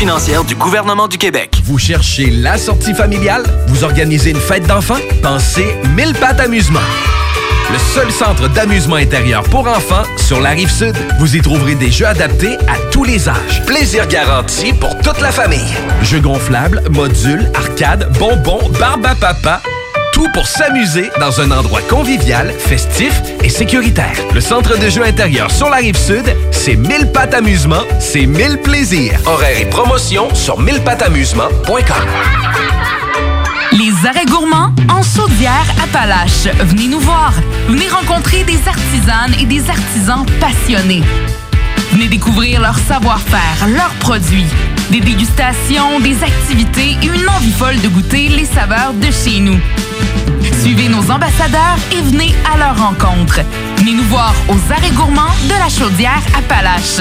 financière du gouvernement du Québec. Vous cherchez la sortie familiale? Vous organisez une fête d'enfants? Pensez Mille Pattes Amusement. Le seul centre d'amusement intérieur pour enfants sur la rive sud. Vous y trouverez des jeux adaptés à tous les âges. Plaisir garanti pour toute la famille. Jeux gonflables, modules, arcades, bonbons, barbe à papa Tout pour s'amuser dans un endroit convivial, festif et sécuritaire. Le centre de jeux intérieur sur la rive sud, c'est 1000 pattes amusement, c'est 1000 plaisirs. Horaires et promotions sur 1000pattamusement.com. Les arrêts gourmands en Saudière Appalaches. Venez nous voir. Venez rencontrer des artisanes et des artisans passionnés. Venez découvrir leur savoir-faire, leurs produits, des dégustations, des activités et une envie folle de goûter les saveurs de chez nous. Suivez nos ambassadeurs et venez à leur rencontre. Venez nous voir aux arrêts gourmands de la Chaudière Appalaches.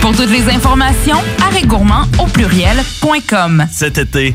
Pour toutes les informations, arrêtgourmand au pluriel.com. Cet été,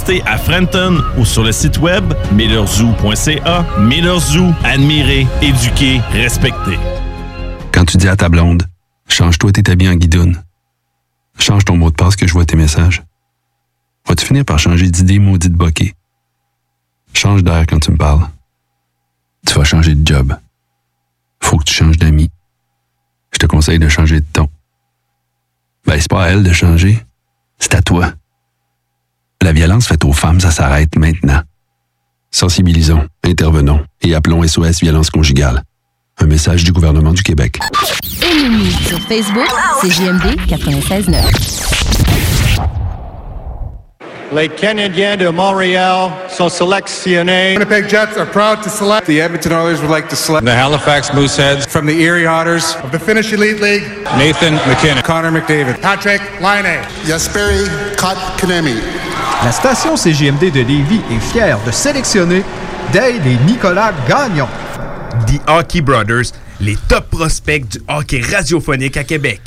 à Frenton ou sur le site web millerzoo.ca. Miller Zoo, admirer, éduquer, respecter. Quand tu dis à ta blonde, change-toi tes habits en guidoune. Change ton mot de passe que je vois tes messages. Vas-tu finir par changer d'idée maudite bokeh? Change d'air quand tu me parles. Tu vas changer de job. Faut que tu changes d'amis. Je te conseille de changer de ton. Ben, c'est pas à elle de changer. C'est à toi. La violence faite aux femmes, ça s'arrête maintenant. Sensibilisons, intervenons et appelons SOS Violence Conjugale. Un message du gouvernement du Québec. Sur Facebook, c'est JMD 96.9. Les Canadiens de Montréal sont sélectionnés. Winnipeg Jets are proud to select. The Edmonton Oilers would like to select. The Halifax Mooseheads. From the Erie Otters. Of the Finnish Elite League. Nathan McKinnon. Connor McDavid. Patrick Laine. Jesperi Kotkaniemi. La station CGMD de Lévis est fière de sélectionner Dale et Nicolas Gagnon. The Hockey Brothers, les top prospects du hockey radiophonique à Québec.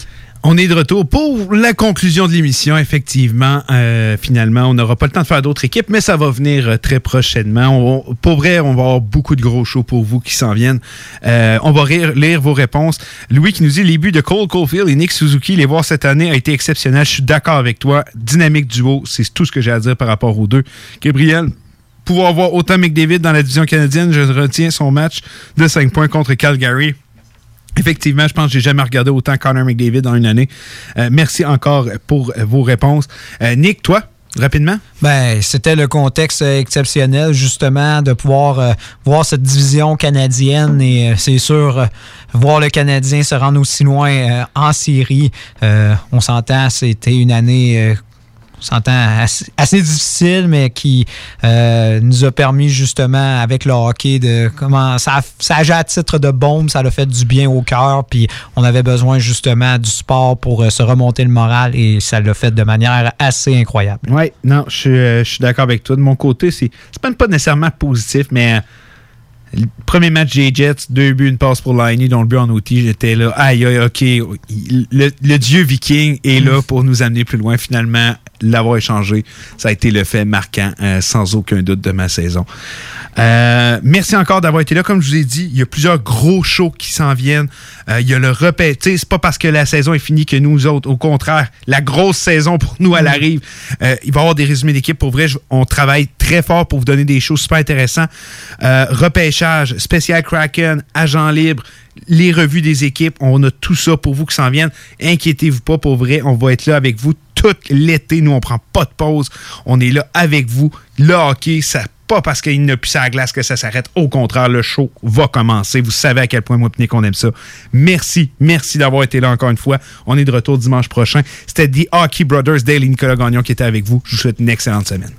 On est de retour pour la conclusion de l'émission. Effectivement, euh, finalement, on n'aura pas le temps de faire d'autres équipes, mais ça va venir euh, très prochainement. Pour vrai, on va avoir beaucoup de gros shows pour vous qui s'en viennent. Euh, on va lire vos réponses. Louis qui nous dit les buts de Cole Caulfield et Nick Suzuki, les voir cette année a été exceptionnel. Je suis d'accord avec toi. Dynamique duo, c'est tout ce que j'ai à dire par rapport aux deux. Gabriel, pouvoir voir autant McDavid dans la division canadienne, je retiens son match de 5 points contre Calgary. Effectivement, je pense que j'ai jamais regardé autant Connor McDavid dans une année. Euh, merci encore pour vos réponses. Euh, Nick, toi, rapidement? Ben, c'était le contexte euh, exceptionnel, justement, de pouvoir voir cette division canadienne et c'est sûr, voir le Canadien se rendre aussi loin en série. Euh, on s'entend, c'était une année. S'entend assez, assez difficile, mais qui euh, nous a permis justement avec le hockey de comment ça, a- ça a à titre de bombe, ça a fait du bien au cœur, puis on avait besoin justement du sport pour euh, se remonter le moral et ça l'a fait de manière assez incroyable. Oui, non, je suis, euh, je suis d'accord avec toi. De mon côté, c'est c'est même pas nécessairement positif, mais le premier match des Jets, deux buts, une passe pour Liney, dont le but en outil, j'étais là, aïe, aïe, ok, le, le dieu viking est là pour nous amener plus loin. Finalement, l'avoir échangé, ça a été le fait marquant, euh, sans aucun doute, de ma saison. Euh, merci encore d'avoir été là. Comme je vous ai dit, il y a plusieurs gros shows qui s'en viennent. Euh, il y a le sais, C'est pas parce que la saison est finie que nous autres, au contraire, la grosse saison pour nous, elle arrive. Il va y avoir des résumés d'équipe. Pour vrai, on travaille très fort pour vous donner des choses super intéressantes. Euh, repêchage, spécial Kraken, agent libre, les revues des équipes. On a tout ça pour vous qui s'en viennent. Inquiétez-vous pas, pour vrai. On va être là avec vous tout l'été. Nous, on prend pas de pause. On est là avec vous. Le hockey, ça pas parce qu'il n'a plus sa glace que ça s'arrête. Au contraire, le show va commencer. Vous savez à quel point moi et Nick, on aime ça. Merci, merci d'avoir été là encore une fois. On est de retour dimanche prochain. C'était The Hockey Brothers, et Nicolas Gagnon qui étaient avec vous. Je vous souhaite une excellente semaine.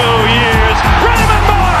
two years. Raymond Moore!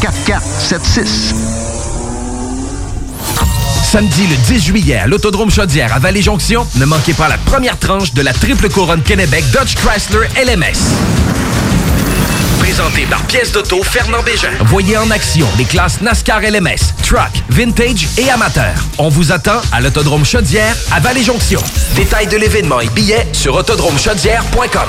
4476. Samedi le 10 juillet à l'Autodrome Chaudière à Vallée-Jonction, ne manquez pas la première tranche de la triple couronne Kennebec Dodge Chrysler LMS. Présenté par Pièce d'Auto Fernand Bégin. Voyez en action les classes NASCAR LMS, Truck, Vintage et Amateur. On vous attend à l'Autodrome Chaudière à Vallée-Jonction. Détails de l'événement et billets sur autodromechaudière.com.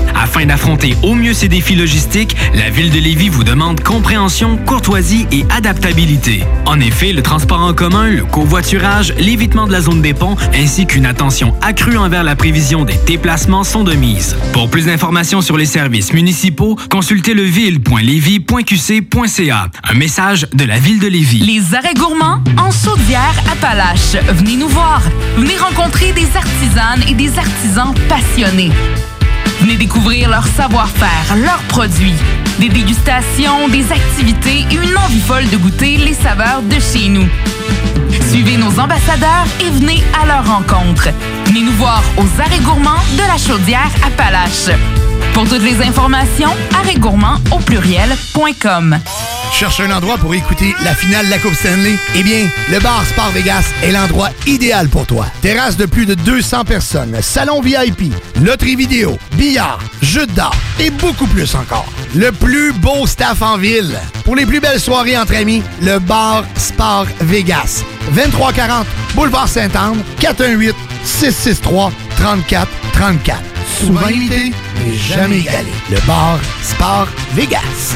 Afin d'affronter au mieux ces défis logistiques, la ville de Lévis vous demande compréhension, courtoisie et adaptabilité. En effet, le transport en commun, le covoiturage, l'évitement de la zone des ponts ainsi qu'une attention accrue envers la prévision des déplacements sont de mise. Pour plus d'informations sur les services municipaux, consultez leville.lévis.qc.ca. Un message de la ville de Lévis. Les arrêts gourmands en Saudière Appalaches. Venez nous voir. Venez rencontrer des artisanes et des artisans passionnés. Venez découvrir leur savoir-faire, leurs produits, des dégustations, des activités et une envie folle de goûter les saveurs de chez nous. Suivez nos ambassadeurs et venez à leur rencontre. Venez nous voir aux arrêts gourmands de la chaudière Appalaches. Pour toutes les informations, arrêtgourmand au pluriel.com. Cherche un endroit pour écouter la finale de la Coupe Stanley? Eh bien, le bar Sport Vegas est l'endroit idéal pour toi. Terrasse de plus de 200 personnes, salon VIP, loterie vidéo, billard, jeux d'art et beaucoup plus encore. Le plus beau staff en ville. Pour les plus belles soirées entre amis, le bar Sport Vegas. 2340 Boulevard Saint-Anne, 418 663 34 34. Souvent imité, mais jamais égalé. Le bar Sport Vegas.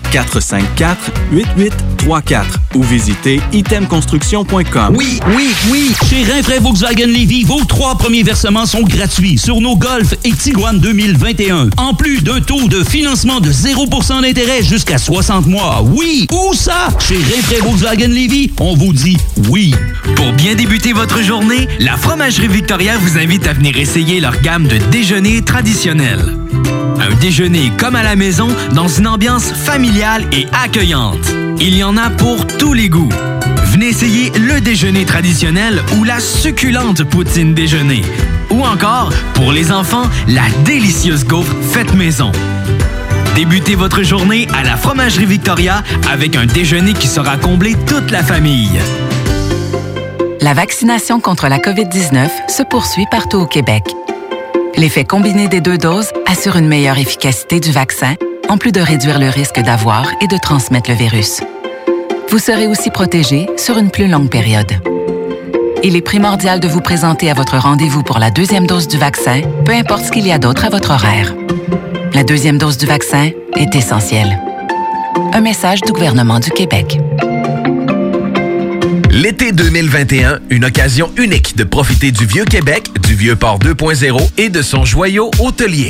418-454-8834 ou visitez itemconstruction.com. Oui, oui, oui! Chez Rinfraie Volkswagen Levy, vos trois premiers versements sont gratuits sur nos Golf et Tiguan 2021. En plus d'un taux de financement de 0% d'intérêt jusqu'à 60 mois. Oui! Où ça? Chez Rinfraie Volkswagen Levy, on vous dit oui. Pour bien débuter votre journée, la Fromagerie Victoria vous invite à venir essayer leur gamme de déjeuners traditionnels. Un déjeuner comme à la maison dans une ambiance familiale et accueillante. Il y en a pour tous les goûts. Venez essayer le déjeuner traditionnel ou la succulente poutine déjeuner. Ou encore, pour les enfants, la délicieuse gaufre faite maison. Débutez votre journée à la Fromagerie Victoria avec un déjeuner qui sera comblé toute la famille. La vaccination contre la COVID-19 se poursuit partout au Québec. L'effet combiné des deux doses assure une meilleure efficacité du vaccin, en plus de réduire le risque d'avoir et de transmettre le virus. Vous serez aussi protégé sur une plus longue période. Il est primordial de vous présenter à votre rendez-vous pour la deuxième dose du vaccin, peu importe ce qu'il y a d'autre à votre horaire. La deuxième dose du vaccin est essentielle. Un message du gouvernement du Québec. L'été 2021, une occasion unique de profiter du Vieux Québec, du Vieux Port 2.0 et de son joyau hôtelier.